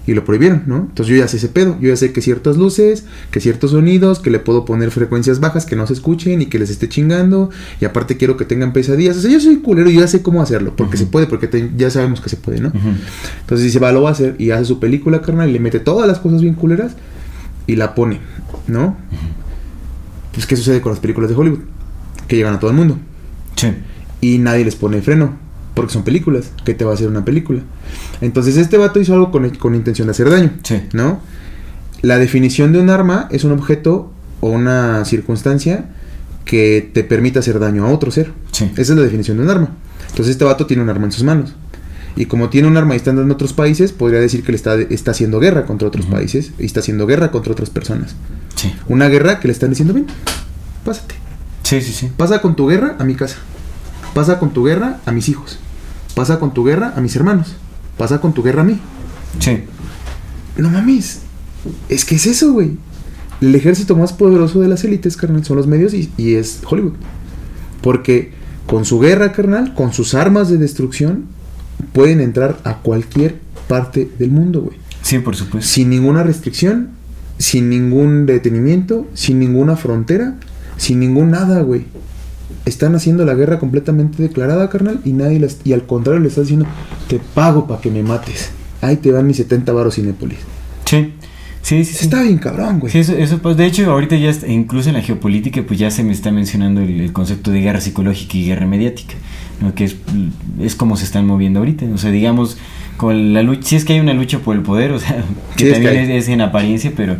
Y lo prohibieron, ¿no? Entonces yo ya sé ese pedo. Yo ya sé que ciertas luces, que ciertos sonidos, que le puedo poner frecuencias bajas que no se escuchen y que les esté chingando. Y aparte quiero que tengan pesadillas. O sea, yo soy culero y yo ya sé cómo hacerlo. Porque se puede, porque te- ya sabemos que se puede, ¿no? Entonces dice, va, lo va a hacer. Y hace su película, carnal, y le mete todas las cosas bien culeras y la pone, ¿no? Pues, ¿qué sucede con las películas de Hollywood? Que llegan a todo el mundo. Sí. Y nadie les pone freno. Porque son películas. ¿Qué te va a hacer una película? Entonces, este vato hizo algo con, con intención de hacer daño. Sí. ¿No? La definición de un arma es un objeto o una circunstancia que te permite hacer daño a otro ser. Sí. Esa es la definición de un arma. Entonces este vato tiene un arma en sus manos. Y como tiene un arma y está andando en otros países, podría decir que le está, está haciendo guerra contra otros países y está haciendo guerra contra otras personas. Sí. Una guerra que le están diciendo, ven, pásate. Sí, sí, sí. Pasa con tu guerra a mi casa. Pasa con tu guerra a mis hijos. Pasa con tu guerra a mis hermanos. Pasa con tu guerra a mí. Sí. No mames. Es que es eso, güey. El ejército más poderoso de las élites, carnal, son los medios y, y es Hollywood. Porque con su guerra, carnal, con sus armas de destrucción, pueden entrar a cualquier parte del mundo, güey. Sí, por supuesto. Sin ninguna restricción, sin ningún detenimiento, sin ninguna frontera, sin ningún nada, güey. Están haciendo la guerra completamente declarada, carnal, y nadie las, y al contrario le está diciendo, te pago para que me mates. Ahí te van mis 70 varos Cinépolis. Sí. Sí, sí, sí. Está bien cabrón, güey. Sí, eso, eso, pues de hecho ahorita ya está- incluso en la geopolítica pues ya se me está mencionando el, el concepto de guerra psicológica y guerra mediática, que es, es como se están moviendo ahorita, o sea, digamos, con la lucha, si es que hay una lucha por el poder, o sea, que Sí, es también que es, en apariencia, pero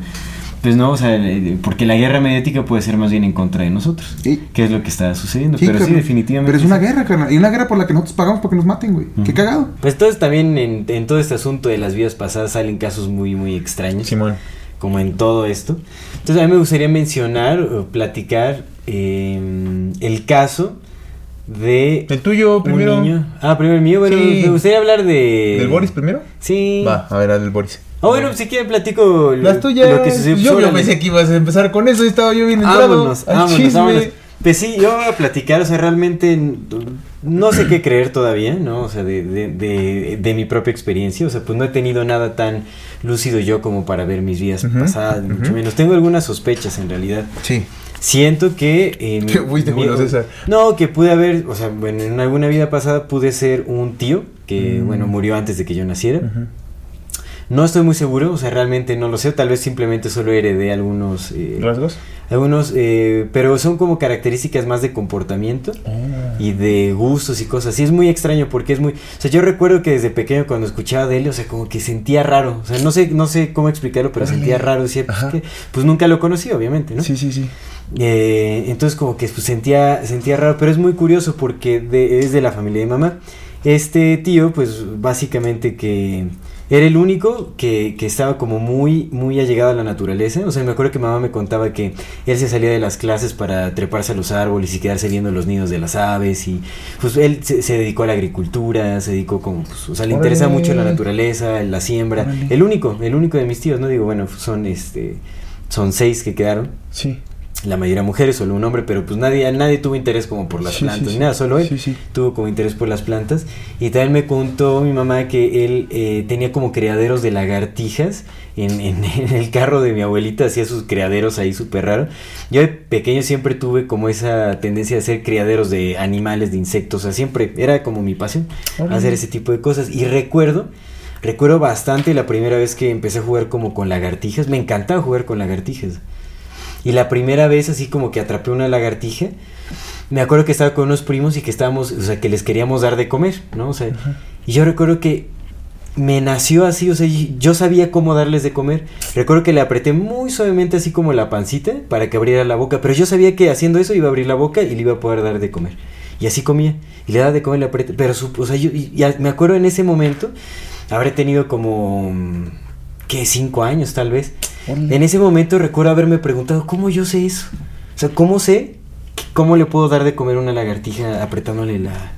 pues no, o sea, eh, porque la guerra mediática puede ser más bien en contra de nosotros, Sí. que es lo que está sucediendo, Sí, pero sí, definitivamente. Pero es una sí. guerra, carnal. Y una guerra por la que nosotros pagamos para que nos maten, güey. Qué cagado. Pues entonces también en, en todo este asunto de las vidas pasadas salen casos muy, muy extraños. Simón. como en todo esto. Entonces a mí me gustaría mencionar o platicar eh, el caso de El tuyo niño. Ah, primero el mío. Bueno, Sí. me gustaría hablar de... ¿Del Boris primero? Sí. Va, a ver, al del Boris. Ah, bueno, si quieren platico lo, Las tuyas. lo que sucedió. yo Órale. yo pensé que ibas a empezar con eso y estaba yo bien entrado Vámonos, al vámonos, chisme. vámonos. Pues sí, yo voy a platicar, o sea, realmente no sé qué creer todavía, ¿no? O sea, de, de, de, de mi propia experiencia, o sea, pues no he tenido nada tan lúcido yo como para ver mis vidas pasadas, mucho menos. Tengo algunas sospechas en realidad. Sí. Siento que... eh, Que fuiste mi- César. No, que pude haber, o sea, bueno, en alguna vida pasada pude ser un tío que, Mm. bueno, murió antes de que yo naciera. No estoy muy seguro, o sea, realmente no lo sé, tal vez simplemente solo heredé algunos... eh, ¿Rasgos? algunos, eh, pero son como características más de comportamiento y de gustos y cosas. Sí, es muy extraño porque es muy... O sea, yo recuerdo que desde pequeño cuando escuchaba de él, o sea, como que sentía raro. O sea, no sé, no sé cómo explicarlo, pero sentía raro. Decía, pues, que, pues nunca lo conocí, obviamente, ¿no? Sí, sí, sí. Eh, entonces como que pues, sentía, sentía raro, pero es muy curioso porque de- es de la familia de mamá. Este tío, pues básicamente que era el único que, que estaba como muy, muy allegado a la naturaleza. O sea, me acuerdo que mamá me contaba que él se salía de las clases para treparse a los árboles y quedarse viendo los nidos de las aves. Y pues él se, se dedicó a la agricultura, se dedicó como, pues, o sea, le interesa mucho la naturaleza, la siembra. El único, el único de mis tíos, ¿no? Digo, bueno, son este... Son seis que quedaron Sí. La mayoría mujeres, solo un hombre, pero pues nadie, nadie tuvo interés como por las Sí, plantas sí, ni nada, solo él Sí, tuvo como interés por las plantas. Y también me contó mi mamá que él eh, tenía como criaderos de lagartijas en, en- en el carro de mi abuelita, hacía sus criaderos ahí súper raro. Yo de pequeño siempre tuve como esa tendencia de hacer criaderos de animales, de insectos, o sea, siempre era como mi pasión hacer ese tipo de cosas. Y recuerdo... Recuerdo bastante la primera vez que empecé a jugar como con lagartijas. Me encantaba jugar con lagartijas. Y la primera vez así como que atrapé una lagartija, me acuerdo que estaba con unos primos y que estábamos, o sea, que les queríamos dar de comer, ¿no? O sea, y yo recuerdo que me nació así, o sea, yo sabía cómo darles de comer. Recuerdo que le apreté muy suavemente así como la pancita para que abriera la boca, pero yo sabía que haciendo eso iba a abrir la boca y le iba a poder dar de comer. Y así comía, y le daba de comer, le apreté, pero su- o sea, yo y- me acuerdo en ese momento, habré tenido como, mm, ¿qué? Cinco años tal vez. En ese momento recuerdo haberme preguntado, ¿cómo yo sé eso? O sea, ¿cómo sé cómo le puedo dar de comer una lagartija apretándole la,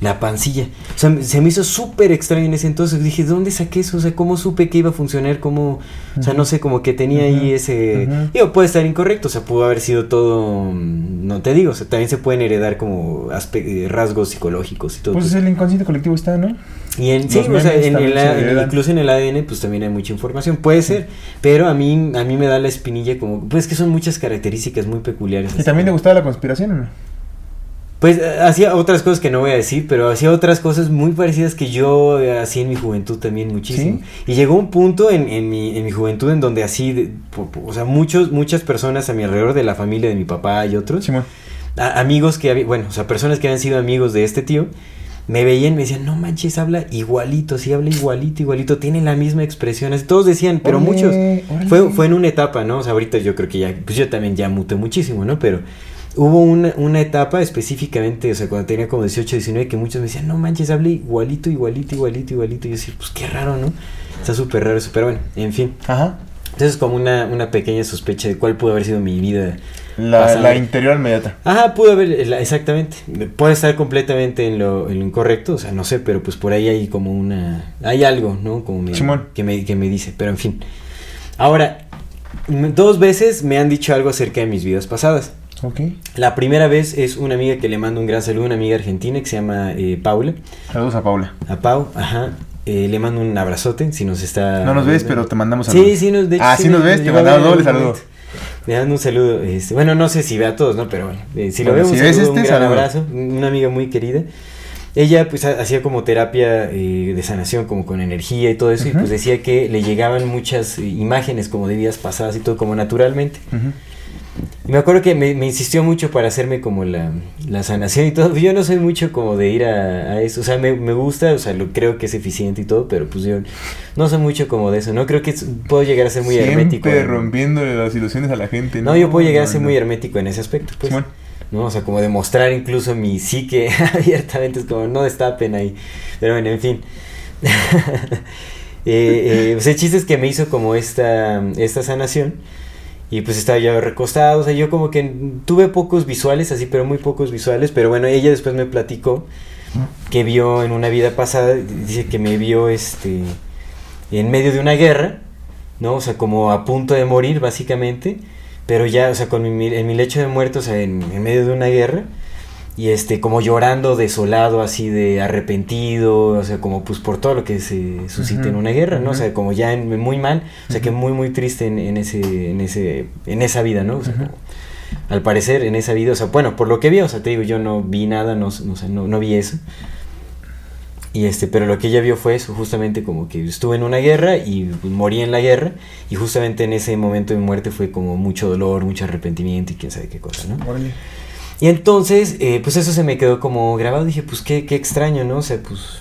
la pancilla? O sea, se me hizo súper extraño en ese entonces. Dije, ¿de dónde saqué eso? O sea, ¿cómo supe que iba a funcionar? ¿Cómo? O sea, no sé, como que tenía ahí ese... ujú. Digo, puede estar incorrecto, o sea, pudo haber sido todo... mm, No te digo, o sea, también se pueden heredar como eh, rasgos psicológicos y todo. Pues el inconsciente colectivo está, ¿no? Y en, sí, o sea, en el se incluso en el ADN, pues también hay mucha información. Puede ser, pero a mí, a mí me da la espinilla como, pues que son muchas características muy peculiares. ¿Y también le como- gustaba la conspiración o no? Pues eh, hacía otras cosas que no voy a decir, pero hacía otras cosas muy parecidas que yo eh, hacía en mi juventud también muchísimo. Y llegó un punto en, en, mi, en mi juventud en donde así, de- o sea, muchos, muchas personas a mi alrededor de la familia de mi papá y otros, a- amigos que había, bueno, o sea, personas que habían sido amigos de este tío, me veían y me decían, no manches, habla igualito, sí, habla igualito, igualito, tiene la misma expresión. así, Todos decían, pero muchos. Fue, fue en una etapa, ¿no? O sea, ahorita yo creo que ya, pues yo también ya muté muchísimo, ¿no? Pero hubo una, una etapa específicamente, o sea, cuando tenía como 18, 19, que muchos me decían, no manches, habla igualito, igualito, igualito, igualito. Y yo decía, pues qué raro, ¿no? Está súper raro eso, pero bueno, en fin. Ajá. Entonces, como una, una pequeña sospecha de cuál pudo haber sido mi vida La, la interior inmediata. Ajá, pudo haber, la- exactamente. Puede estar completamente en lo, en lo incorrecto, o sea, no sé, pero pues por ahí hay como una. Hay algo, ¿no? Como me- Simón. que, me, que me dice, pero en fin. Ahora, dos veces me han dicho algo acerca de mis vidas pasadas. Ok. La primera vez es una amiga que le mando un gran saludo, una amiga argentina que se llama eh, Paula. Saludos a Paula. A Pau, ajá. Eh, le mando un abrazote si nos está. No nos ves, pero te mandamos Sí, saludos. sí, nos, de hecho, Ah, sí nos ves, te mandamos doble saludo. Le mando un saludo. este, bueno, no sé si ve a todos, ¿no? Pero bueno, eh, si lo Bueno, vemos, si un este, gran saludo. abrazo. Una amiga muy querida. Ella pues ha- hacía como terapia eh, de sanación, como con energía y todo eso, y pues decía que le llegaban muchas eh, imágenes como de vidas pasadas y todo como naturalmente. Ujú. Y me acuerdo que me, me insistió mucho para hacerme como la, la sanación y todo. Yo no soy mucho como de ir a, a eso. O sea, me, me gusta, o sea, lo, creo que es eficiente y todo, pero pues yo no soy mucho como de eso. No creo que puedo llegar a ser muy hermético. Siempre en- rompiéndole las ilusiones a la gente. No, yo puedo llegar a ser no. muy hermético en ese aspecto, pues. Simón. ¿no? O sea, como demostrar incluso mi psique abiertamente, es como no destapen ahí. Pero bueno, en fin. eh, eh, pues el chiste es que me hizo como esta, esta sanación. Y pues estaba yo recostado, o sea, yo como que tuve pocos visuales, así, pero muy pocos visuales. Pero bueno, ella después me platicó que vio en una vida pasada, dice que me vio este en medio de una guerra, ¿no? O sea, como a punto de morir, básicamente. Pero ya, o sea, con mi, en mi lecho de muerto, o sea, en medio de una guerra. Y este, como llorando desolado, así de arrepentido, o sea, como pues por todo lo que se suscita en una guerra, ¿no? O sea, como ya en- muy mal, o sea, que muy, muy triste en, en ese, en ese, en esa vida, ¿no? O sea, como- al parecer en esa vida, o sea, bueno, por lo que vi, o sea, te digo, yo no vi nada, no, no, no, no vi eso. Y este, pero lo que ella vio fue eso, justamente como que estuve en una guerra y morí en la guerra. Y justamente en ese momento de mi muerte fue como mucho dolor, mucho arrepentimiento y quién sabe qué cosa, ¿no? Órale. Y entonces, eh, pues eso se me quedó como grabado. Dije, pues qué, qué extraño, ¿no? O sea, pues,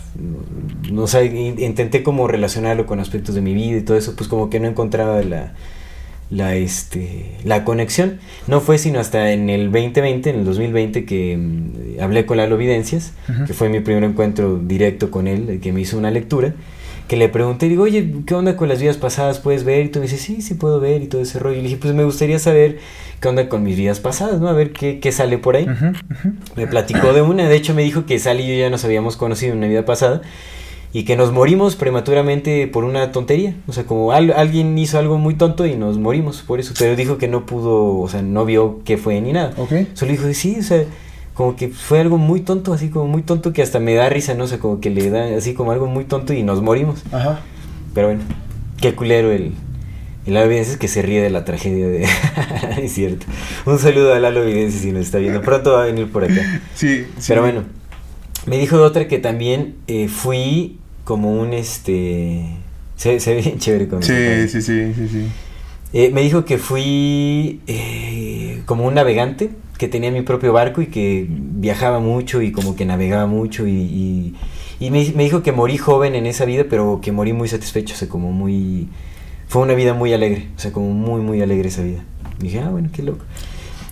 no, sé, intenté como relacionarlo con aspectos de mi vida y todo eso, pues como que no encontraba la, la, este, la conexión. No fue sino hasta en el 2020, en el 2020, que mm, hablé con Lalo Videncias, que fue mi primer encuentro directo con él, que me hizo una lectura. Que le pregunté, digo, oye, ¿qué onda con las vidas pasadas? ¿Puedes ver? Y tú me dices, sí, sí puedo ver y todo ese rollo. Y le dije, pues me gustaría saber qué onda con mis vidas pasadas, ¿no? A ver qué, qué sale por ahí. Me platicó de una, de hecho me dijo que Sally y yo ya nos habíamos conocido en una vida pasada y que nos morimos prematuramente por una tontería. O sea, como al- alguien hizo algo muy tonto y nos morimos por eso. Pero dijo que no pudo, o sea, no vio qué fue ni nada. Ok. Solo dijo, sí, o sea, como que fue algo muy tonto, así como muy tonto que hasta me da risa, ¿no? O sea, como que le da así como algo muy tonto y nos morimos. Ajá. Pero bueno, qué culero el... El Lalo Evidencias que se ríe de la tragedia de... es cierto. Un saludo a Lalo Evidencias si nos está viendo. Pronto va a venir por acá. Sí, sí. Pero bueno, me dijo otra que también eh, fui como un este. Se, se ve bien chévere con Sí, sí, sí, sí, sí. Eh, me dijo que fui eh, como un navegante, que tenía mi propio barco y que viajaba mucho y como que navegaba mucho y, y, y me, me dijo que morí joven en esa vida, pero que morí muy satisfecho, o sea, como muy... Fue una vida muy alegre, o sea, como muy, muy alegre esa vida. Y dije, ah, bueno, qué loco.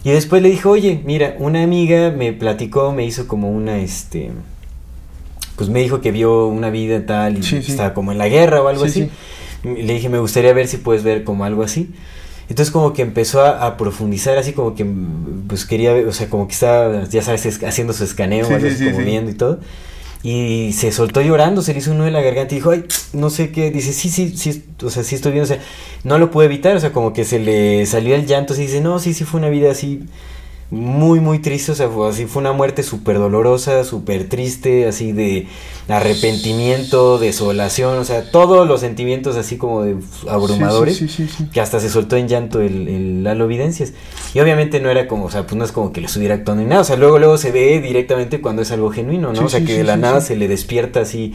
Y después le dije, oye, mira, una amiga me platicó, me hizo como una, este... Pues me dijo que vio una vida tal y Sí, sí. estaba como en la guerra o algo Sí, así. Le dije, me gustaría ver si puedes ver como algo así. Entonces como que empezó a, a profundizar así como que pues quería ver, o sea, como que estaba, ya sabes, es- haciendo su escaneo, Sí, algo como sí. viendo y todo. Y se soltó llorando, se le hizo un nudo en la garganta y dijo, ay, no sé qué, dice, sí, sí, sí, o sea, sí estoy viendo, o sea, no lo pude evitar, o sea, como que se le salió el llanto, así dice, no, sí, sí fue una vida así muy, muy triste, o sea, fue, así fue una muerte súper dolorosa, súper triste, así de arrepentimiento, desolación, o sea, todos los sentimientos así como de abrumadores Sí, sí, que hasta se soltó en llanto el, el Lalo. Y obviamente no era como, o sea, pues no es como que lo estuviera actuando ni nada. O sea, luego, luego se ve directamente cuando es algo genuino, ¿no? O sea, que de la nada se le despierta así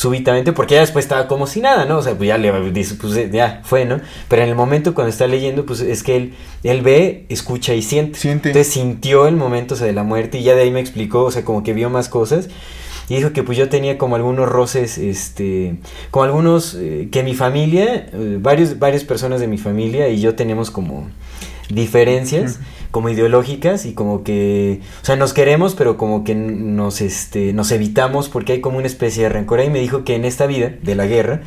súbitamente, porque ya después estaba como si nada, ¿no? O sea, pues ya le dice, pues eh, ya fue, ¿no? Pero en el momento cuando está leyendo, pues es que él, él ve, escucha y siente. Siente. Entonces sintió el momento, o sea, de la muerte y ya de ahí me explicó, o sea, como que vio más cosas. Y dijo que pues yo tenía como algunos roces, este, como algunos, eh, que mi familia, eh, varios, varias personas de mi familia y yo tenemos como diferencias, como ideológicas y como que, o sea, nos queremos, pero como que nos, este, nos evitamos porque hay como una especie de rencor. Y me dijo que en esta vida de la guerra,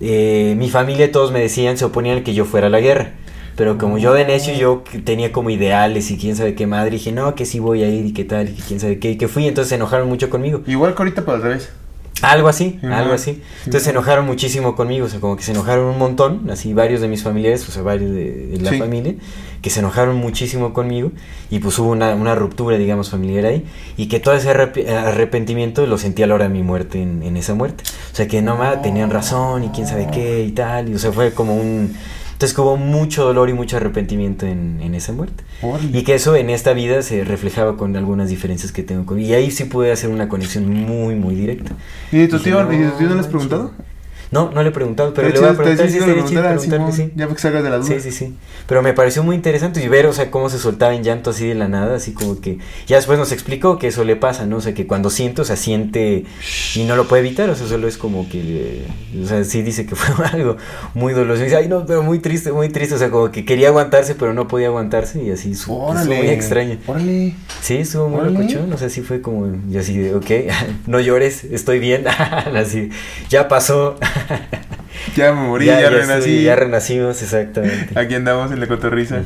eh, mi familia todos me decían, se oponían que yo fuera a la guerra. Pero como yo de necio, yo tenía como ideales y quién sabe qué madre, dije, no, que sí voy a ir y qué tal, y quién sabe qué, y que fui, entonces se enojaron mucho conmigo. Igual que ahorita, pero al revés. Algo así, algo así. Entonces se enojaron muchísimo conmigo, o sea, como que se enojaron un montón, así varios de mis familiares, o sea, varios de, de la Sí. familia, que se enojaron muchísimo conmigo y pues hubo una, una ruptura, digamos, familiar ahí y que todo ese arrep- arrepentimiento lo sentí a la hora de mi muerte en, en esa muerte. O sea, que no más tenían razón y quién sabe qué y tal, y o sea, fue como un... Entonces que hubo mucho dolor y mucho arrepentimiento en, en esa muerte. Y que eso en esta vida se reflejaba con algunas diferencias que tengo con... Y ahí sí pude hacer una conexión muy, muy directa. ¿Y de tu tío, ¿y de tu tío no le has preguntado? No, no le he preguntado, pero le voy a preguntar. Sí, estaría chido Simón, sí. Ya salgas de la duda. Sí, sí, sí. Pero me pareció muy interesante y ver, o sea, cómo se soltaba en llanto así de la nada, así como que... Ya después nos explicó que eso le pasa, ¿no? O sea, que cuando siente, o sea, siente y no lo puede evitar, o sea, solo es como que... O sea, sí dice que fue algo muy doloroso. Y dice, ay, no, pero muy triste, muy triste. O sea, como que quería aguantarse, pero no podía aguantarse y así su, Órale. muy extraño. Órale. Sí, estuvo muy locochón, o sea, sí fue como, yo así de, ok, no llores, estoy bien, así, ya pasó, Ya me morí, ya, estoy- renací. ya renacimos, exactamente. Aquí andamos en la cotorriza.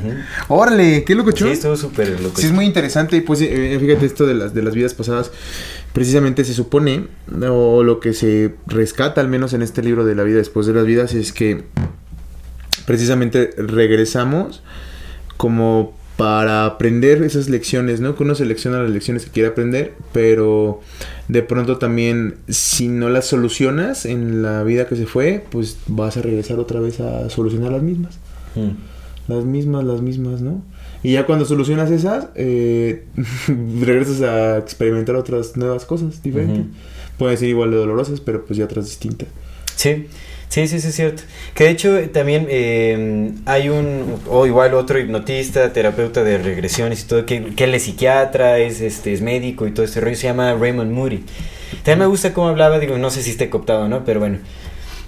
Órale, qué locochón. Sí, estuvo súper loco. Sí, es muy interesante. Pues eh, fíjate, esto de las, de las vidas pasadas, precisamente se supone, o lo que se rescata, al menos en este libro de la vida después de las vidas, es que precisamente regresamos como para aprender esas lecciones, ¿no? Que uno selecciona las lecciones que quiere aprender, pero de pronto también, si no las solucionas en la vida que se fue, pues vas a regresar otra vez a solucionar las mismas. Mm. Las mismas, las mismas, ¿no? Y ya cuando solucionas esas, eh, regresas a experimentar otras nuevas cosas diferentes. Pueden ser igual de dolorosas, pero pues ya otras distintas. Sí, sí, sí, sí, es cierto. Que de hecho eh, también eh, hay un, o igual otro hipnotista, terapeuta de regresiones y todo, que, que él es psiquiatra, es, este, es médico y todo este rollo, se llama Raymond Moody. También me gusta cómo hablaba, digo, no sé si esté cooptado, ¿no? Pero bueno.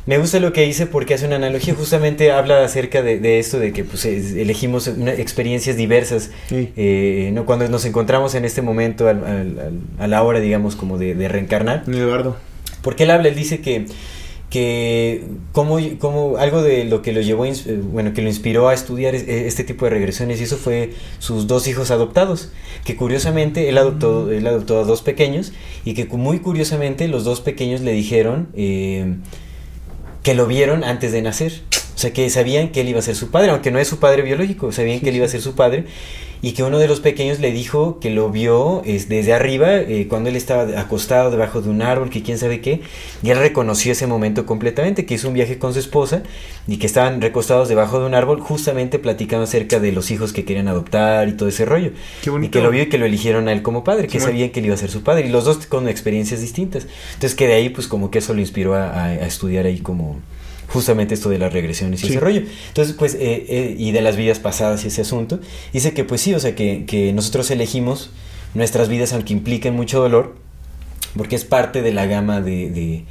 Me gusta lo que dice porque hace una analogía, justamente habla acerca de, de esto, de que pues, es- elegimos una- experiencias diversas Sí. eh, ¿no? cuando nos encontramos en este momento al- al- al- a la hora, digamos, como de, de reencarnar. Eduardo. Porque él habla, él dice que, que como, como algo de lo que lo llevó, eh, bueno, que lo inspiró a estudiar es- eh, este tipo de regresiones, y eso fue sus dos hijos adoptados, que curiosamente él adoptó, él adoptó a dos pequeños, y que muy curiosamente los dos pequeños le dijeron eh, que lo vieron antes de nacer. O sea, que sabían que él iba a ser su padre, aunque no es su padre biológico, sabían que él iba a ser su padre. Y que uno de los pequeños le dijo que lo vio es, desde arriba, eh, cuando él estaba acostado debajo de un árbol, que quién sabe qué. Y él reconoció ese momento completamente, que hizo un viaje con su esposa y que estaban recostados debajo de un árbol, justamente platicando acerca de los hijos que querían adoptar y todo ese rollo. Qué Y que lo vio y que lo eligieron a él como padre, que sabían que él iba a ser su padre. Y los dos con experiencias distintas. Entonces que de ahí pues como que eso lo inspiró a, a- a estudiar ahí como justamente esto de las regresiones y Sí. ese rollo. Entonces pues eh, eh, y de las vidas pasadas y ese asunto. Dice que pues sí, o sea que, que nosotros elegimos nuestras vidas aunque impliquen mucho dolor, porque es parte de la gama de, de-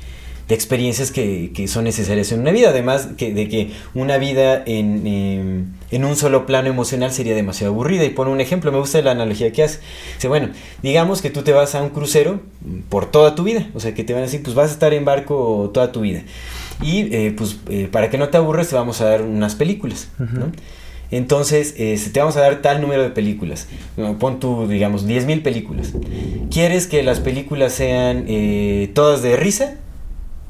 de experiencias que, que son necesarias en una vida. Además que, de que una vida en, eh, en un solo plano emocional sería demasiado aburrida. Y pone un ejemplo, me gusta la analogía que hace. Dice, bueno, digamos que tú te vas a un crucero por toda tu vida. O sea, que te van a decir, pues vas a estar en barco toda tu vida. Y eh, pues eh, para que no te aburres te vamos a dar unas películas. ¿no? Entonces, eh, te vamos a dar tal número de películas. Pon tú, digamos, 10.000 películas. ¿Quieres que las películas sean eh, todas de risa?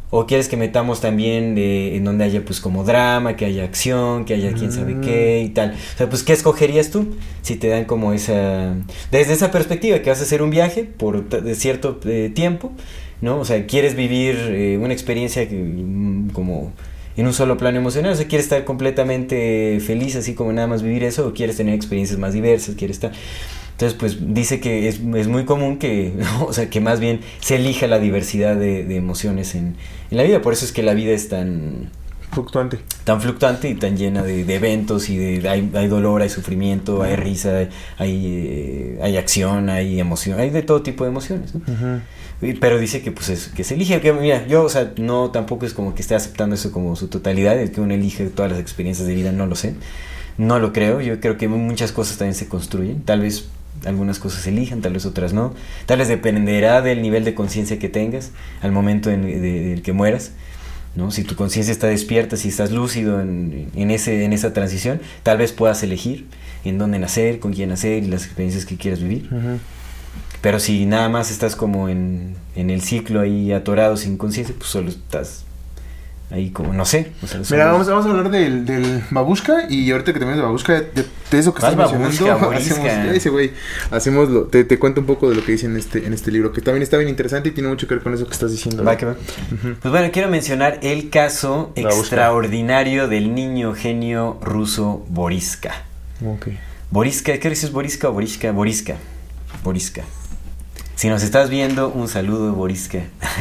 ¿O quieres que metamos también de, en donde haya pues como drama, que haya acción, que haya quién sabe qué y tal? O sea, pues ¿qué escogerías tú? Si te dan como esa... Desde esa perspectiva, que vas a hacer un viaje por cierto eh, tiempo, ¿no? O sea, quieres vivir eh, una experiencia que, mm, como en un solo plano emocional, o sea, quieres estar completamente feliz así como nada más vivir eso, o quieres tener experiencias más diversas, quieres estar... Entonces, pues dice que es, es muy común que, o sea, que más bien se elija la diversidad de, de emociones en, en la vida. Por eso es que la vida es tan, Fluctuante. tan fluctuante y tan llena de, de eventos y de hay, hay dolor, hay sufrimiento, hay risa, hay, hay, eh, hay acción, hay emoción, hay de todo tipo de emociones. Pero dice que pues es, que se elige, que mira, yo, o sea, no tampoco es como que esté aceptando eso como su totalidad, el que uno elige todas las experiencias de vida, no lo sé. No lo creo, yo creo que muchas cosas también se construyen, tal vez algunas cosas se elijan, tal vez otras no, tal vez dependerá del nivel de conciencia que tengas al momento en de- del que mueras. ¿no? Si tu conciencia está despierta, si estás lúcido en, en ese, en esa transición, tal vez puedas elegir en dónde nacer, con quién nacer y las experiencias que quieras vivir. Pero si nada más estás como en, en el ciclo ahí atorado sin conciencia, pues solo estás ahí como, no sé. o sea, Mira, vamos, vamos a hablar del, del babushka y ahorita que terminemos de babushka, de, de eso que ¿Cuál estás mencionando, hacemos, ese güey, hacemos lo, te, te cuento un poco de lo que dice en este, en este libro, que también está bien interesante y tiene mucho que ver con eso que estás diciendo. Va que va. Pues bueno, quiero mencionar el caso extraordinario del niño genio ruso Boriska. Ok. Boriska, ¿qué dices Boriska o Boriska? Boriska. Boriska. Si nos estás viendo, un saludo, Boriska.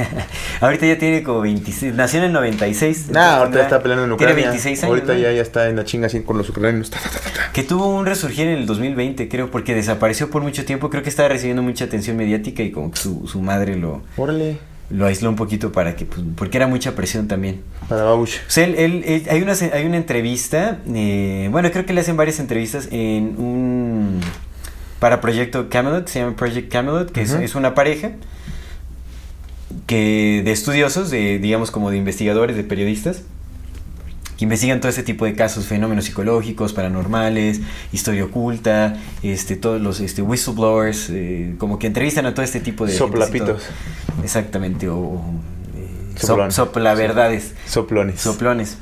ahorita ya tiene como 26. Nació en el 96. Nah, ahorita está peleando en Ucrania. Tiene 26 años. Ahorita ¿no? ya, ya está en la chinga así con los ucranianos. Ta, ta, ta, ta, ta. Que tuvo un resurgir en el 2020, creo, porque desapareció por mucho tiempo. Creo que estaba recibiendo mucha atención mediática y como que su, su madre lo, Órale. lo aisló un poquito para que, pues, porque era mucha presión también. Para babush. O sea, él, él- él- hay, una, hay una entrevista, eh, bueno, creo que le hacen varias entrevistas en un... Para Proyecto Camelot, se llama Project Camelot, que es- Ujú. es, una pareja que de estudiosos, de, digamos como de investigadores, de periodistas, que investigan todo ese tipo de casos, fenómenos psicológicos, paranormales, historia oculta, este, todos los este, whistleblowers, eh, como que entrevistan a todo este tipo de... Soplapitos. Exactamente, o... o, eh, Soplón. sop- soplaverdades. Soplones. Soplones.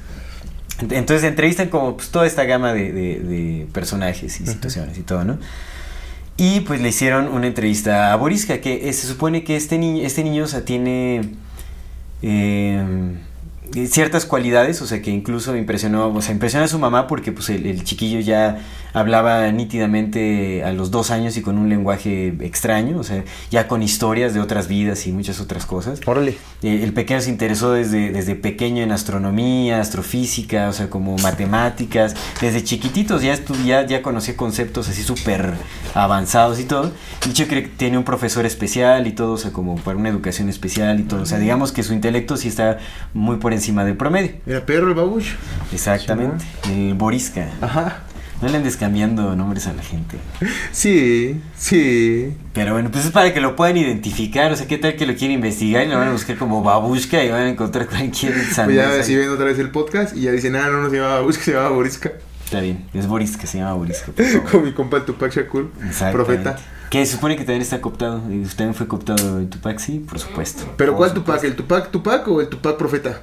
Ent- Entonces entrevistan como pues, toda esta gama de, de- de personajes y situaciones y todo, ¿no? Y pues le hicieron una entrevista a Boriska, que se supone que este niño, este niño, o sea, tiene... eh, ciertas cualidades, o sea, que incluso impresionó, o sea, impresionó a su mamá porque pues el, el chiquillo ya hablaba nítidamente a los dos años y con un lenguaje extraño, o sea, ya con historias de otras vidas y muchas otras cosas. Órale. Eh, el pequeño se interesó desde, desde pequeño en astronomía, astrofísica, o sea, como matemáticas. Desde chiquititos ya, ya, ya conocía conceptos así súper avanzados y todo. Creo que tiene un profesor especial y todo, o sea, como para una educación especial y todo. O sea, digamos que su intelecto sí está muy por encima del promedio. Era perro el babush. Exactamente. El Boriska. Ajá. No le andes cambiando nombres a la gente. Sí, sí. Pero bueno, pues es para que lo puedan identificar. O sea, ¿qué tal que lo quieren investigar y lo van a buscar como babushka y van a encontrar cualquier Pues ya si ven otra vez el podcast y ya dicen, ah, no, no se llamaba Babush, que se llamaba Boriska. Está bien, es Boris que se llama Boris. por favor. Con mi compa el Tupac Shakur, profeta. Que se supone que también está cooptado. Y usted también fue cooptado en Tupac, sí, por supuesto. ¿Pero Por cuál supuesto. Tupac? ¿El Tupac Tupac o el Tupac profeta?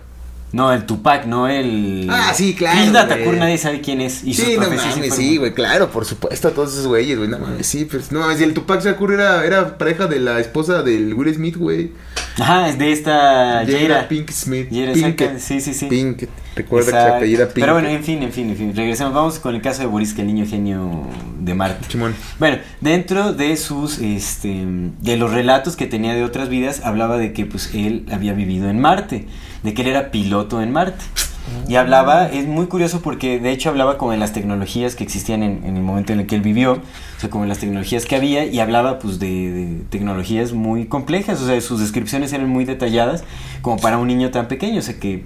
No, el Tupac, no el. Ah, sí, claro, Hilda güey. Thakur nadie sabe quién es. Y sí, no mames, sí, güey, claro, por supuesto, todos esos güeyes, güey, no mames, sí, pues, no mames, y el Tupac Shakur era, era pareja de la esposa del Will Smith, güey. Ajá, es de esta Jada. Pink Smith. Jada, Pinkett. exacto, sí, sí, sí. Pinkett. Recuerda que se Exacto. apellida Pinkett. Pero bueno, en fin, en fin, en fin. Regresemos. Vamos con el caso de Boris, que el niño genio de Marte. Simón. Bueno, dentro de sus, este, de los relatos que tenía de otras vidas, hablaba de que pues él había vivido en Marte, de que él era piloto en Marte. Y hablaba, es muy curioso porque de hecho hablaba como de las tecnologías que existían en, en el momento en el que él vivió, o sea, como de las tecnologías que había, y hablaba pues de, de tecnologías muy complejas, o sea, sus descripciones eran muy detalladas, como para un niño tan pequeño, o sea, que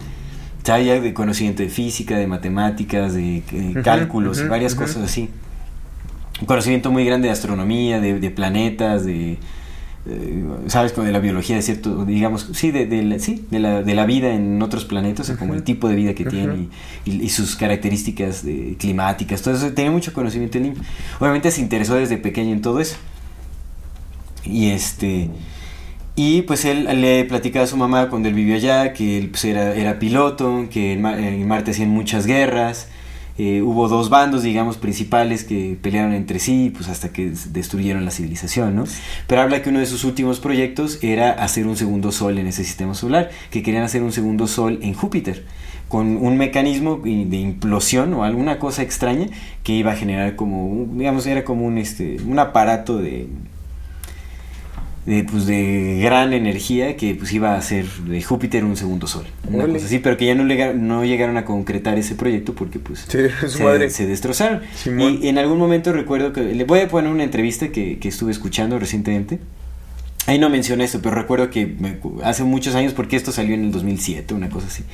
sabía de conocimiento de física, de matemáticas, de, cálculos, ujú, varias cosas así un conocimiento muy grande de astronomía, de, de planetas, de, sabes, como de la biología de cierto, digamos, sí, de, de la, sí, de la, de la vida en otros planetas, o como el tipo de vida que tiene y, y- y sus características de- climáticas, todo eso, tenía mucho conocimiento niño. Obviamente se interesó desde pequeño en todo eso. Y este... Y pues él le platicaba a su mamá cuando él vivió allá que él pues, era, era piloto, que en, Mar- en Marte hacían muchas guerras. Eh, hubo dos bandos, digamos, principales que pelearon entre sí, pues hasta que des- destruyeron la civilización, ¿no? Pero habla que uno de sus últimos proyectos era hacer un segundo sol en ese sistema solar, que querían hacer un segundo sol en Júpiter, con un mecanismo de implosión o alguna cosa extraña que iba a generar como, digamos, era como un, este, un aparato de, de, pues, de gran energía que pues iba a hacer de Júpiter un segundo sol. Una cosa así, pero que ya no, no llegaron a concretar ese proyecto porque pues Sí, se, madre. se destrozaron. Simón. Y en algún momento recuerdo que le voy a poner una entrevista que, que estuve escuchando recientemente. Ahí no menciona esto, pero recuerdo que me- hace muchos años, porque esto salió en el 2007, una cosa así.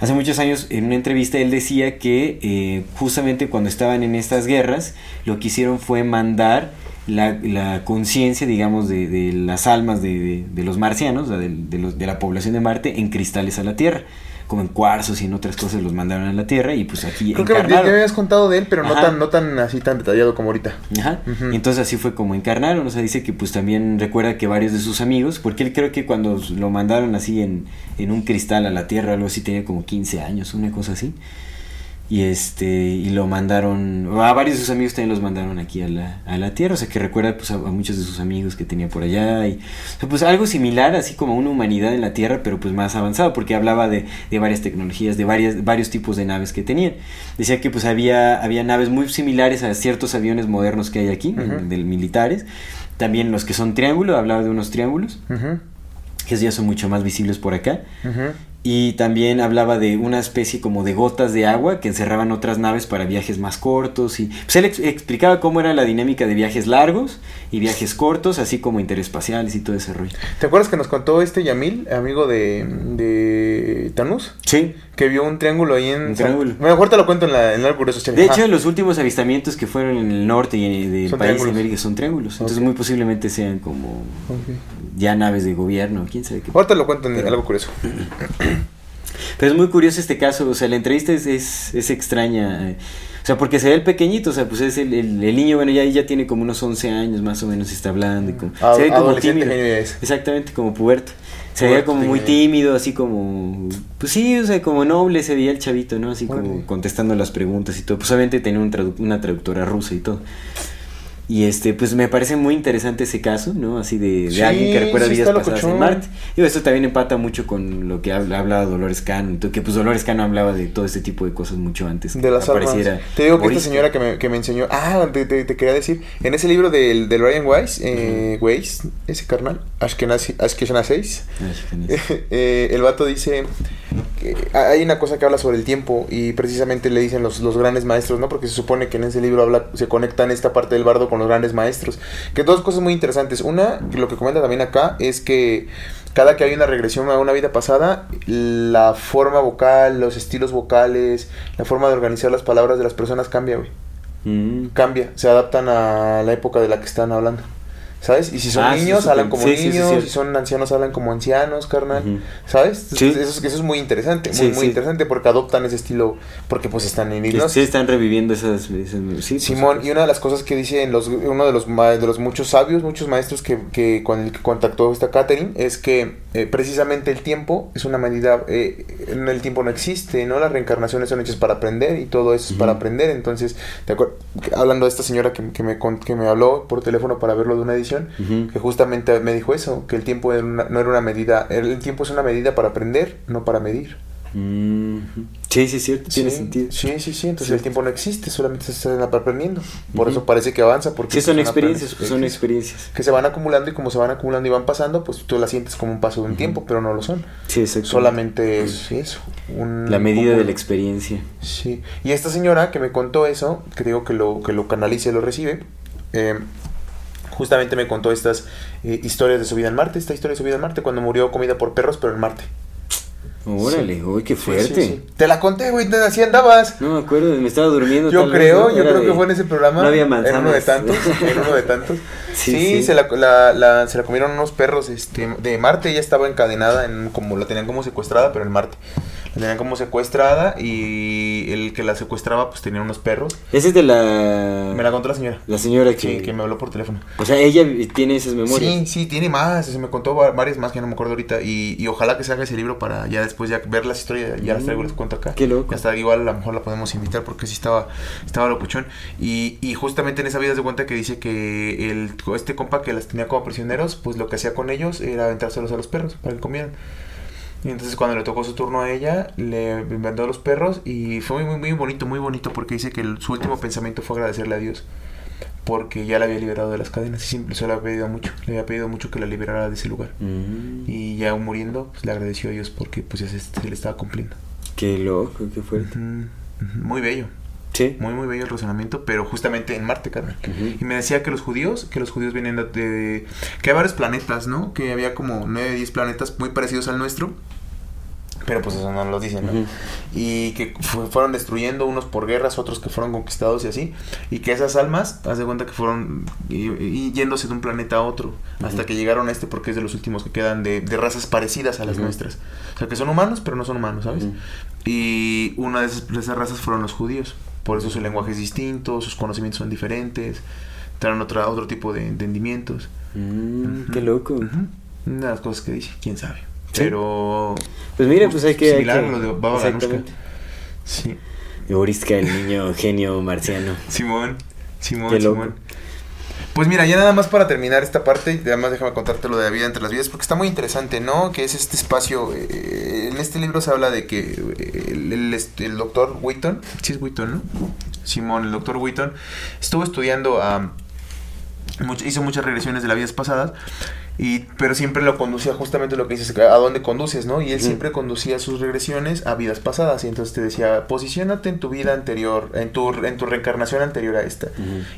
Hace muchos años, en una entrevista, él decía que eh, justamente cuando estaban en estas guerras, lo que hicieron fue mandar la, la conciencia, digamos, de, de las almas de, de- de los marcianos, de, de los- de la población de Marte, en cristales a la Tierra. Como en cuarzos y en otras cosas los mandaron a la Tierra y pues aquí Creo que ya, me habías contado de él, pero no tan, no tan así tan detallado como ahorita. Ajá. Y entonces así fue como encarnaron. O sea, dice que pues también recuerda que varios de sus amigos, porque él creo que cuando lo mandaron así en, en un cristal a la Tierra, algo así, tenía como 15 años, una cosa así. Y este, y lo mandaron, a varios de sus amigos también los mandaron aquí a la, a la Tierra. O sea, que recuerda pues a, a muchos de sus amigos que tenía por allá. Y, o sea, pues algo similar, así como una humanidad en la Tierra, pero pues más avanzado, porque hablaba de, de varias tecnologías, de varias, varios tipos de naves que tenían. Decía que pues había, había naves muy similares a ciertos aviones modernos que hay aquí, del militares. También los que son triángulo, hablaba de unos triángulos, que ya son mucho más visibles por acá. Y también hablaba de una especie como de gotas de agua que encerraban otras naves para viajes más cortos. Y pues él ex- explicaba cómo era la dinámica de viajes largos y viajes cortos, así como interespaciales y todo ese rollo. ¿Te acuerdas que nos contó este Yamil, amigo de, de Tanús? Sí. Que vio un triángulo ahí en... Un triángulo. Bueno, ahorita lo cuento en, la, en algo curioso. De hecho, los últimos avistamientos que fueron en el norte y en- del Son país de. América son triángulos. Entonces, muy posiblemente sean como. Ya naves de gobierno, quién sabe qué. Ahorita lo cuento en Pero- algo curioso. Pero es muy curioso este caso, o sea, la entrevista es, es, es extraña. eh, O sea, porque se ve el pequeñito, o sea, pues es el, el, el niño, bueno, ya, ya tiene como unos 11 años más o menos, está hablando. Y como, Ad- se ve como tímido. Exactamente, como puberto. Se veía como muy tímido, así como. Pues sí, o sea, como noble se veía el chavito, ¿no? Así como contestando las preguntas y todo. Pues obviamente tenía un tradu- una traductora rusa y todo. Y este, pues me parece muy interesante ese caso, ¿no? Así de, de Sí, alguien que recuerda sí vidas pasadas en Marte. Y eso también empata mucho con lo que habla, hablaba Dolores Cano, que pues Dolores Cano hablaba de todo este tipo de cosas mucho antes. De que las almas. apareciera Te digo que esta señora que me, que me enseñó. Ah, te, te- te quería decir. En ese libro del, del Ryan Weiss, eh, Weiss, ese carnal, Ashkenazi, Ashkenazeis, Ay, genial. eh, el vato dice que hay una cosa que habla sobre el tiempo y precisamente le dicen los, los grandes maestros, ¿no? Porque se supone que en ese libro habla, se conectan esta parte del bardo con los grandes maestros. Que dos cosas muy interesantes. Una, lo que comenta también acá, es que cada que hay una regresión a una vida pasada, la forma vocal, los estilos vocales, la forma de organizar las palabras de las personas cambia, güey. Mm. Cambia, se adaptan a la época de la que están hablando. ¿Sabes? Y si son Ah, niños, hablan como Sí, sí, sí, niños, si son ancianos, hablan como ancianos, carnal. ¿Sabes? Eso, es- eso es muy interesante, muy, interesante porque adoptan ese estilo, porque pues están en hipnosis. sí están reviviendo esas... esas- Simón, y una de las cosas que dice en los, uno de los, de los muchos sabios, muchos maestros que, que con el que contactó esta Catherine, es que eh, precisamente el tiempo es una medida, eh, el tiempo no existe, ¿no? Las reencarnaciones son hechas para aprender y todo eso es para aprender. Entonces, ¿te acuer- hablando de esta señora que, que me, que me habló por teléfono para verlo de una edición, Que justamente me dijo eso, que el tiempo era una- no era una medida, el tiempo es una medida para aprender, no para medir. Mm, Sí, sí, cierto, tiene sí, sentido. Sí, sí, sí. Entonces Sí. el tiempo no existe, solamente se está aprendiendo. Por eso parece que avanza. Porque Sí, son experiencias, son experiencias. Que se van acumulando y como se van acumulando y van pasando, pues tú las sientes como un paso de un tiempo, pero no lo son. Sí, exacto. Solamente es eso. un La medida de la experiencia. Sí. Y esta señora que me contó eso, que digo que lo, que lo canaliza y lo recibe, eh, justamente me contó estas eh, historias de su vida en Marte, esta historia de su vida en Marte, cuando murió comida por perros, pero en Marte. Órale, uy, qué Sí, fuerte. sí, sí. Te la conté, güey, así andabas. No me acuerdo, me estaba durmiendo. Yo vez, creo, ¿no? yo creo que fue en ese programa. No había En uno de manzanas. tantos, en uno de tantos. Sí, Sí, sí. Se, la, la- la- se la comieron unos perros este, de Marte. Ella estaba encadenada, en como la tenían como secuestrada, pero en Marte. La tenían como secuestrada y el que la secuestraba pues tenía unos perros. Ese es de la... Me la contó la señora. La señora que... Sí, que me habló por teléfono. O sea, ella tiene esas memorias. Sí, sí, tiene más. Se me contó va- varias más que no me acuerdo ahorita. Y, y ojalá que se haga ese libro para ya después ya ver las historias. Ya las traigo les cuento acá. Qué loco. Hasta igual a lo mejor la podemos invitar porque sí estaba, estaba locuchón. Y, y justamente en esa vida se cuenta que dice que el, este compa que las tenía como prisioneros, pues lo que hacía con ellos era aventárselos a los perros para que comieran. Y entonces cuando le tocó su turno a ella, le inventó a los perros y fue muy, muy, muy bonito, muy bonito porque dice que el- su último pensamiento fue agradecerle a Dios porque ya la había liberado de las cadenas y siempre se lo había pedido mucho, le había pedido mucho que la liberara de ese lugar. Mm, Y ya muriendo, pues le agradeció a Dios porque pues ya se, se le estaba cumpliendo. Qué loco, qué fuerte. Ujú, Muy bello, Sí. muy muy bello el razonamiento, pero justamente en Marte. Ujú. Y me decía que los judíos, que los judíos vienen de, de- que hay varios planetas, ¿no? Que había como 9, 10 planetas muy parecidos al nuestro. Pero pues eso no lo dicen, ¿no? Y que fu- fueron destruyendo unos por guerras, otros que fueron conquistados y así. Y que esas almas, haz de cuenta que fueron y, y yéndose de un planeta a otro. Hasta que llegaron a este porque es de los últimos que quedan de, de razas parecidas a las nuestras. O sea, que son humanos, pero no son humanos, ¿sabes? Y una de esas, de esas razas fueron los judíos. Por eso su lenguaje es distinto, sus conocimientos son diferentes. Traen otra, otro tipo de entendimientos. Mm, Ujú. Qué loco. Ujú. Una de las cosas que dice, quién sabe. Sí. Pero. Pues mira, pues hay que... hay Similar que- a lo de Baba. Exactamente. Sí. Boriska, el niño genio marciano. Simón, Simón. Simón. Pues mira, ya nada más para terminar esta parte, además déjame contarte lo de la vida entre las vidas, porque está muy interesante, ¿no? Que es este espacio, eh, en este libro se habla de que eh, el, el, doctor Wheaton, sí es Wheaton, ¿no? Simón, el doctor Wheaton, estuvo estudiando hizo muchas regresiones de las vidas pasadas, y, pero siempre lo conducía justamente lo que dices, a dónde conduces, ¿no? Y él Ujú. siempre conducía sus regresiones a vidas pasadas, y entonces te decía, posiciónate en tu vida anterior, en tu, en tu reencarnación anterior a esta.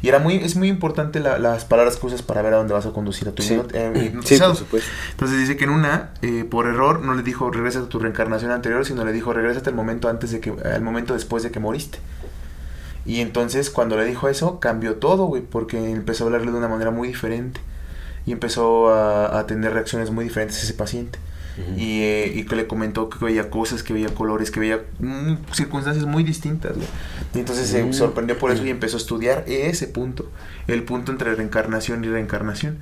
Y era muy, es muy importante la- las palabras que usas para ver a dónde vas a conducir a tu Sí. hipnot- eh, Sí, por supuesto. Entonces dice que en una, eh, por error, no le dijo regresa a tu reencarnación anterior, sino le dijo regresa al momento antes de que, al momento después de que moriste. Y entonces cuando le dijo eso, cambió todo, güey, porque empezó a hablarle de una manera muy diferente. Y empezó a, a tener reacciones muy diferentes a ese paciente. Y, eh, y que le comentó que veía cosas, que veía colores, que veía mm, circunstancias muy distintas. güey. Y entonces se Mm. sorprendió por eso y empezó a estudiar ese punto, el punto entre reencarnación y reencarnación.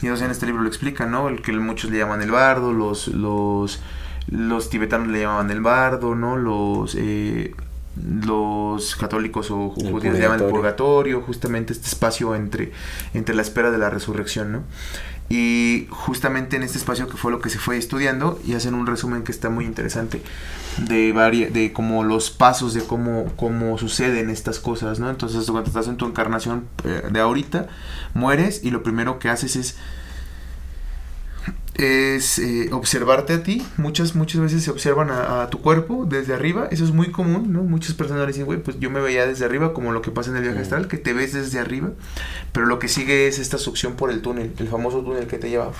Y entonces en este libro lo explica, ¿no? El que muchos le llaman el bardo, los, los, los tibetanos le llamaban el bardo, ¿no? Los, eh, los católicos o judíos llaman el purgatorio. purgatorio, justamente este espacio entre, entre la espera de la resurrección, ¿no? Y justamente en este espacio que fue lo que se fue estudiando y hacen un resumen que está muy interesante de varia- de como los pasos de cómo, cómo suceden estas cosas, ¿no? Entonces cuando estás en tu encarnación eh, de ahorita, mueres y lo primero que haces es es eh, observarte a ti. Muchas, muchas veces se observan a, a tu cuerpo desde arriba. Eso es muy común, ¿no? Muchas personas dicen, güey, pues yo me veía desde arriba, como lo que pasa en el viaje Mm. astral, que te ves desde arriba. Pero lo que sigue es esta succión por el túnel, el famoso túnel que te lleva,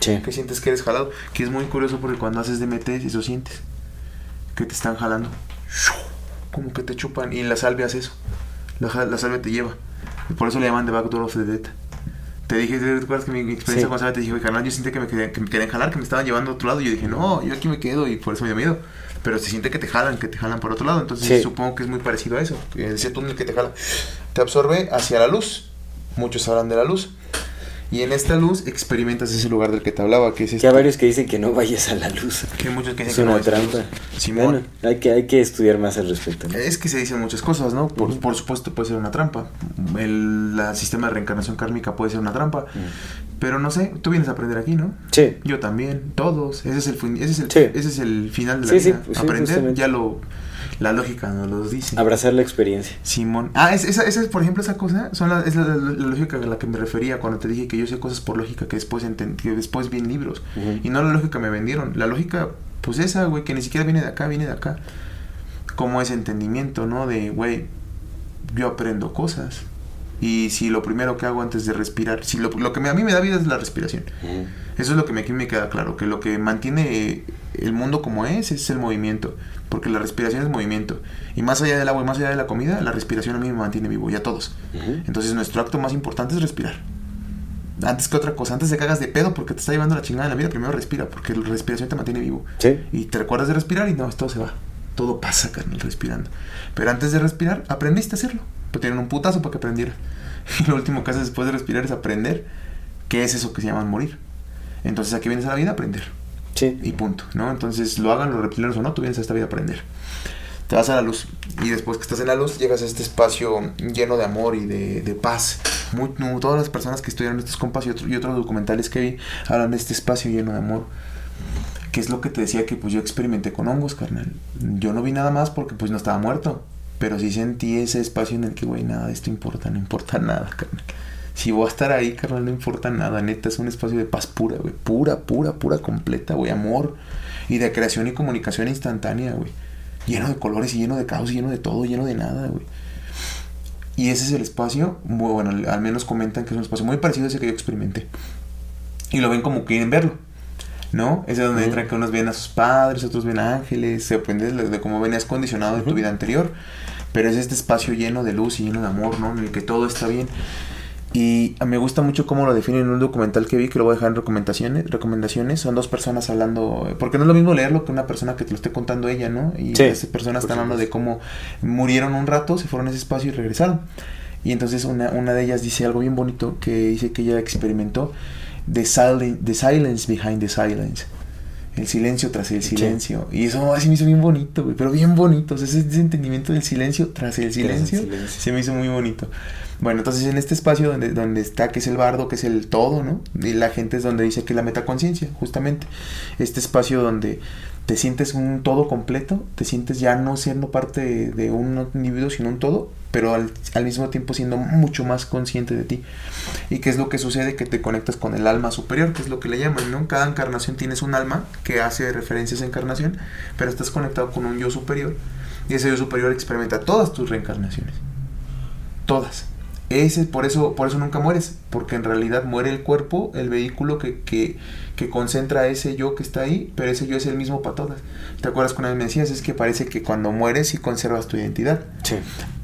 Sí. que sientes que eres jalado. Que es muy curioso porque cuando haces DMT, eso sientes, que te están jalando. Como que te chupan. Y la salvia hace eso. La, salvia te lleva. Por eso le llaman The Back Door of the Dead. Te dije, ¿te acuerdas que mi mi experiencia Sí. con Salvia te dije, "Oye, carnal, yo sentí que me, que me querían jalar, que me estaban llevando a otro lado? Y yo dije, no, yo aquí me quedo y por eso me dio miedo. Pero se siente que te jalan, que te jalan por otro lado. Entonces Sí. supongo que es muy parecido a eso. Ese túnel que te jala, te absorbe hacia la luz. Muchos hablan de la luz. Y en esta luz experimentas ese lugar del que te hablaba, que es Que este. hay varios que dicen que no vayas a la luz. que hay muchos que Es dicen que una no es la luz. trampa. Simón. Bueno, hay que, hay que estudiar más al respecto. ¿no? Es que se dicen muchas cosas, ¿no? Por, por supuesto puede ser una trampa. El la sistema de reencarnación kármica puede ser una trampa. Pero no sé, tú vienes a aprender aquí, ¿no? Sí. Yo también, todos. Ese es el, ese es el, Sí. ese es el final de la Sí, sí, vida. pues sí, aprender, justamente. ya lo... La lógica nos lo dice. Abrazar la experiencia. Simón. Ah, es- esa, esa, por ejemplo, esa cosa son la, es la, la- la lógica a la que me refería cuando te dije que yo sé cosas por lógica que después, que después vi en libros. Y no la lógica que me vendieron. La lógica, pues esa, güey, que ni siquiera viene de acá, viene de acá. Como ese entendimiento, ¿no? De, güey, yo aprendo cosas. Y si lo primero que hago antes de respirar, si lo, lo que me- a mí me da vida es la respiración. Eso es lo que me, aquí me queda claro, que lo que mantiene el mundo como es es el movimiento, porque la respiración es movimiento. Y más allá del agua y más allá de la comida, la respiración a mí me mantiene vivo y a todos. Ujú. Entonces nuestro acto más importante es respirar. Antes que otra cosa, antes de cagas de pedo porque te está llevando la chingada en la vida, primero respira, porque la respiración te mantiene vivo. Sí. Y te recuerdas de respirar y no, todo se va. Todo pasa, carnal, respirando. Pero antes de respirar, aprendiste a hacerlo. Pero tienen un putazo para que aprendieras. Y lo último que haces después de respirar es aprender qué es eso que se llama morir. Entonces aquí vienes a la vida a aprender. Sí. Y punto, ¿no? Entonces lo hagan los reptilianos o no, tú vienes a esta vida a aprender. Te vas a la luz. Y después que estás en la luz, llegas a este espacio lleno de amor y de, de paz. Muy, todas las personas que estudiaron estos compas y, otro- y otros documentales que vi hablan de este espacio lleno de amor. Que es lo que te decía que pues yo experimenté con hongos, carnal. Yo no vi nada más porque pues no estaba muerto. Pero sí sentí ese espacio en el que, güey, nada esto importa, no importa nada, carnal. Si voy a estar ahí, carnal, no importa nada, neta, es un espacio de paz pura, güey. Pura, pura, pura, completa, güey. Amor y de creación y comunicación instantánea, güey. Lleno de colores y lleno de caos y lleno de todo, lleno de nada, güey. Y ese es el espacio, bueno, al- menos comentan que es un espacio muy parecido a ese que yo experimenté. Y lo ven como quieren verlo. ¿No? Ese es donde entran que unos ven a sus padres, otros ven a ángeles, se depende de, cómo venías condicionado de tu vida anterior. Pero es este espacio lleno de luz y lleno de amor, ¿no? En el que todo está bien. Y me gusta mucho cómo lo definen en un documental que vi, que lo voy a dejar en recomendaciones. recomendaciones. Son dos personas hablando, porque no es lo mismo leerlo que una persona que te lo esté contando ella, ¿no? Y Sí, esas personas están hablando de cómo murieron un rato, se fueron a ese espacio y regresaron. Y entonces una, una de ellas dice algo bien bonito, que dice que ella experimentó the, silen- the silence behind the silence. El silencio tras el Sí. silencio. Y eso así me hizo bien bonito, güey. Pero bien bonito. O sea, ese, ese entendimiento del silencio tras el el silencio. silencio. Se me hizo muy bonito. Bueno, entonces en este espacio donde, donde está, que es el bardo, que es el todo, ¿no? Y la gente es donde dice que la metaconciencia, justamente. Este espacio donde te sientes un todo completo, te sientes ya no siendo parte de, un individuo, sino un todo, pero al, al mismo tiempo siendo mucho más consciente de ti. ¿Y qué es lo que sucede? Que te conectas con el alma superior, que es lo que le llaman, ¿no? Cada encarnación tienes un alma que hace referencia a esa encarnación, pero estás conectado con un yo superior. Y ese yo superior experimenta todas tus reencarnaciones. Todas. Ese, por eso, por eso nunca mueres, porque en realidad muere el cuerpo, el vehículo que, que, que concentra ese yo que está ahí, pero ese yo es el mismo para todas. ¿Te acuerdas cuando me decías? Es que parece que cuando mueres sí conservas tu identidad. Sí.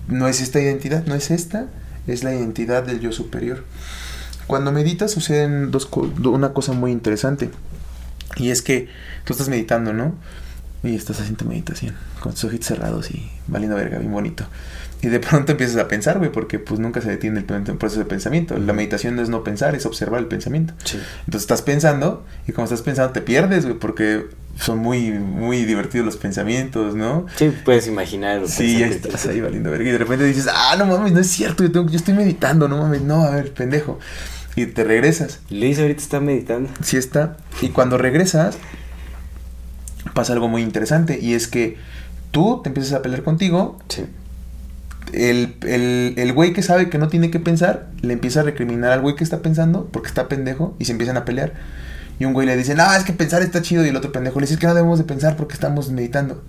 No es esta identidad, no es esta, es la identidad del yo superior. Cuando meditas suceden dos co- una cosa muy interesante. Y es que tú estás meditando, ¿no? y estás haciendo meditación con tus ojitos cerrados y valiendo verga, bien bonito. Y de pronto empiezas a pensar, güey, porque pues nunca se detiene el, proceso de pensamiento. La meditación no es no pensar, es observar el pensamiento. Sí. Entonces estás pensando y como estás pensando te pierdes, güey, porque son muy, muy divertidos los pensamientos, ¿no? Sí, puedes imaginar. o Sí, ya estás ahí valiendo verga y de repente dices, ah, no mames, no es cierto, yo, tengo- yo estoy meditando, no mames, no, a ver, pendejo. Y te regresas. Luis ahorita está meditando. Sí está. Y cuando regresas, pasa algo muy interesante. Y es que tú te empiezas a pelear contigo. Sí. El, el, el güey que sabe que no tiene que pensar, le empieza a recriminar al güey que está pensando porque está pendejo y se empiezan a pelear. Y un güey le dice, no, es que pensar está chido. Y el otro pendejo le dice, es que no debemos de pensar porque estamos meditando.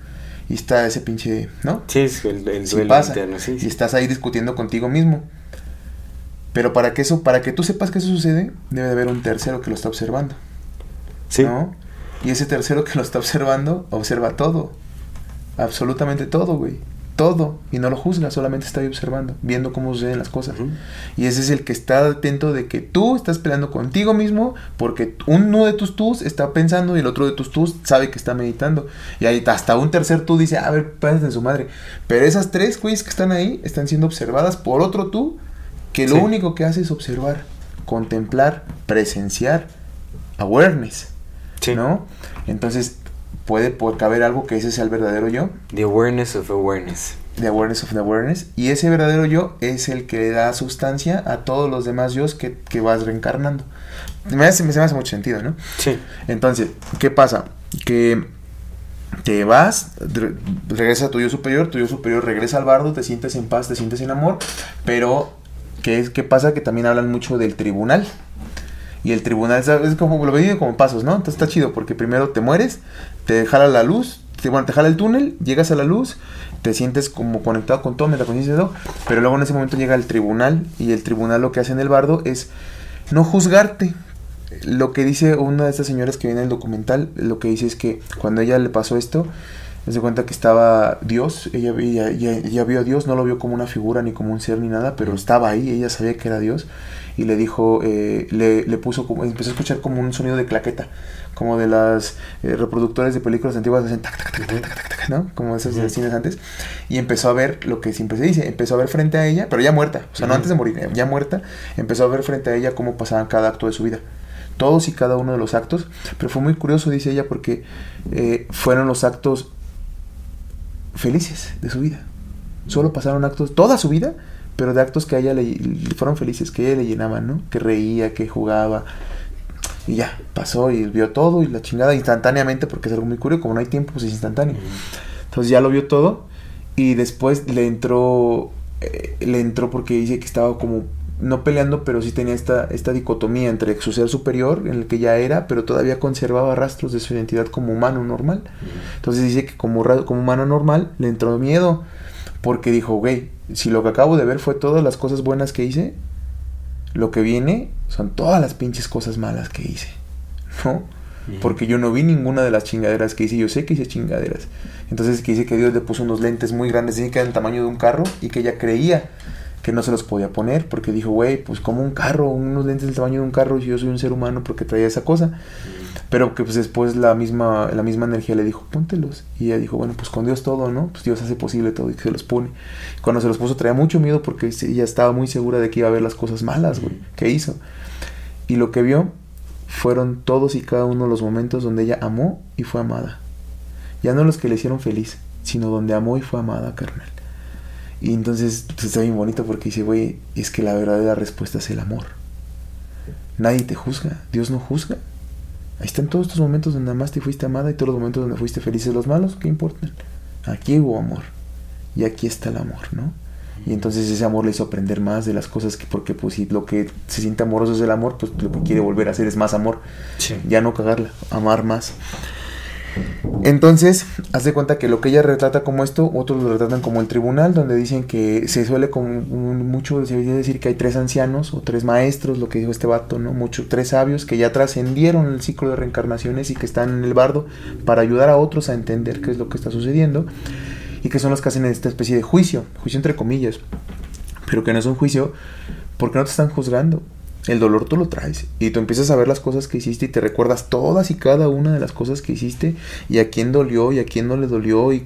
Y está ese pinche, ¿no? Sí, es el, el Sí duelo pasa. interno, sí. Y estás ahí discutiendo contigo mismo. Pero para que eso, para que tú sepas que eso sucede, debe de haber un tercero que lo está observando. Sí. ¿no? Y ese tercero que lo está observando, observa todo. Absolutamente todo, güey. Todo. Y no lo juzga, solamente está ahí observando, viendo cómo suceden las cosas. Y ese es el que está atento de que tú estás peleando contigo mismo porque uno de tus tus está pensando y el otro de tus tus sabe que está meditando. Y ahí hasta un tercer tú dice, a ver, en su madre. Pero esas tres güeyes que están ahí están siendo observadas por otro tú que lo Sí. único que hace es observar, contemplar, presenciar, awareness. Sí. ¿no? Entonces puede caber algo que ese sea el verdadero yo, The awareness of awareness. the awareness of the awareness, y ese verdadero yo es el que le da sustancia a todos los demás yo que, que vas reencarnando. Me hace, me, hace mucho sentido, ¿no? Sí. Entonces, ¿qué pasa? Que te vas, re- regresa a tu yo superior, tu yo superior regresa al bardo, te sientes en paz, te sientes en amor, pero ¿qué, es, qué pasa? Que también hablan mucho del tribunal. Y el tribunal es como lo veo como pasos, ¿no? Entonces está chido porque primero te mueres, te jala la luz, te, bueno, te jala el túnel, llegas a la luz, te sientes como conectado con todo, la conciencia de todo, pero luego en ese momento llega el tribunal y el tribunal lo que hace en el bardo es no juzgarte. Lo que dice una de estas señoras que viene en el documental, lo que dice es que cuando ella le pasó esto, se cuenta que estaba Dios, ella, ella, ella, ella vio a Dios, no lo vio como una figura ni como un ser ni nada, pero estaba ahí, ella sabía que era Dios y le dijo, eh, le, le puso como, empezó a escuchar como un sonido de claqueta, como de las eh, reproductores de películas antiguas, hacen tac, tac, tac, tac, tac, tac, tac, ¿no? Como esos de cines antes, y empezó a ver lo que siempre se dice, empezó a ver frente a ella, pero ya muerta, o sea, no antes de morir, ya muerta, empezó a ver frente a ella cómo pasaban cada acto de su vida todos y cada uno de los actos, pero fue muy curioso, dice ella, porque eh, fueron los actos felices de su vida. Solo pasaron actos, toda su vida, pero de actos que a ella le, fueron felices, que a ella le llenaban, ¿no? Que reía, que jugaba. Y ya, pasó y vio todo y la chingada instantáneamente, porque es algo muy curioso, como no hay tiempo, pues es instantáneo. Entonces ya lo vio todo y después le entró, eh, le entró porque dice que estaba como, no peleando, pero sí tenía esta, esta dicotomía entre su ser superior, en el que ya era, pero todavía conservaba rastros de su identidad como humano normal. Entonces dice que como, como humano normal le entró miedo, porque dijo, güey, si lo que acabo de ver fue todas las cosas buenas que hice, lo que viene son todas las pinches cosas malas que hice, ¿no? Porque yo no vi ninguna de las chingaderas que hice, yo sé que hice chingaderas. Entonces que dice que Dios le puso unos lentes muy grandes, dice que eran del tamaño de un carro y que ella creía que no se los podía poner porque dijo, güey, pues como un carro, unos lentes del tamaño de un carro si yo soy un ser humano porque traía esa cosa. Pero que pues después la misma, la misma energía le dijo, póntelos. Y ella dijo, bueno, pues con Dios todo, ¿no? Pues Dios hace posible todo y que se los pone. Cuando se los puso traía mucho miedo porque ella estaba muy segura de que iba a ver las cosas malas, güey, que hizo. Y lo que vio fueron todos y cada uno de los momentos donde ella amó y fue amada. Ya no los que le hicieron feliz, sino donde amó y fue amada, carnal. Y entonces pues, está bien bonito porque dice, güey, es que la verdadera respuesta es el amor. Nadie te juzga, Dios no juzga. Ahí están todos estos momentos donde más te fuiste amada y todos los momentos donde fuiste felices. Los malos, ¿qué importan? Aquí hubo amor. Y aquí está el amor, ¿no? Y entonces ese amor le hizo aprender más de las cosas que, porque pues si lo que se siente amoroso es el amor, pues lo que quiere volver a hacer es más amor. Sí. Ya no cagarla, amar más. Entonces, haz de cuenta que lo que ella retrata como esto, otros lo retratan como el tribunal, donde dicen que se suele como un- mucho decir que hay tres ancianos o tres maestros, lo que dijo este vato, ¿no? Mucho, tres sabios que ya trascendieron el ciclo de reencarnaciones y que están en el bardo para ayudar a otros a entender qué es lo que está sucediendo y que son los que hacen esta especie de juicio, juicio entre comillas, pero que no es un juicio porque no te están juzgando, El dolor tú lo traes y tú empiezas a ver las cosas que hiciste y te recuerdas todas y cada una de las cosas que hiciste y a quién dolió y a quién no le dolió y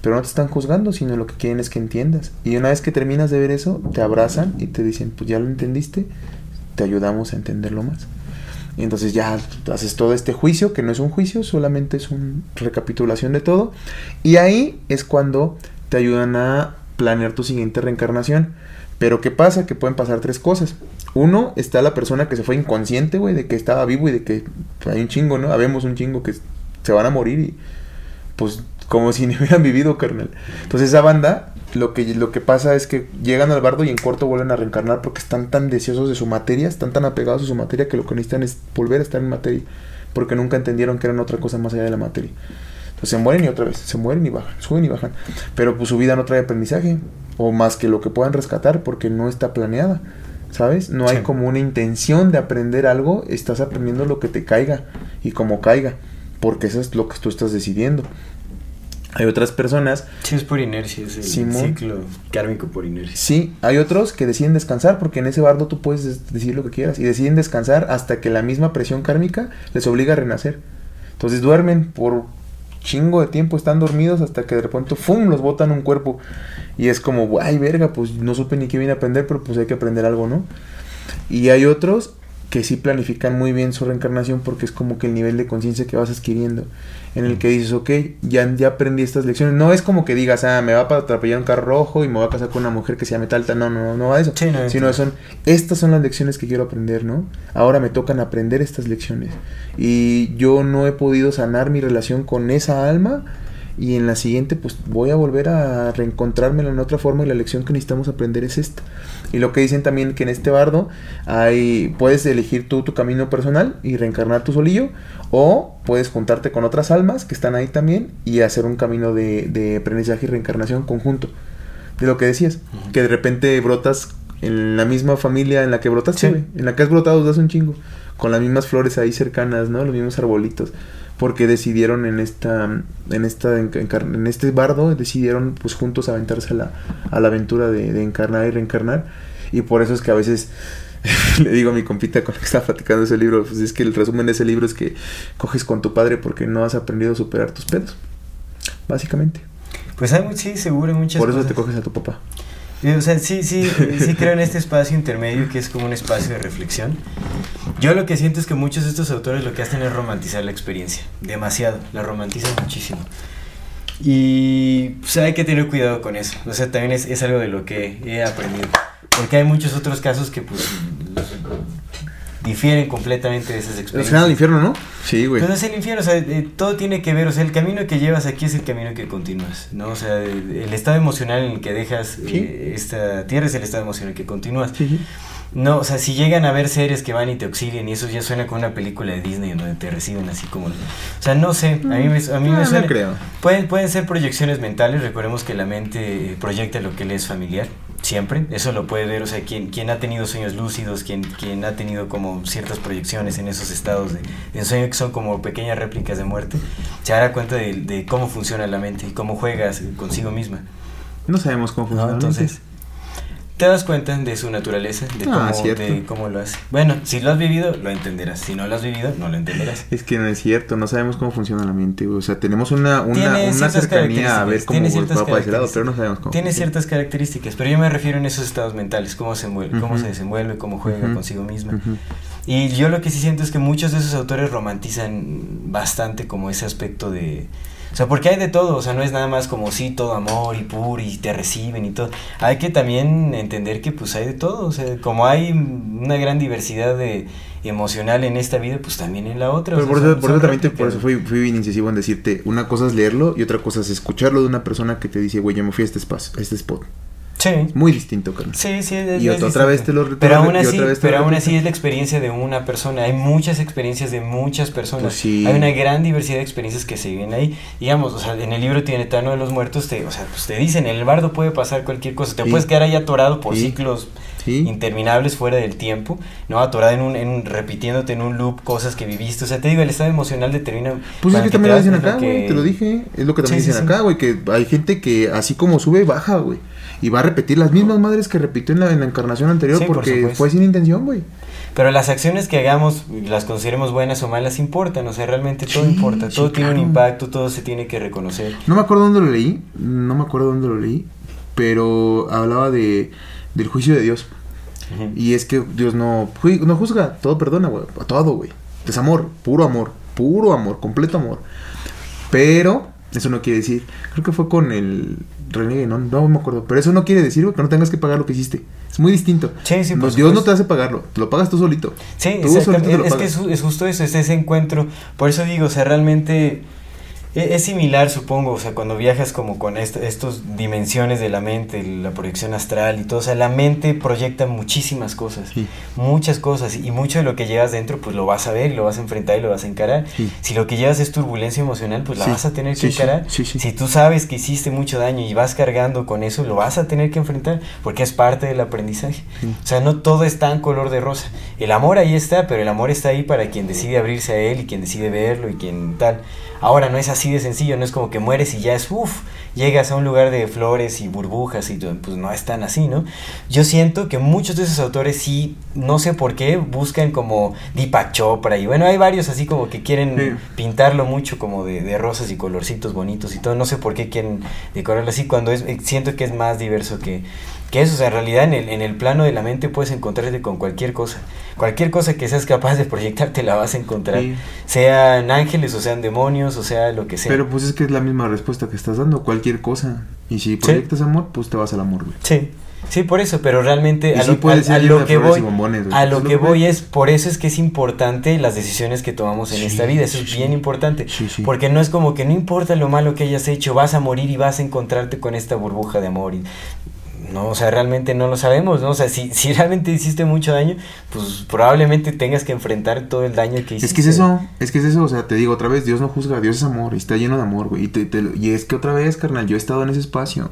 pero no te están juzgando, sino lo que quieren es que entiendas. Y una vez que terminas de ver eso, te abrazan y te dicen, "Pues ya lo entendiste, te ayudamos a entenderlo más." Y entonces ya haces todo este juicio, que no es un juicio, solamente es una recapitulación de todo. Y ahí es cuando te ayudan a planear tu siguiente reencarnación. Pero ¿qué pasa? Que pueden pasar tres cosas. Uno, está la persona que se fue inconsciente, güey, de que estaba vivo y de que hay un chingo, ¿no? Habemos un chingo que se van a morir y pues como si ni hubieran vivido, carnal. Entonces esa banda, lo que, lo que pasa es que llegan al bardo y en corto vuelven a reencarnar porque están tan deseosos de su materia, están tan apegados a su materia que lo que necesitan es volver a estar en materia. Porque nunca entendieron que eran otra cosa más allá de la materia. Entonces se mueren y otra vez, se mueren y bajan, suben y bajan. Pero pues su vida no trae aprendizaje, o más que lo que puedan rescatar porque no está planeada. ¿Sabes? No hay Sí. como una intención de aprender algo, estás aprendiendo lo que te caiga y como caiga, porque eso es lo que tú estás decidiendo. Hay otras personas, Sí, es por inercia, es el Simón. ciclo kármico por inercia. sí, hay otros que deciden descansar, porque en ese bardo tú puedes des- decir lo que quieras, y deciden descansar hasta que la misma presión kármica les obliga a renacer. Entonces duermen por chingo de tiempo, están dormidos hasta que de repente, ¡fum!, los botan un cuerpo. Y es como, ay, verga, pues no supe ni qué vine a aprender, pero pues hay que aprender algo, ¿no? Y hay otros que sí planifican muy bien su reencarnación porque es como que el nivel de conciencia que vas adquiriendo. En el que dices, ok, ya, ya aprendí estas lecciones. No es como que digas, ah, me va para atropellar un carro rojo y me voy a casar con una mujer que se llame Talta. No, no, no, no va eso. Sí, no, Sino son, estas son las lecciones que quiero aprender, ¿no? Ahora me tocan aprender estas lecciones. Y yo no he podido sanar mi relación con esa alma. Y en la siguiente, pues voy a volver a reencontrármela en otra forma. Y la lección que necesitamos aprender es esta. Y lo que dicen también que en este bardo hay, puedes elegir tú tu camino personal y reencarnar tu solillo. O puedes juntarte con otras almas que están ahí también y hacer un camino de, de aprendizaje y reencarnación conjunto. De lo que decías, que de repente brotas en la misma familia en la que brotaste, Sí. En la que has brotado desde hace un chingo. Con las mismas flores ahí cercanas, ¿no? Los mismos arbolitos. Porque decidieron en esta, en esta, encar- en este bardo, decidieron pues juntos aventarse a la, a la aventura de, de encarnar y reencarnar. Y por eso es que a veces le digo a mi compita con la que estaba platicando ese libro, pues es que el resumen de ese libro es que coges con tu padre porque no has aprendido a superar tus pedos. Básicamente. Pues hay, sí, seguro, hay muchas por eso cosas. te coges a tu papá. Eh, O sea, sí, sí, sí creo en este espacio intermedio que es como un espacio de reflexión. Yo lo que siento es que muchos de estos autores lo que hacen es romantizar la experiencia. Demasiado, la romantizan muchísimo. Y pues, hay que tener cuidado con eso. O sea, también es, es algo de lo que he aprendido. Porque hay muchos otros casos que pues difieren completamente de esas El experiencias. final al infierno, ¿no? Sí, güey. Es el infierno, o sea, eh, todo tiene que ver, o sea, el camino que llevas aquí es el camino que continúas, ¿no? O sea, el, el estado emocional en el que dejas eh, esta tierra es el estado emocional que continúas. Sí, sí. No, o sea, si llegan a ver seres que van y te auxilian y eso ya suena como una película de Disney donde te reciben así como... O sea, no sé, a mí me, a mí Ah, me no suena... creo. Pueden, pueden ser proyecciones mentales, recordemos que la mente proyecta lo que le es familiar, siempre, eso lo puede ver, o sea, quien, quien ha tenido sueños lúcidos, quien, quien ha tenido como ciertas proyecciones en esos estados de, de ensueño que son como pequeñas réplicas de muerte, se dará cuenta de, de cómo funciona la mente y cómo juegas consigo misma. No sabemos cómo ¿no? funciona. la mente. Entonces, te das cuenta de su naturaleza, de, Ah, cómo, de cómo lo hace. Bueno, si lo has vivido, lo entenderás. Si no lo has vivido, no lo entenderás. Es que no es cierto, no sabemos cómo funciona la mente. O sea, tenemos una, una, una cercanía a ver cómo tiene va para ese lado, pero no sabemos cómo. Tiene ciertas características, pero yo me refiero en esos estados mentales, cómo se mueve, cómo Ujú. se desenvuelve, cómo juega Ujú. consigo misma. Ujú. Y yo lo que sí siento es que muchos de esos autores romantizan bastante como ese aspecto de... O sea, porque hay de todo, o sea, no es nada más como sí, todo amor y puro y te reciben y todo. Hay que también entender que pues hay de todo, o sea, como hay una gran diversidad de emocional en esta vida, pues también en la otra. Pero por eso, por eso también te- por eso fui, fui bien incisivo en decirte, una cosa es leerlo y otra cosa es escucharlo de una persona que te dice, güey, yo me fui a este espacio, a este spot. Sí. Es muy distinto, carnal. Sí, sí, es- Y es otra- otra vez te lo- te Pero aún así, pero aún repito. así es la experiencia de una persona. Hay muchas experiencias de muchas personas. Pues sí. Hay una gran diversidad de experiencias que se viven ahí. Digamos, o sea, en el libro Tibetano de los Muertos, te, o sea, pues te dicen, en el bardo puede pasar cualquier cosa. Te Sí. puedes quedar ahí atorado por Sí. ciclos interminables fuera del tiempo, ¿no? Atorada en un, en un- repitiéndote en un loop cosas que viviste. O sea, te digo, el estado emocional determina. Pues es que también lo dicen acá, güey, que- te lo dije. Es lo que también dicen acá, güey, que hay gente que así como sube, baja, güey. Y va a repetir las mismas madres que repitió en la, en la encarnación anterior Sí, porque fue sin intención, güey. Pero las acciones que hagamos, las consideremos buenas o malas, importan. O sea, realmente todo Sí, importa. sí, Todo tiene un impacto, todo se tiene que reconocer. No me acuerdo dónde lo leí, no me acuerdo dónde lo leí, pero hablaba de del juicio de Dios. Y es que Dios no, no juzga, todo perdona, güey. A todo, güey. Es amor, puro amor, puro amor, completo amor. Pero, eso no quiere decir, creo que fue con el René, no, no me acuerdo. Pero eso no quiere decir, güey, que no tengas que pagar lo que hiciste. Es muy distinto. Sí, sí, por No, Dios no te hace pagarlo, te lo pagas tú solito. Sí, Tú solito te lo es que es, ju- es justo eso, es ese encuentro. Por eso digo, o sea, realmente es, similar, supongo, o sea, cuando viajas como con est- estos dimensiones de la mente, la proyección astral y todo, o sea, la mente proyecta muchísimas cosas, Sí. muchas cosas, y mucho de lo que llevas dentro, pues lo vas a ver, lo vas a enfrentar y lo vas a encarar. Sí. Si lo que llevas es turbulencia emocional, pues la Sí, vas a tener que encarar. Si tú sabes que hiciste mucho daño y vas cargando con eso, lo vas a tener que enfrentar, porque es parte del aprendizaje. O sea, no todo está en color de rosa. El amor ahí está, pero el amor está ahí para quien decide abrirse a él y quien decide verlo y quien tal. Ahora no es así de sencillo, no es como que mueres y ya es uff, llegas a un lugar de flores y burbujas y todo, pues no es tan así, ¿no? Yo siento que muchos de esos autores sí, no sé por qué, buscan como Deepak Chopra y bueno, hay varios así como que quieren Sí. pintarlo mucho como de, de rosas y colorcitos bonitos y todo, no sé por qué quieren decorarlo así cuando es, siento que es más diverso que, que eso, o sea, en realidad en el, en el plano de la mente puedes encontrarte con cualquier cosa. Cualquier cosa que seas capaz de proyectar te la vas a encontrar. Sí. Sean ángeles o sean demonios o sea lo que sea. Pero pues es que es la misma respuesta que estás dando, cualquier cosa. Y si proyectas amor, pues te vas al amor, güey. Sí, sí, por eso, pero realmente a sí lo, a- lo que voy, bombones, a lo que voy es, por eso es que es importante las decisiones que tomamos en Sí, esta vida, eso sí, es bien importante, porque no es como que no importa lo malo que hayas hecho, vas a morir y vas a encontrarte con esta burbuja de amor y no, o sea, realmente no lo sabemos, ¿no? O sea, si, si realmente hiciste mucho daño, pues probablemente tengas que enfrentar todo el daño que hiciste. Es que es eso, es que es eso, o sea, te digo otra vez, Dios no juzga, Dios es amor, y está lleno de amor, güey. Y, te- te lo- y es que otra vez, carnal, yo he estado en ese espacio.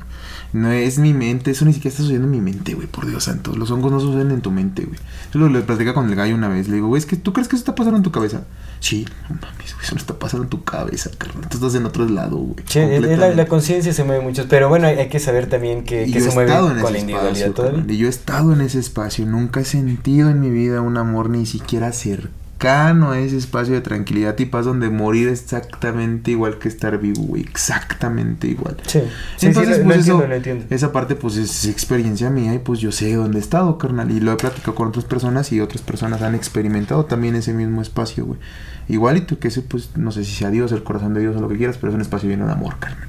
No es mi mente, eso ni siquiera está sucediendo en mi mente, güey, por Dios santo. Los hongos no suceden en tu mente, güey. Yo lo le platicaba con el gallo una vez, le digo, güey, es que tú crees que eso está pasando en tu cabeza. Sí, no mames, güey, eso no está pasando en tu cabeza, carnal. Tú estás en otro lado, güey. Sí, es la, conciencia se mueve mucho, pero bueno, hay, hay que saber también que, se mueve con la individualidad espacio, todavía. Y yo he estado en ese espacio. Nunca he sentido en mi vida un amor ni siquiera cercano a ese espacio de tranquilidad y paz donde morir exactamente igual que estar vivo, güey. Exactamente igual. Sí, sí, Entonces, sí, lo, pues lo eso, entiendo, lo entiendo. esa parte pues es experiencia mía y pues yo sé dónde he estado, carnal. Y lo he platicado con otras personas y otras personas han experimentado también ese mismo espacio, güey. Igualito que ese pues no sé si sea Dios, el corazón de Dios o lo que quieras, pero es un espacio lleno de amor, carnal.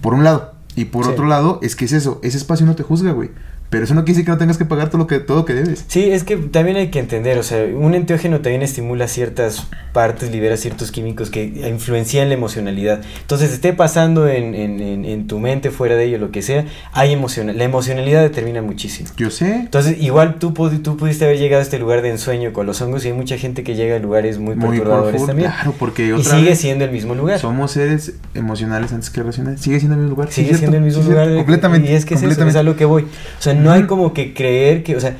Por un lado. Y por Sí. otro lado, es que es eso, ese espacio no te juzga, güey. Pero eso no quiere decir que no tengas que pagar todo lo que, todo lo que debes. Sí, es que también hay que entender, o sea, un enteógeno también estimula ciertas partes, libera ciertos químicos que influencian la emocionalidad. Entonces, esté pasando en, en, en, en tu mente, fuera de ello, lo que sea, hay emoción. La emocionalidad determina muchísimo. Yo sé. Entonces, igual tú, tú pudiste haber llegado a este lugar de ensueño con los hongos y hay mucha gente que llega a lugares muy, Muy perturbadores también. claro, porque y otra sigue vez siendo el mismo lugar. somos seres emocionales antes que racionales. Sigue siendo el mismo lugar. Sigue siendo el mismo lugar. completamente. Y es que es eso, completamente. es a lo que voy. O sea, no hay como que creer que, o sea,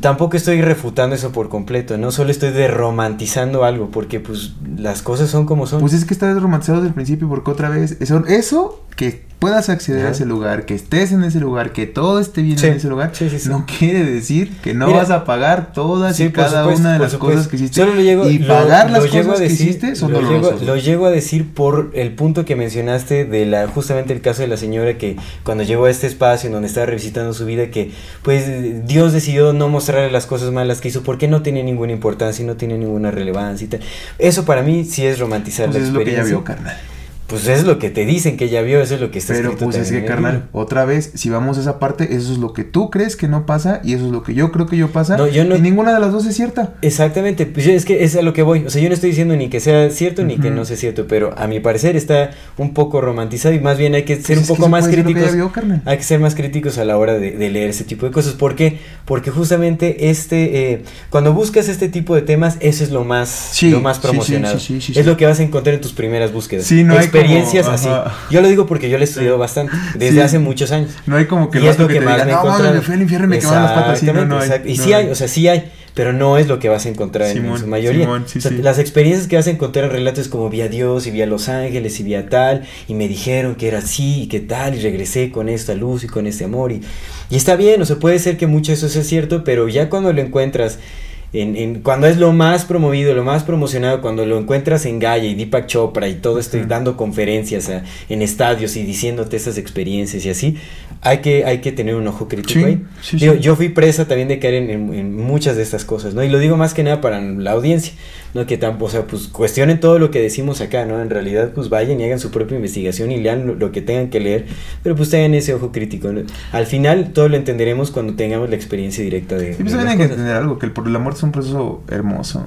tampoco estoy refutando eso por completo, no solo estoy derromantizando algo, porque pues las cosas son como son. Pues es que está romantizado desde el principio, porque otra vez, eso, eso que puedas acceder a ese lugar, que estés en ese lugar, que todo esté bien Sí, en ese lugar, sí, sí, sí. no quiere decir que no Mira, vas a pagar todas y cada supuesto, una de las supuesto. cosas que hiciste. Solo lo llego, y lo- pagar las lo llego cosas a decir, que hiciste son lo llego, lo llego a decir por el punto que mencionaste de la justamente el caso de la señora que cuando llegó a este espacio en donde estaba revisitando su vida que pues Dios decidió no mostrarle las cosas malas que hizo porque no tiene ninguna importancia y no tiene ninguna relevancia y tal. Eso para mí sí es romantizar Pues la es lo que experiencia. vio, carnal. Pues es lo que te dicen que ya vio, eso es lo que está Pero escrito pues es que, carnal, otra vez, si vamos a esa parte, eso es lo que tú crees que no pasa y eso es lo que yo creo que yo pasa. No, yo no- Y ninguna de las dos es cierta. Exactamente, pues yo- es que es a lo que voy. O sea, yo no estoy diciendo ni que sea cierto ni que no sea cierto, pero a mi parecer está un poco romantizado y más bien hay que ser Pues un que poco más que críticos. ya vio. Hay que ser más críticos a la hora de, de leer ese tipo de cosas. ¿Por qué? Porque justamente este, eh, cuando buscas este tipo de temas, eso es lo más, Sí, lo más promocionado. sí, sí, sí, es lo que vas a encontrar en tus primeras búsquedas. Sí, no hay que experiencias como- así. ajá. Yo lo digo porque yo lo he estudiado bastante, desde Sí. hace muchos años. No hay como que y es lo que, que, te más diga, me no, me fui al infierno y me quemaron las patas. Sí, no, no hay. Exactamente, Y no sí hay, o sea, sí hay, pero no es lo que vas a encontrar en- su mayoría. Simón, sí, O sea, sí. Las experiencias que vas a encontrar en relatos como vi a Dios y vi a Los Ángeles y vi a tal, y me dijeron que era así y que tal, y regresé con esta luz y con este amor. Y, y está bien, o sea, puede ser que mucho de eso sea cierto, pero ya cuando lo encuentras en, en- cuando es lo más promovido, lo más promocionado, cuando lo encuentras en Gaia y Deepak Chopra y todo esto, y dando conferencias a- en estadios y diciéndote esas experiencias y así, hay que, hay que tener un ojo crítico Sí, ahí. sí, Digo, sí. Yo fui presa también de caer en, en- en muchas de estas cosas, ¿no? Y lo digo más que nada para la audiencia, ¿no? Que tampoco, o sea, pues cuestionen todo lo que decimos acá, ¿no? En realidad, pues vayan y hagan su propia investigación y lean lo, lo que tengan que leer, pero pues tengan ese ojo crítico, ¿no? Al final, todo lo entenderemos cuando tengamos la experiencia directa de... Sí, pues también hay que entender algo, que el, por la muerte es un proceso hermoso.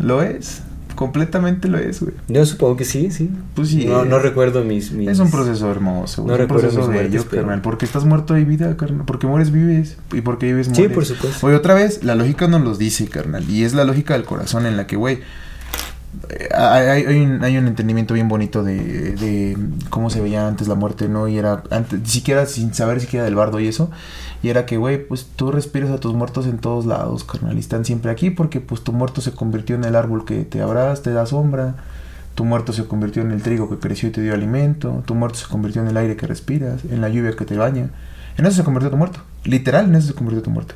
Lo es. Completamente lo es, güey. Yo supongo que sí, sí. Pues sí. No, no recuerdo mis, mis- Es un proceso hermoso, güey. No es un recuerdo proceso mis muertes, bello, pero- carnal. Porque estás muerto hay vida, carnal. Porque mueres, vives. Y porque vives, Sí, mueres. por supuesto. Oye, otra vez, la lógica nos los dice, carnal. Y es la lógica del corazón en la que, güey. eh, Hay, hay- hay un, hay un entendimiento bien bonito de, de cómo se veía antes la muerte, ¿no? Y era antes, ni siquiera sin saber siquiera del bardo y eso. Y era que, güey, pues tú respiras a tus muertos en todos lados, carnal. Y están siempre aquí porque, pues, tu muerto se convirtió en el árbol que te abraza, te da sombra. Tu muerto se convirtió en el trigo que creció y te dio alimento. Tu muerto se convirtió en el aire que respiras, en la lluvia que te baña. En eso se convirtió tu muerto. Literal, en eso se convirtió tu muerto.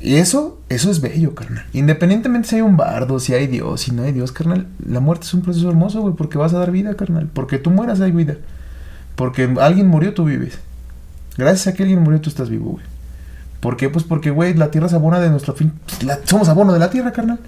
Y eso, eso es bello, carnal. Independientemente si hay un bardo, si hay Dios, si no hay Dios, carnal. La muerte es un proceso hermoso, güey, porque vas a dar vida, carnal. Porque tú mueras, hay vida. Porque alguien murió, tú vives. Gracias a que alguien murió, tú estás vivo, güey. ¿Por qué? Pues porque, güey, la tierra es abona de nuestro fin. la- somos abono de la tierra, carnal.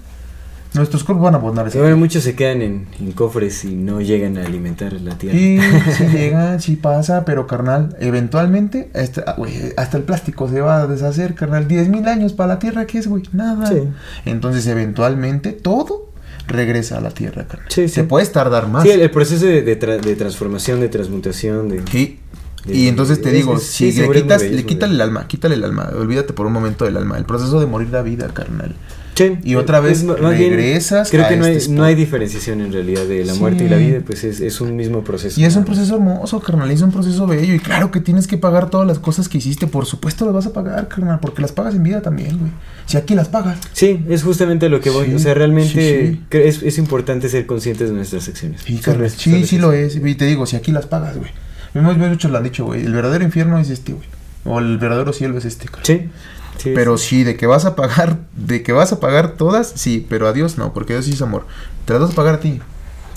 Nuestros cuerpos van a abonar esa bueno, muchos se quedan en, en cofres y no llegan a alimentar la tierra. Sí, sí llega, sí pasa, pero carnal, eventualmente, hasta, ah, güey, hasta el plástico se va a deshacer, carnal. 10 mil años para la Tierra, ¿qué es, güey? Nada. Sí. Entonces, eventualmente, todo regresa a la Tierra, carnal. Sí, sí. Se puedes tardar más. Sí, el, el proceso de, de tra- de transformación, de transmutación, de... Sí. Y entonces te digo, es- si sí, le quitas, bello, le quítale el alma, quítale el alma, olvídate por un momento del alma. El proceso de morir da vida, carnal. Sí, Y otra vez bien, regresas creo que no, hay, este no hay diferenciación en realidad de la Sí. muerte y la vida, pues es, es un mismo proceso. Y es un proceso hermoso, carnal, es un proceso bello. Y claro que tienes que pagar todas las cosas que hiciste. Por supuesto las vas a pagar, carnal, porque las pagas en vida también, güey. Si aquí las pagas. Sí, es justamente lo que voy. Sí, o sea, realmente Es, es importante ser conscientes de nuestras acciones. Sí, carnal, sí, sí lo es. Y te digo, si aquí las pagas, güey. Hemos muchos lo han dicho, güey. El verdadero infierno es este, güey. O el verdadero cielo es este, carnal. Sí, sí, Pero sí. sí, de que vas a pagar, de que vas a pagar todas, sí, pero a Dios no, porque Dios sí es amor. Te las vas a pagar a ti.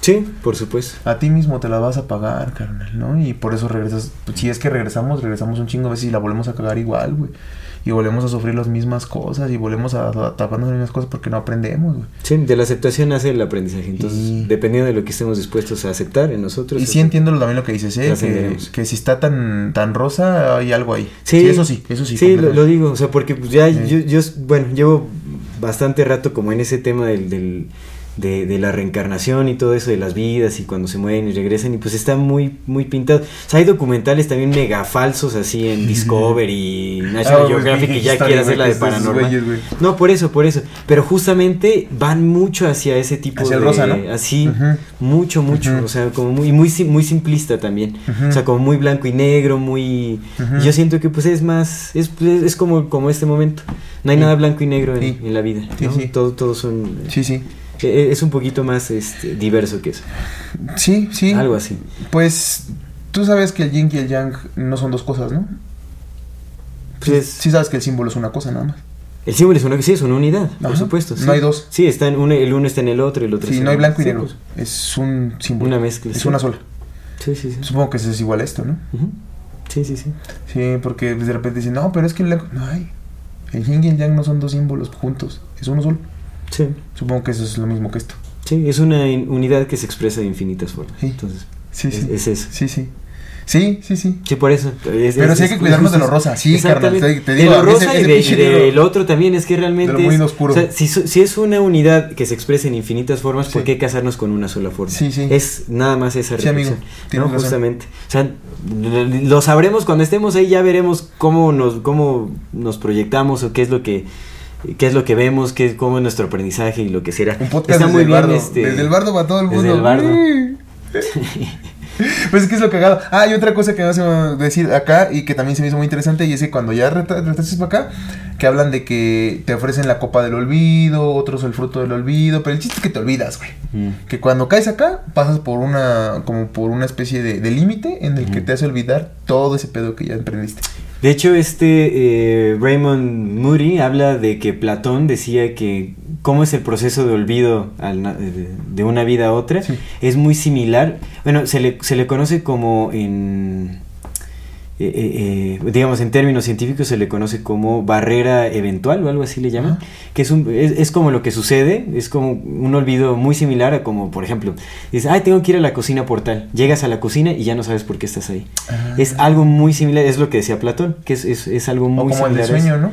Sí, por supuesto. A ti mismo te las vas a pagar, carnal, ¿no? Y por eso regresas. pues, si es que regresamos, regresamos un chingo de veces y la volvemos a cagar igual, güey. Y volvemos a sufrir las mismas cosas y volvemos a, a taparnos las mismas cosas porque no aprendemos, güey. Sí, de la aceptación nace el aprendizaje. Entonces, Y- dependiendo de lo que estemos dispuestos a aceptar en nosotros. Y sí es- entiendo también lo que dices, ¿eh? Que, si está tan, tan rosa, hay algo ahí. Sí, eso sí, eso sí. Sí, lo, digo, o sea, porque pues ya Sí. yo, yo, bueno, llevo bastante rato como en ese tema del, del- de, de la reencarnación y todo eso de las vidas y cuando se mueren y regresan y pues está muy, muy pintado. O sea, hay documentales también mega falsos así en Discovery, National Ah, güey, Geographic que ya quiere hacer la de paranormal. No, por eso, por eso. Pero justamente van mucho hacia ese tipo Hacia el de... rosa, ¿no? Así, mucho, mucho. O sea, como muy, muy, muy simplista también. O sea, como muy blanco y negro, muy... Y Yo siento que pues es más... Es, es, es como, como este momento. No hay Sí. nada blanco y negro en, Sí. en la vida. Sí, ¿no? sí. Todo, todos son... Sí, sí. Eh, Es un poquito más este, diverso que eso. Sí, sí. Algo así. Pues tú sabes que el yin y el yang no son dos cosas, ¿no? Pues es- Sí sabes que el símbolo es una cosa nada más. El símbolo es una, sí, es una unidad, por supuesto. No hay dos. Sí, está en uno, el uno está en el otro, el otro Sí, está no hay blanco y negro. Es un símbolo. Una mezcla, Es sí. una sola. Sí, sí, sí. Supongo que eso es igual a esto, ¿no? Sí, sí, sí. Sí, porque de repente dicen, no, pero es que el blanco. No hay. El yin y el yang no son dos símbolos juntos. Es uno solo. Sí, Supongo que eso es lo mismo que esto. sí, es una unidad que se expresa de infinitas formas. Sí. Entonces, Sí, es, sí. es eso. Sí, sí. Sí, sí, sí. Sí, por eso. Es- Pero es- sí hay que cuidarnos es de lo rosa. Sí, carnal, te- te de digo, lo a mí ese- rosa y ese de- del libro- otro también es que realmente. de lo muy oscuro. o sea, si, si es una unidad que se expresa en infinitas formas, ¿por Sí. qué casarnos con una sola forma? Sí, sí. Es nada más esa Sí, amigo, reflexión. ¿no? razón. Justamente. O sea, lo sabremos cuando estemos ahí, ya veremos cómo nos, cómo nos proyectamos o qué es lo que qué es lo que vemos, qué, cómo es nuestro aprendizaje y lo que será. Un podcast Está desde muy el bien bardo. este. Desde el bardo para todo el mundo. Desde el bardo. Pues es que es lo cagado. Ah, y otra cosa que me vas a decir acá y que también se me hizo muy interesante y es que cuando ya retrases para acá, que hablan de que te ofrecen la copa del olvido, otros el fruto del olvido, pero el chiste es que te olvidas, güey. Mm. Que cuando caes acá, pasas por una, como por una especie de, de límite en el que te hace olvidar todo ese pedo que ya emprendiste. De hecho, este eh, Raymond Moody habla de que Platón decía que cómo es el proceso de olvido al na- de, de una vida a otra. Sí. Es muy similar. Bueno, se le, se le conoce como en... eh, eh, eh, digamos, en términos científicos se le conoce como barrera eventual o algo así le llaman, que es, un, es, es como lo que sucede, es como un olvido muy similar a como, por ejemplo, dices, ay, tengo que ir a la cocina por tal, llegas a la cocina y ya no sabes por qué estás ahí. Es algo muy similar, es lo que decía Platón, que es, es, es algo O muy como el de similar. eso. sueño, ¿no?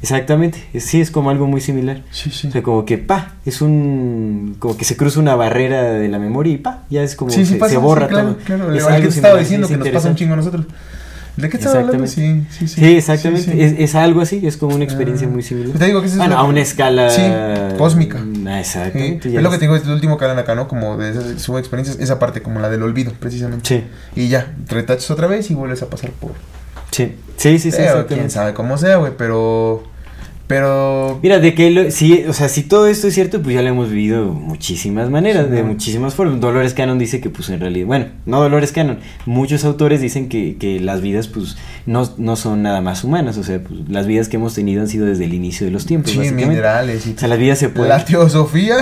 Exactamente, sí, es como algo muy similar. Sí, sí. O sea, como que, pa, es un, como que se cruza una barrera de la memoria y pa, ya es como, Sí, se, pasa, se sí, borra claro, todo. Claro, Es el algo que te estaba similar, diciendo es que nos pasa un chingo a nosotros. ¿De qué estás hablando? Sí, sí, sí. Sí, exactamente. Sí. Es, es algo así, es como una experiencia Ah. muy similar. Te digo que es bueno, a que- una escala Sí, cósmica. Sí, exactamente. es lo que te digo, es el último que hablan acá, ¿no? Como de esas sub experiencias, esa parte, como la del olvido, precisamente. Sí, Y ya, retachas otra vez y vuelves a pasar por. sí, sí, sí, sí, quién sabe cómo sea, güey, pero. Pero. Mira, de que lo- sí, o sea, si todo esto es cierto, pues ya lo hemos vivido de muchísimas maneras, Sí, de muchísimas formas. Dolores Cannon dice que, pues en realidad, bueno, no Dolores Cannon, muchos autores dicen que, que las vidas, pues, no, no son nada más humanas, o sea, pues, las vidas que hemos tenido han sido desde el inicio de los tiempos, Sí, básicamente. minerales y O sea, las vidas se pueden... La teosofía.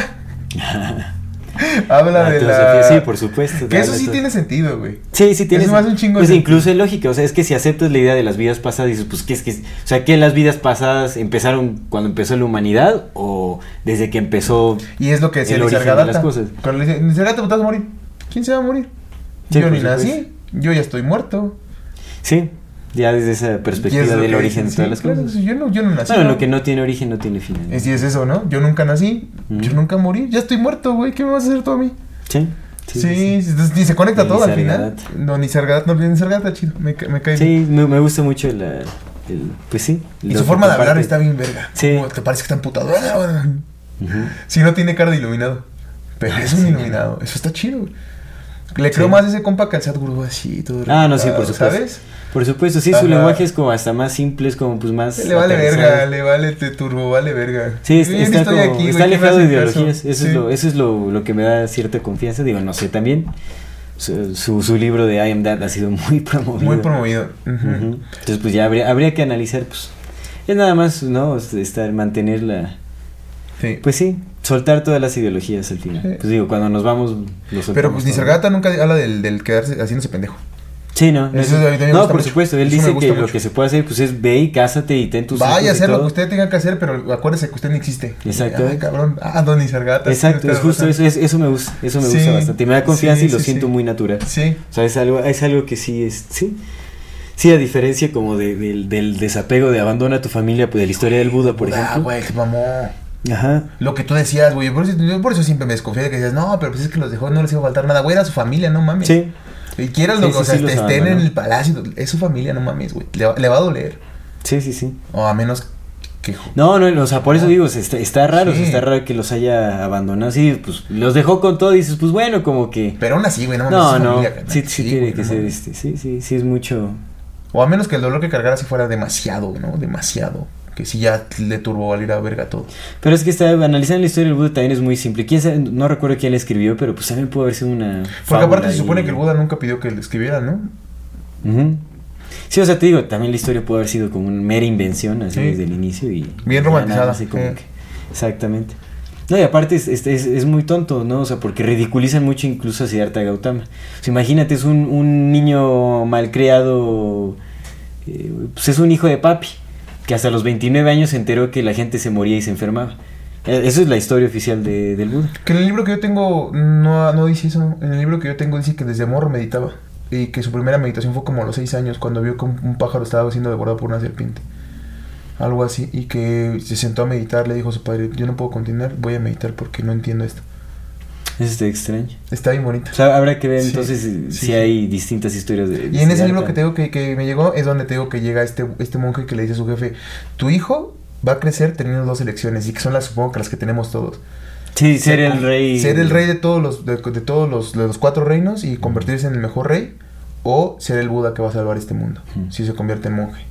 habla La de la. Sí, por supuesto. Que eso sí todo. tiene sentido, güey. Sí, sí tiene. Es más un chingo Pues de- incluso es lógica, o sea, es que si aceptas la idea de las vidas pasadas, dices, pues, ¿qué es que O sea, que las vidas pasadas empezaron cuando empezó la humanidad o desde que empezó. Y es lo que decía El origen de las cosas. Cuando le dice, te vas a morir. ¿Quién se va a morir? Sí, yo ni supuesto. nací. Yo ya estoy muerto. Sí, ya desde esa perspectiva del origen de todas sí, las cosas. sí, yo, no, yo no nací. Bueno, ¿no? lo que no tiene origen no tiene final. Es, y es eso, ¿no? Yo nunca nací. Yo nunca morí. Ya estoy muerto, güey. ¿Qué me vas a hacer tú a mí? Sí, Sí, sí. sí. sí, y se conecta todo al final. No, ni Sargadatta, no, ni Sargadatta, chido. Me, me cae. Sí, me, me gusta mucho la. el- pues sí. Y su forma de hablar está bien verga. Sí. Como te parece que está emputado. Ujú. Si no tiene cara de iluminado. Pero es un Sí. iluminado. Eso está chido. güey. Le creo Sí. más a ese compa que al Sadhguru así. Todo Ah, no, sí, por supuesto. ¿Sabes? Por supuesto, sí, su lenguaje es como hasta más simple, es como pues más. Le vale aterrizado. verga, le vale te turbo, vale verga. Sí, es- está, como- aquí, güey, está ¿qué me alejado de ideologías. Eso Sí. es, lo, eso es lo, lo que me da cierta confianza. Digo, no sé, también su, su, su libro de I Am That ha sido muy promovido. Muy promovido. Entonces, pues ya habría, habría que analizar, pues. Es nada más, ¿no? Estar, mantener la. Sí. Pues sí, soltar todas las ideologías al final. Sí. Pues digo, cuando nos vamos, lo soltamos. Pero pues ni todo. Sargadatta nunca habla del, del quedarse haciéndose pendejo. Sí, no. no, Eso a mí no, por mucho. supuesto. Él Eso dice que lo mucho. que se puede hacer, pues es ve y cásate y ten tus hijos Vaya a hacer lo que usted tenga que hacer, pero acuérdese que usted no existe. Exacto. Ay, cabrón. Ah, Don Nisargadatta. Exacto, es justo eso, es- eso me gusta, eso me Sí, gusta bastante. Y me da confianza sí, y lo sí, siento muy natural. Sí. O sea, es algo, es algo que sí es, sí. Sí, a diferencia como de- del, del desapego de abandona a tu familia, pues de la historia del Buda, por Ah, ejemplo. güey, se mamó. Ajá. Lo que tú decías, güey. Por eso, yo por eso siempre me desconfié de que decías, no, pero pues es que los dejó, no les iba a faltar nada. Güey, era su familia, no mames. Sí. Y quieras Sí, lo que, sí, o sea, sí, estén en el palacio, es su familia, no mames, güey. Le, va- le va a doler. Sí, sí, sí. O a menos que. No, no, o sea, por eso digo, está, está raro, o sea, Sí. está raro que los haya abandonado. Sí, pues los dejó con todo y dices, pues bueno, como que. Pero aún así, güey, no mames. No, no, familia, sí, sí, tiene güey, que no ser mames. este, sí, sí, sí es mucho. O a menos que el dolor que cargara si fuera demasiado, ¿no? Demasiado. Que si ya le turbo valer a verga todo. Pero es que está, analizando la historia del Buda también es muy simple. ¿Quién sabe? No recuerdo quién la escribió, pero pues también pudo haber sido una. Porque aparte se supone que el Buda nunca pidió que le escribiera, ¿no? Sí, o sea, te digo, también la historia pudo haber sido como una mera invención, así Sí. desde el inicio y... Bien romantizada, más así como sí. que- exactamente. No, y aparte es, es, es- es muy tonto, ¿no? O sea, porque ridiculizan mucho incluso a Siddhartha Gautama. O sea, imagínate, es un, un niño malcriado, eh, pues es un hijo de papi, que hasta los 29 años se enteró que la gente se moría y se enfermaba. Eh, Esa es la historia oficial de, del Buda. Que en el libro que yo tengo no, no dice eso. En el libro que yo tengo dice que desde morro meditaba. Y que su primera meditación fue como a los seis años, cuando vio que un pájaro estaba siendo devorado por una serpiente. Algo así. Y que se sentó a meditar, le dijo a su padre, yo no puedo continuar, voy a meditar porque no entiendo esto. Es este extraño. Está bien bonito. O sea, habrá que ver Sí, entonces si, sí, si sí. hay distintas historias de... Y en ese libro que te digo que, que me llegó es donde te digo que llega este, este monje que le dice a su jefe, tu hijo va a crecer teniendo dos elecciones y que son las supongo que las que tenemos todos. Sí, ser el rey. Ser el rey de todos los de, de todos los, de los cuatro reinos y convertirse en el mejor rey o ser el Buda que va a salvar este mundo si se convierte en monje.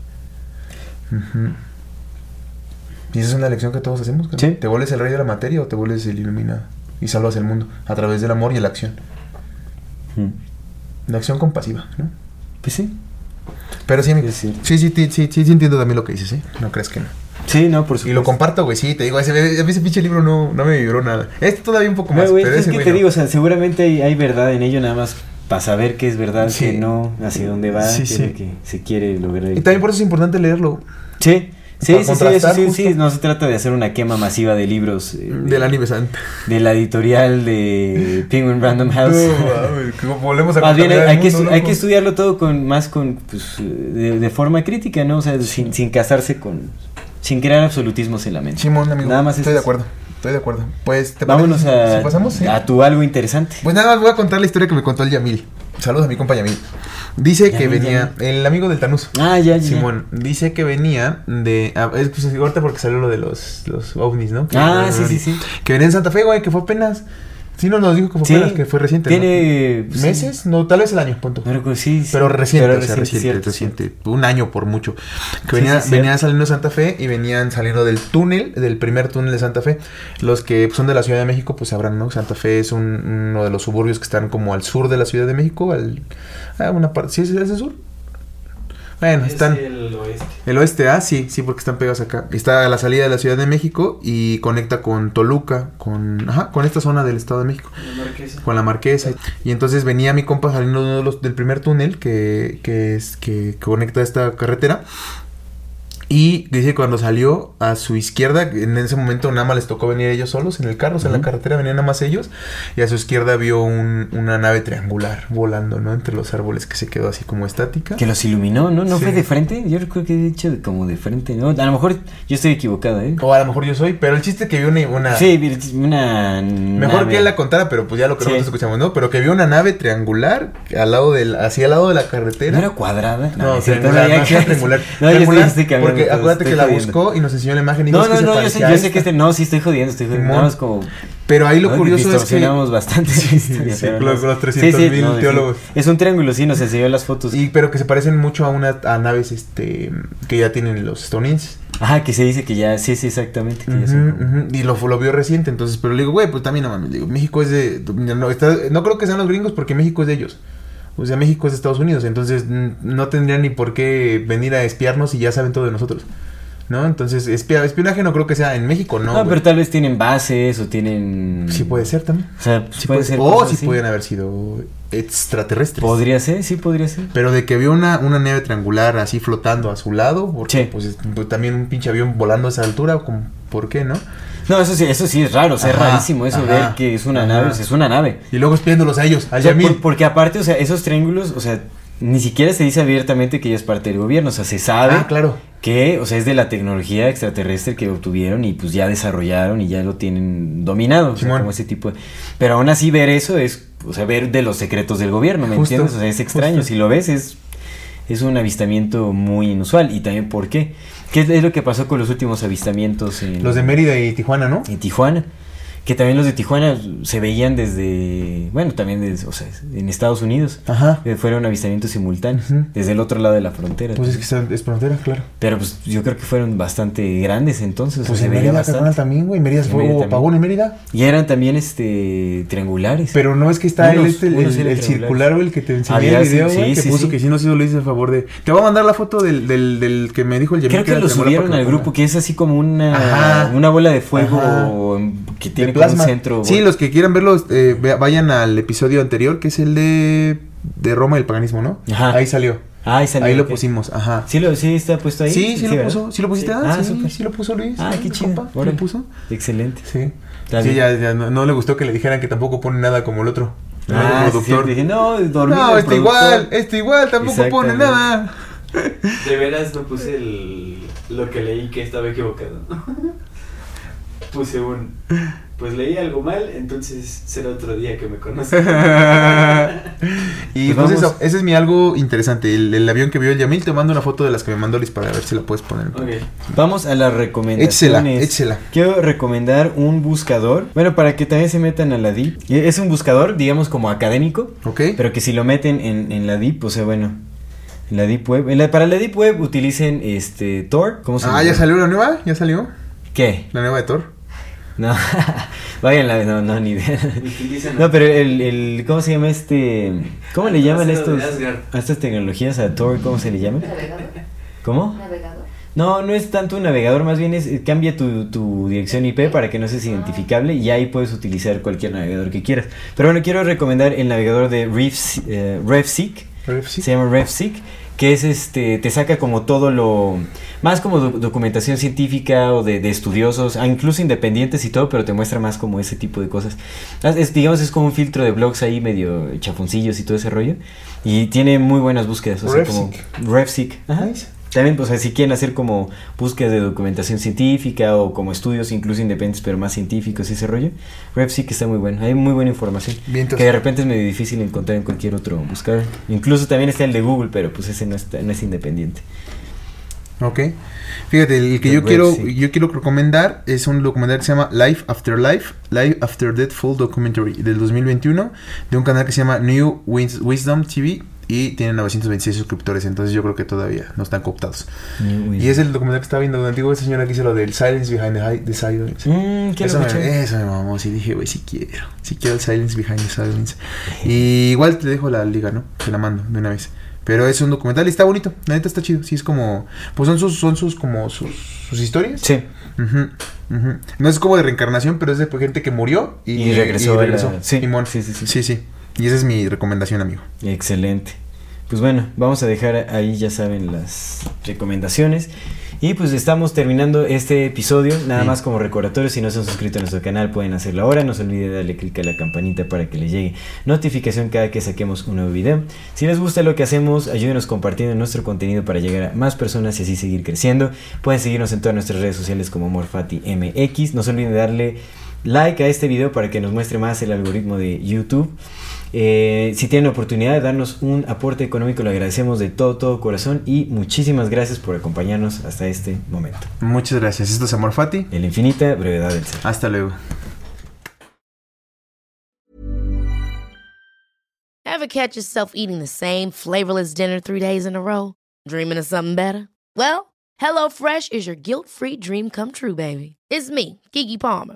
Y esa es una elección que todos hacemos. ¿Te vuelves el rey de la materia o te vuelves el iluminado? Y salvas el mundo a través del amor y la acción. Mm. La acción compasiva, ¿no? Pues sí. Pero sí. Sí, sí, sí, sí, sí, sí entiendo también lo que dices, ¿eh? No crees que no. Sí, no, por supuesto. Y lo comparto, güey, sí, te digo, ese, a mí ese pinche libro no, no me vibró nada. Este todavía un poco No, más, güey, pero es ese que te no. digo, o sea, seguramente hay, hay verdad en ello, nada más para saber qué es verdad, Sí. qué no, hacia dónde va, Sí, qué es lo sí. que se quiere lograr. Y también por eso es importante leerlo. Sí, sí, sí, sí, eso sí, sí, no se trata de hacer una quema masiva de libros eh, Del anime santa. de la editorial de Penguin Random House. No, volvemos a Más bien hay, que, hay que estudiarlo todo con más con pues, de, de forma crítica, ¿no? O sea, sin, sin casarse con sin crear absolutismos en la mente. Simón, amigo. Nada más estoy es de acuerdo. Estoy de acuerdo. Pues, ¿te Vámonos parece a, si pasamos? Sí. a tu algo interesante. Pues nada más voy a contar la historia que me contó el Yamil. Saludos a mi compa Yamil. Dice que venía, el amigo del Tanús. Ah, ya, ya. Simón, dice que venía de. ah, es pues, ahorita porque salió lo de los, los ovnis, ¿no? Que- Ah, sí, sí, sí. Que venía en Santa Fe, güey, que fue apenas. Sí, no nos dijo fue Sí, que fue reciente. ¿no? Tiene sí. ¿Meses? No, tal vez el año, punto. No recuerdo, sí, sí. Pero reciente, Pero o sea, reciente, cierto, reciente. Un año por mucho. Que Sí, venía, sí, venía cierto. saliendo de Santa Fe y venían saliendo del túnel, del primer túnel de Santa Fe. Los que son de la Ciudad de México, pues sabrán, ¿no? Santa Fe es un- uno de los suburbios que están como al sur de la Ciudad de México. Al, ah, una parte. ¿Sí es es el sur? Bueno, están. el oeste. El oeste, ah, sí, sí, porque están pegados acá. Está a la salida de la Ciudad de México y conecta con Toluca, con, ajá, con esta zona del Estado de México La marquesa. con la marquesa. Y entonces venía mi compa saliendo de uno de los- del primer túnel que, que, es, que conecta esta carretera. Y dice que cuando salió a su izquierda, en ese momento nada más les tocó venir ellos solos en el carro, o sea, en la carretera venían nada más ellos. Y a su izquierda vio un- una nave triangular volando, ¿no? Entre los árboles que se quedó así como estática. Que los iluminó, ¿no? ¿No Sí. fue de frente? Yo recuerdo que he dicho como de frente, ¿no? A lo mejor yo estoy equivocado, ¿eh? O a lo mejor yo soy, pero el chiste es que vio una... una- Sí, una... Mejor nave. que él la contara, pero pues ya lo que Sí. nosotros escuchamos, ¿no? Pero que vio una nave triangular al lado del, hacia al lado de la carretera. ¿No era cuadrada? No, cierto, triangular, no, era triangular. No, yo estoy, Triangular, estoy cambiando Porque acuérdate que la jodiendo. buscó y nos enseñó la imagen y No, "Es que no, se no, yo sé, yo que esta". este... No, sí, estoy jodiendo, estoy jodiendo. Nada más como... Pero ahí lo curioso es que... bastante historia, sí, pero con los- no. los 300,000 no, teólogos. Es un triángulo, sí, nos enseñó las fotos. Y, pero que se parecen mucho a una a naves este que ya tienen los estadounidenses. Ajá, que se dice que ya... Sí, sí, exactamente. Que ya Ujú, son como- ujú, Y lo, lo vio reciente, entonces, pero le digo, güey, pues también no mames, digo, México es de... No, está- no creo que sean los gringos porque México es de ellos. O sea, México es Estados Unidos, entonces no tendrían ni por qué venir a espiarnos y ya saben todo de nosotros. ¿No? Entonces, espia- espionaje no creo que sea en México, no. No, pero tal vez tienen bases o tienen... Sí puede ser también. O sea, Sí puede puede- ser o si así. pueden haber sido extraterrestres. Podría ser, sí, podría ser. Pero de que vio una, una nave triangular así flotando a su lado, porque Sí. pues, es- pues, también un pinche avión volando a esa altura, ¿por qué no? No, eso sí, eso sí es raro, o sea, es rarísimo eso ajá, ver que es una ajá. nave, o sea, es una nave. Y luego espiándolos a ellos, al O sea, Yamil. por- porque aparte, o sea, esos triángulos, o sea, ni siquiera se dice abiertamente que ella es parte del gobierno, o sea, se sabe Ah, claro. que, o sea, es de la tecnología extraterrestre que obtuvieron y pues ya desarrollaron y ya lo tienen dominado, o sea, como ese tipo de... Pero aún así ver eso es, o sea, ver de los secretos del gobierno, ¿me Justo, entiendes? O sea, es extraño, justo. si lo ves es, es un avistamiento muy inusual y también por qué. ¿Qué es, lo que pasó con los últimos avistamientos en, Los de Mérida y Tijuana, ¿no? en Tijuana? Que también los de Tijuana se veían desde, bueno, también desde, o sea, en Estados Unidos. Ajá. Eh, Fueron avistamientos simultáneos, desde el otro lado de la frontera. Pues es que es frontera, claro. Pero pues yo creo que fueron bastante grandes entonces. o sea, Pues se en veía Mérida, bastante. carnal, también, güey. Mérida fue apagón en Mérida. Y eran también este triangulares. Pero no es que está Unos- el, este, el, el- el triangulares. circular, güey, el que te enseñé Había, el video, sí, güey, sí, que sí, puso que si no, sí lo hice a favor de... Te voy a mandar la foto del, del, del que me dijo el. Creo que era lo subieron al que grupo, que es así como una, Ajá. una bola de fuego Ajá. que tiene plasma. centro. Sí, los que quieran verlos, eh, vayan al episodio anterior, que es el de, de Roma y el paganismo, ¿no? Ajá. Ahí salió. Ah, ahí salió, Ahí lo pusimos, ajá. ¿Sí, lo, ¿Sí está puesto ahí? Sí, sí, lo ¿verdad? puso. ¿Sí lo pusiste? Sí. Ah, sí, sí lo puso Luis. Ah, qué chido. compa, ¿sí Órale. lo puso? Excelente. Sí. Sí, ya, ya no, no le gustó que le dijeran que tampoco pone nada como el otro. Ah, sí, productor. dije, no, dormido no, este igual, este igual, tampoco pone nada. De veras no puse el, lo que leí que estaba equivocado. puse un. Pues leí algo mal, entonces será otro día que me conozca. Y Pues pues, vamos. eso, ese es mi algo interesante. El, el avión que vio el Yamil, te mando una foto de las que me mandó Liz para ver si la puedes poner. Vamos a las recomendaciones. échsela. Quiero recomendar un buscador. Bueno, para que también se metan a la DIP. Y Es un buscador, digamos, como académico. ¿Ok? Pero que si lo meten en, en la DIP, o sea, bueno. En la Deep Web. en la- para la Deep Web utilicen este Tor. ¿Cómo se Ah, llama? ¿ya salió la nueva? ¿Ya salió? ¿Qué? La nueva de Thor. No. Vayan, la- no, no, ni idea. No, pero el, el, ¿cómo se llama este? ¿Cómo le El llaman estos, a estas tecnologías a Tor? ¿Cómo se le llama? ¿Navegador? ¿Cómo? ¿Navegador? No, no es tanto un navegador, más bien es cambia tu, tu dirección IP para que no seas identificable y ahí puedes utilizar cualquier navegador que quieras. Pero bueno, quiero recomendar el navegador de Reef, eh, RefSeek, se llama RefSeek, que es este, te saca como todo lo, más como doc- documentación científica o de, de estudiosos, ah, incluso independientes y todo, pero te muestra más como ese tipo de cosas. Ah, Es, digamos, es como un filtro de blogs ahí medio chafoncillos y todo ese rollo. Y tiene muy buenas búsquedas, o sea, como. Ajá. Nice. También, pues, si quieren hacer como búsquedas de documentación científica o como estudios incluso independientes, pero más científicos y ese rollo, RefSeek está muy bueno. Hay muy buena información. Que de repente es medio difícil encontrar en cualquier otro buscador. Incluso también está el de Google, pero pues ese no, está, no es independiente. Ok. Fíjate, el que The yo quiero, yo quiero recomendar es un documental que se llama Life After Life, Life After Death Full Documentary del 2021 de un canal que se llama New Wis- Wisdom TV y tienen 926 suscriptores, entonces yo creo que todavía no están cooptados. Y es el documental que estaba viendo donde digo esa señora que hizo lo del Silence Behind the, the Silence. Mm, ¿qué Eso me, eso me mamó, sí dije, güey, si quiero, si quiero el Silence Behind the Silence. Y igual te dejo la liga, ¿no? Te la mando de una vez. Pero es un documental y está bonito, la neta está chido, sí es como, pues son sus, son sus, como sus, sus historias. Sí. Ujú, ujú. No es como de reencarnación, pero es de gente que murió y, Y regresó a la- sí, Simón. sí, sí, sí. sí, sí. Y esa es mi recomendación, amigo. Excelente. Pues bueno, vamos a dejar ahí, ya saben, las recomendaciones. Y pues estamos terminando este episodio. Nada Sí. más como recordatorio, si no se han suscrito a nuestro canal, pueden hacerlo ahora. No se olviden de darle clic a la campanita para que les llegue notificación cada que saquemos un nuevo video. Si les gusta lo que hacemos, ayúdenos compartiendo nuestro contenido para llegar a más personas y así seguir creciendo. Pueden seguirnos en todas nuestras redes sociales como MorfatiMX. No se olviden de darle like a este video para que nos muestre más el algoritmo de YouTube. Eh, si tienen la oportunidad de darnos un aporte económico, lo agradecemos de todo, todo corazón y muchísimas gracias por acompañarnos hasta este momento. Muchas gracias. Esto es Amor Fati. En la infinita brevedad del ser. Hasta luego. Ever catch yourself eating the same flavorless dinner three days in a row? Dreaming of something better? Well, HelloFresh is your guilt free dream come true, baby. It's me, Kiki Palmer.